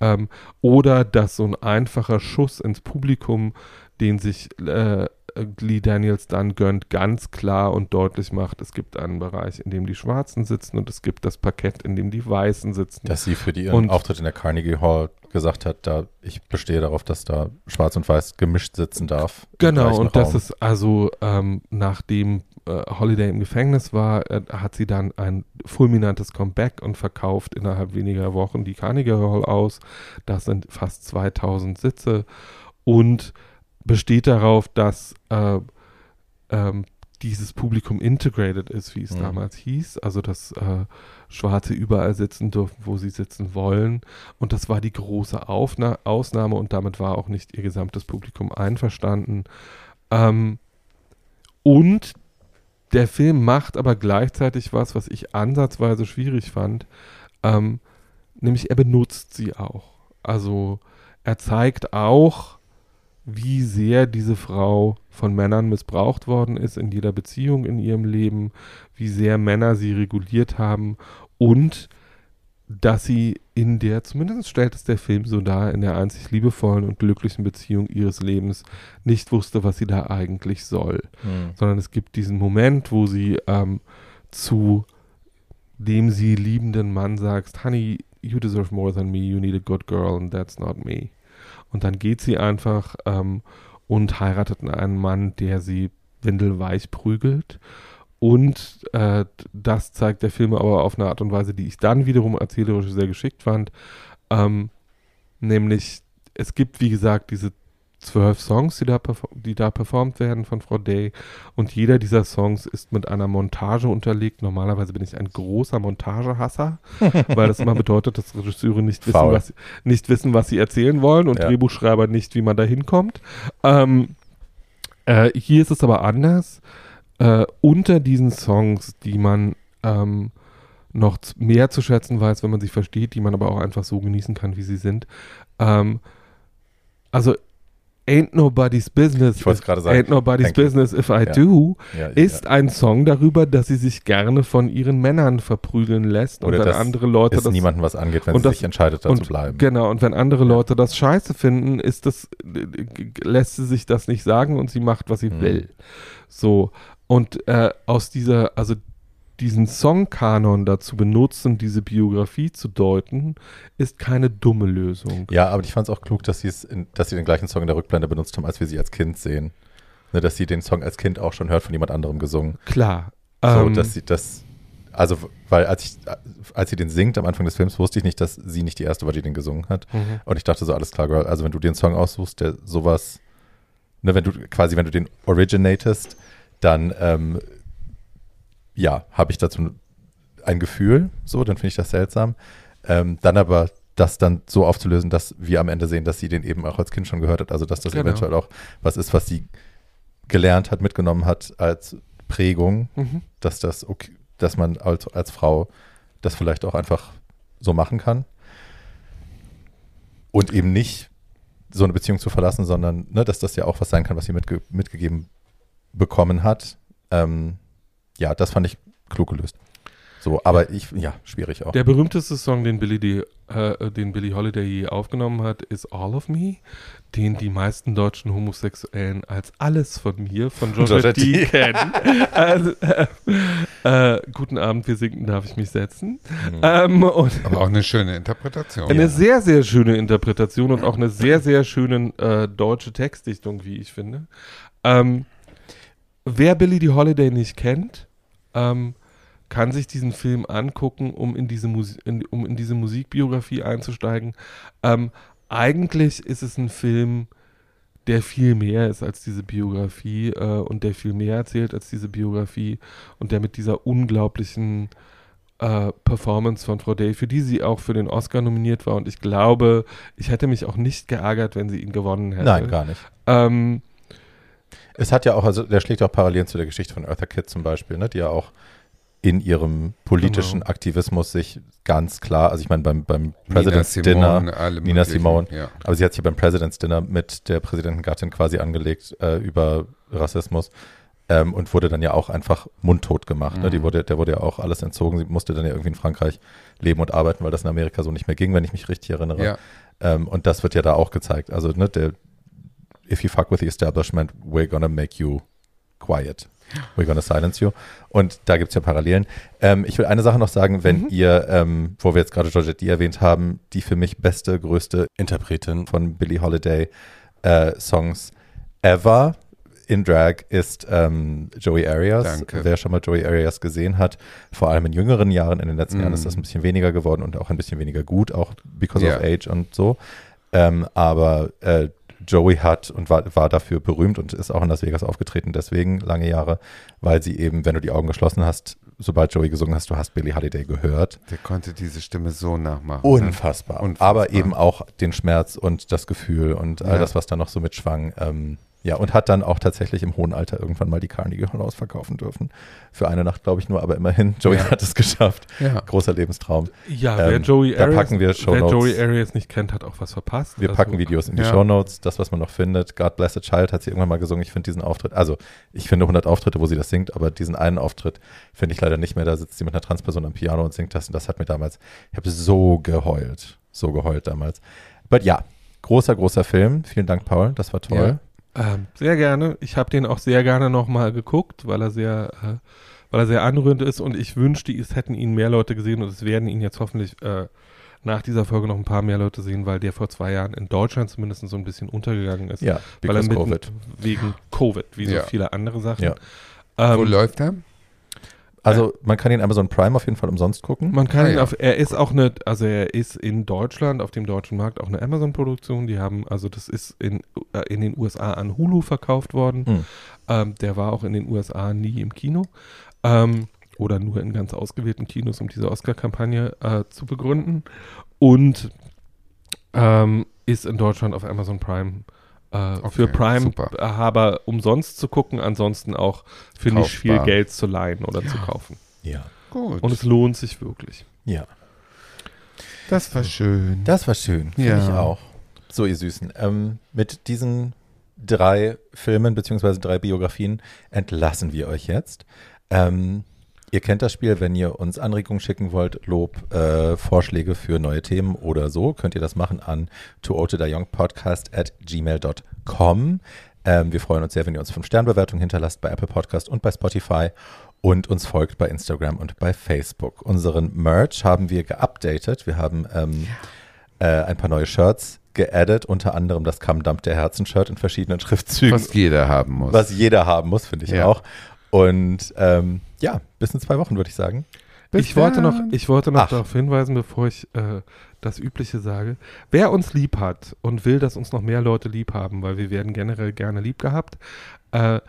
Ähm, oder dass so ein einfacher Schuss ins Publikum, den sich äh, Lee Daniels dann gönnt, ganz klar und deutlich macht, es gibt einen Bereich, in dem die Schwarzen sitzen und es gibt das Parkett, in dem die Weißen sitzen. Dass sie für die ihren Und- Auftritt in der Carnegie Hall gesagt hat, da ich bestehe darauf, dass da Schwarz und Weiß gemischt sitzen darf. Genau, und das Raum. ist also, ähm, nachdem äh, Holiday im Gefängnis war, äh, hat sie dann ein fulminantes Comeback und verkauft innerhalb weniger Wochen die Carnegie Hall aus. Das sind fast 2000 Sitze und besteht darauf, dass äh, ähm, dieses Publikum integrated ist, wie es Mhm. damals hieß. Also, dass äh, Schwarze überall sitzen dürfen, wo sie sitzen wollen. Und das war die große Aufna Ausnahme und damit war auch nicht ihr gesamtes Publikum einverstanden. Ähm, und der Film macht aber gleichzeitig was, was ich ansatzweise schwierig fand. Ähm, nämlich er benutzt sie auch. Also er zeigt auch, wie sehr diese Frau von Männern missbraucht worden ist in jeder Beziehung in ihrem Leben, wie sehr Männer sie reguliert haben und dass sie in der, zumindest stellt es der Film so dar, in der einzig liebevollen und glücklichen Beziehung ihres Lebens nicht wusste, was sie da eigentlich soll. Mhm. Sondern es gibt diesen Moment, wo sie ähm, zu dem sie liebenden Mann sagt, Honey, you deserve more than me, you need a good girl and that's not me. Und dann geht sie einfach ähm, und heiratet einen Mann, der sie windelweich prügelt. Und äh, das zeigt der Film aber auf eine Art und Weise, die ich dann wiederum erzählerisch sehr geschickt fand. Ähm, nämlich, es gibt, wie gesagt, diese zwölf Songs, die da, die da performt werden von Frau Day. Und jeder dieser Songs ist mit einer Montage unterlegt. Normalerweise bin ich ein großer Montagehasser, weil das immer bedeutet, dass Regisseure nicht wissen, Faul. was, nicht wissen, was sie erzählen wollen und Ja. Drehbuchschreiber nicht, wie man da hinkommt. Ähm, äh, hier ist es aber anders. Äh, unter diesen Songs, die man ähm, noch mehr zu schätzen weiß, wenn man sie versteht, die man aber auch einfach so genießen kann, wie sie sind. Ähm, also Ain't Nobody's Business. Ich wollte es if- gerade sagen. Ain't Nobody's you. Business If I Ja. Do Ja, ich- ist ein Song darüber, dass sie sich gerne von ihren Männern verprügeln lässt Oder und dass andere Leute es das niemandem was angeht, wenn und sie das- sich entscheidet, da und zu bleiben. Genau, und wenn andere Leute das scheiße finden, ist das, lässt sie sich das nicht sagen und sie macht, was sie Mhm. will. So. Und äh, aus dieser, also diesen Songkanon dazu benutzen, diese Biografie zu deuten, ist keine dumme Lösung. Ja, aber ich fand es auch klug, dass, in, dass sie den gleichen Song in der Rückblende benutzt haben, als wir sie als Kind sehen. Ne, dass sie den Song als Kind auch schon hört von jemand anderem gesungen. Klar. So, ähm, dass sie das, also, weil als ich, als sie den singt am Anfang des Films, wusste ich nicht, dass sie nicht die erste war, die den gesungen hat. mhm. Und ich dachte so, alles klar, Girl, also wenn du dir einen Song aussuchst, der sowas, ne, wenn du quasi, wenn du den originatest, dann, ähm, ja, habe ich dazu ein Gefühl, so, dann finde ich das seltsam. Ähm, dann aber das dann so aufzulösen, dass wir am Ende sehen, dass sie den eben auch als Kind schon gehört hat, also dass das Genau. eventuell auch was ist, was sie gelernt hat, mitgenommen hat als Prägung, Mhm. dass das okay, dass man als, als Frau das vielleicht auch einfach so machen kann. Und eben nicht so eine Beziehung zu verlassen, sondern ne, dass das ja auch was sein kann, was sie mitge mitgegeben bekommen hat. Ähm, ja, das fand ich klug gelöst. So, aber ich, ja, schwierig auch. Der berühmteste Song, den Billy, die, äh, den Billie Holiday je aufgenommen hat, ist All of Me, den die meisten deutschen Homosexuellen als Alles von mir von Georgia Georgia D. D. kennen. also, äh, äh, guten Abend, wir sinken, darf ich mich setzen. Mhm. Ähm, und Aber auch eine schöne Interpretation. eine Ja. sehr, sehr schöne Interpretation und auch eine sehr, sehr schöne äh, deutsche Textdichtung, wie ich finde. Ähm, wer Billy die Holiday nicht kennt, ähm, kann sich diesen Film angucken, um in diese, Musi in, um in diese Musikbiografie einzusteigen. Ähm, eigentlich ist es ein Film, der viel mehr ist als diese Biografie äh, und der viel mehr erzählt als diese Biografie und der mit dieser unglaublichen äh, Performance von Frau Day, für die sie auch für den Oscar nominiert war. Und ich glaube, ich hätte mich auch nicht geärgert, wenn sie ihn gewonnen hätte. Nein, gar nicht. Ähm, Es hat ja auch, also der schlägt auch Parallelen zu der Geschichte von Eartha Kitt zum Beispiel, ne, die ja auch in ihrem politischen Genau. Aktivismus sich ganz klar, also ich meine beim, beim President's Dinner, Nina Simone. Ja. aber sie hat sich beim President's Dinner mit der Präsidentengattin quasi angelegt äh, über Rassismus ähm, und wurde dann ja auch einfach mundtot gemacht. Ne? Die Mhm. wurde, der wurde ja auch alles entzogen. Sie musste dann ja irgendwie in Frankreich leben und arbeiten, weil das in Amerika so nicht mehr ging, wenn ich mich richtig erinnere. Ja. Ähm, und das wird ja da auch gezeigt. Also, ne, der, if you fuck with the establishment, we're gonna make you quiet. We're gonna silence you. Und da gibt's ja Parallelen. Ähm, ich will eine Sache noch sagen, wenn Mhm. ihr, ähm, wo wir jetzt gerade Georgette D erwähnt haben, die für mich beste, größte Interpretin von Billie Holiday äh, Songs ever in Drag ist ähm, Joey Arias. Danke. Wer schon mal Joey Arias gesehen hat, vor allem in jüngeren Jahren, in den letzten Jahren Mhm. ist das ein bisschen weniger geworden und auch ein bisschen weniger gut, auch because Ja. of age und so. Ähm, aber äh, Joey hat und war, war dafür berühmt und ist auch in Las Vegas aufgetreten, deswegen lange Jahre, weil sie eben, wenn du die Augen geschlossen hast, sobald Joey gesungen hast, du hast Billie Holiday gehört. Der konnte diese Stimme so nachmachen. Unfassbar. Unfassbar. Aber eben auch den Schmerz und das Gefühl und all Ja. das, was da noch so mitschwang. Ähm, ja, und hat dann auch tatsächlich im hohen Alter irgendwann mal die Carnegie Hall ausverkaufen dürfen. Für eine Nacht, glaube ich, nur, aber immerhin. Joey Ja. hat es geschafft. Ja. Großer Lebenstraum. ja, wer Ähm, Joey da Arias, packen wir wer. Joey Arias nicht kennt, hat auch was verpasst. Wir Also, packen Videos in die Ja. Shownotes, das, was man noch findet. God Bless a Child hat sie irgendwann mal gesungen. Ich finde diesen Auftritt, also ich finde 100 Auftritte, wo sie das singt, aber diesen einen Auftritt finde ich leider nicht mehr. Da sitzt sie mit einer Transperson am Piano und singt das und das hat mir damals, ich habe so geheult, so geheult damals. But ja, großer, großer Film. Vielen Dank, Paul, das war toll. Ähm, sehr gerne. Ich habe den auch sehr gerne nochmal geguckt, weil er sehr, äh, weil er sehr anrührend ist und ich wünschte, es hätten ihn mehr Leute gesehen und es werden ihn jetzt hoffentlich äh, nach dieser Folge noch ein paar mehr Leute sehen, weil der vor zwei Jahren in Deutschland zumindest so ein bisschen untergegangen ist. Ja, weil er mitten, Covid. wegen Covid, wie so Ja. viele andere Sachen. Ja. Wo Ähm, läuft er? Also man kann ihn Amazon Prime auf jeden Fall umsonst gucken. man kann Ah, ihn ja. auf, er ist auch eine, also er ist in Deutschland, auf dem deutschen Markt auch eine Amazon-Produktion. Die haben, also das ist in, äh, in den USA an Hulu verkauft worden. Hm. Ähm, der war auch in den USA nie im Kino. Ähm, oder nur in ganz ausgewählten Kinos, um diese Oscar-Kampagne äh, zu begründen. Und ähm, ist in Deutschland auf Amazon Prime äh, Okay, für. Prime-Haber umsonst zu gucken, ansonsten auch für nicht viel Kaufbar. Geld zu leihen oder zu kaufen. Ja. Gut. Und es lohnt sich wirklich. Ja. das war schön. Das war schön, finde Ja. ich auch. So, ihr Süßen. Ähm, mit diesen drei Filmen beziehungsweise drei Biografien entlassen wir euch jetzt. Ähm, ihr kennt das Spiel, wenn ihr uns Anregungen schicken wollt, Lob, äh, Vorschläge für neue Themen oder so, könnt ihr das machen an tootedayongpodcast at gmail.com. Ähm, wir freuen uns sehr, wenn ihr uns fünf Sternbewertungen hinterlasst bei Apple Podcast und bei Spotify und uns folgt bei Instagram und bei Facebook. Unseren Merch haben wir geupdatet. Wir haben ähm, äh, ein paar neue Shirts geaddet, unter anderem das Dump der Herzen-Shirt in verschiedenen Schriftzügen, Was jeder haben muss. was jeder haben muss, finde ich Ja. auch. Und ähm, ja, bis in zwei Wochen, würde ich sagen. Bis ich wollte noch, ich wollte noch Ach. darauf hinweisen, bevor ich äh, das Übliche sage. Wer uns lieb hat und will, dass uns noch mehr Leute lieb haben, weil wir werden generell gerne lieb gehabt, äh,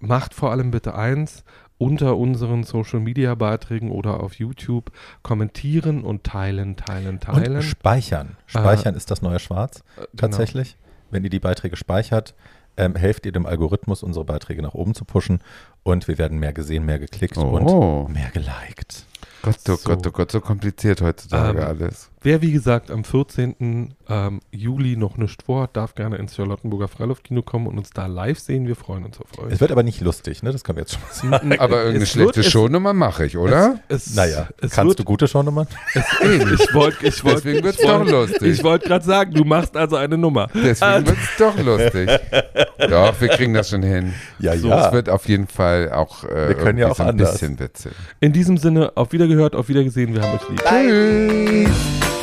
macht vor allem bitte eins unter unseren Social Media Beiträgen oder auf YouTube kommentieren und teilen, teilen, teilen. Und speichern. Speichern ist das neue Schwarz, Äh, genau. tatsächlich. Wenn ihr die Beiträge speichert, ähm, helft ihr dem Algorithmus, unsere Beiträge nach oben zu pushen. Und wir werden mehr gesehen, mehr geklickt Oh. und mehr geliked. Gott, oh So. Gott, oh Gott, so kompliziert heutzutage Ähm, alles. Wer, wie gesagt, am 14. Ähm, Juli noch nicht vorhat, darf gerne ins Charlottenburger Freiluftkino kommen und uns da live sehen. Wir freuen uns auf euch. Es wird aber nicht lustig, ne? Das können wir jetzt schon mal sagen. Aber irgendeine es schlechte wird- es- Shownummer mache ich, oder? Es, Naja, es kannst wird, du gute Shownummern? Ich wollte ich wollt, Deswegen ich wollt- doch lustig. Ich wollte gerade sagen, du machst also eine Nummer. Deswegen wird es doch lustig. Doch, wir kriegen das schon hin. Ja, so, ja. Es wird auf jeden Fall auch, äh, Wir können ja auch so ein anders. bisschen witzig. In diesem Sinne, auf Wiedergehört, auf Wiedergesehen, wir haben euch lieb. Tschüss.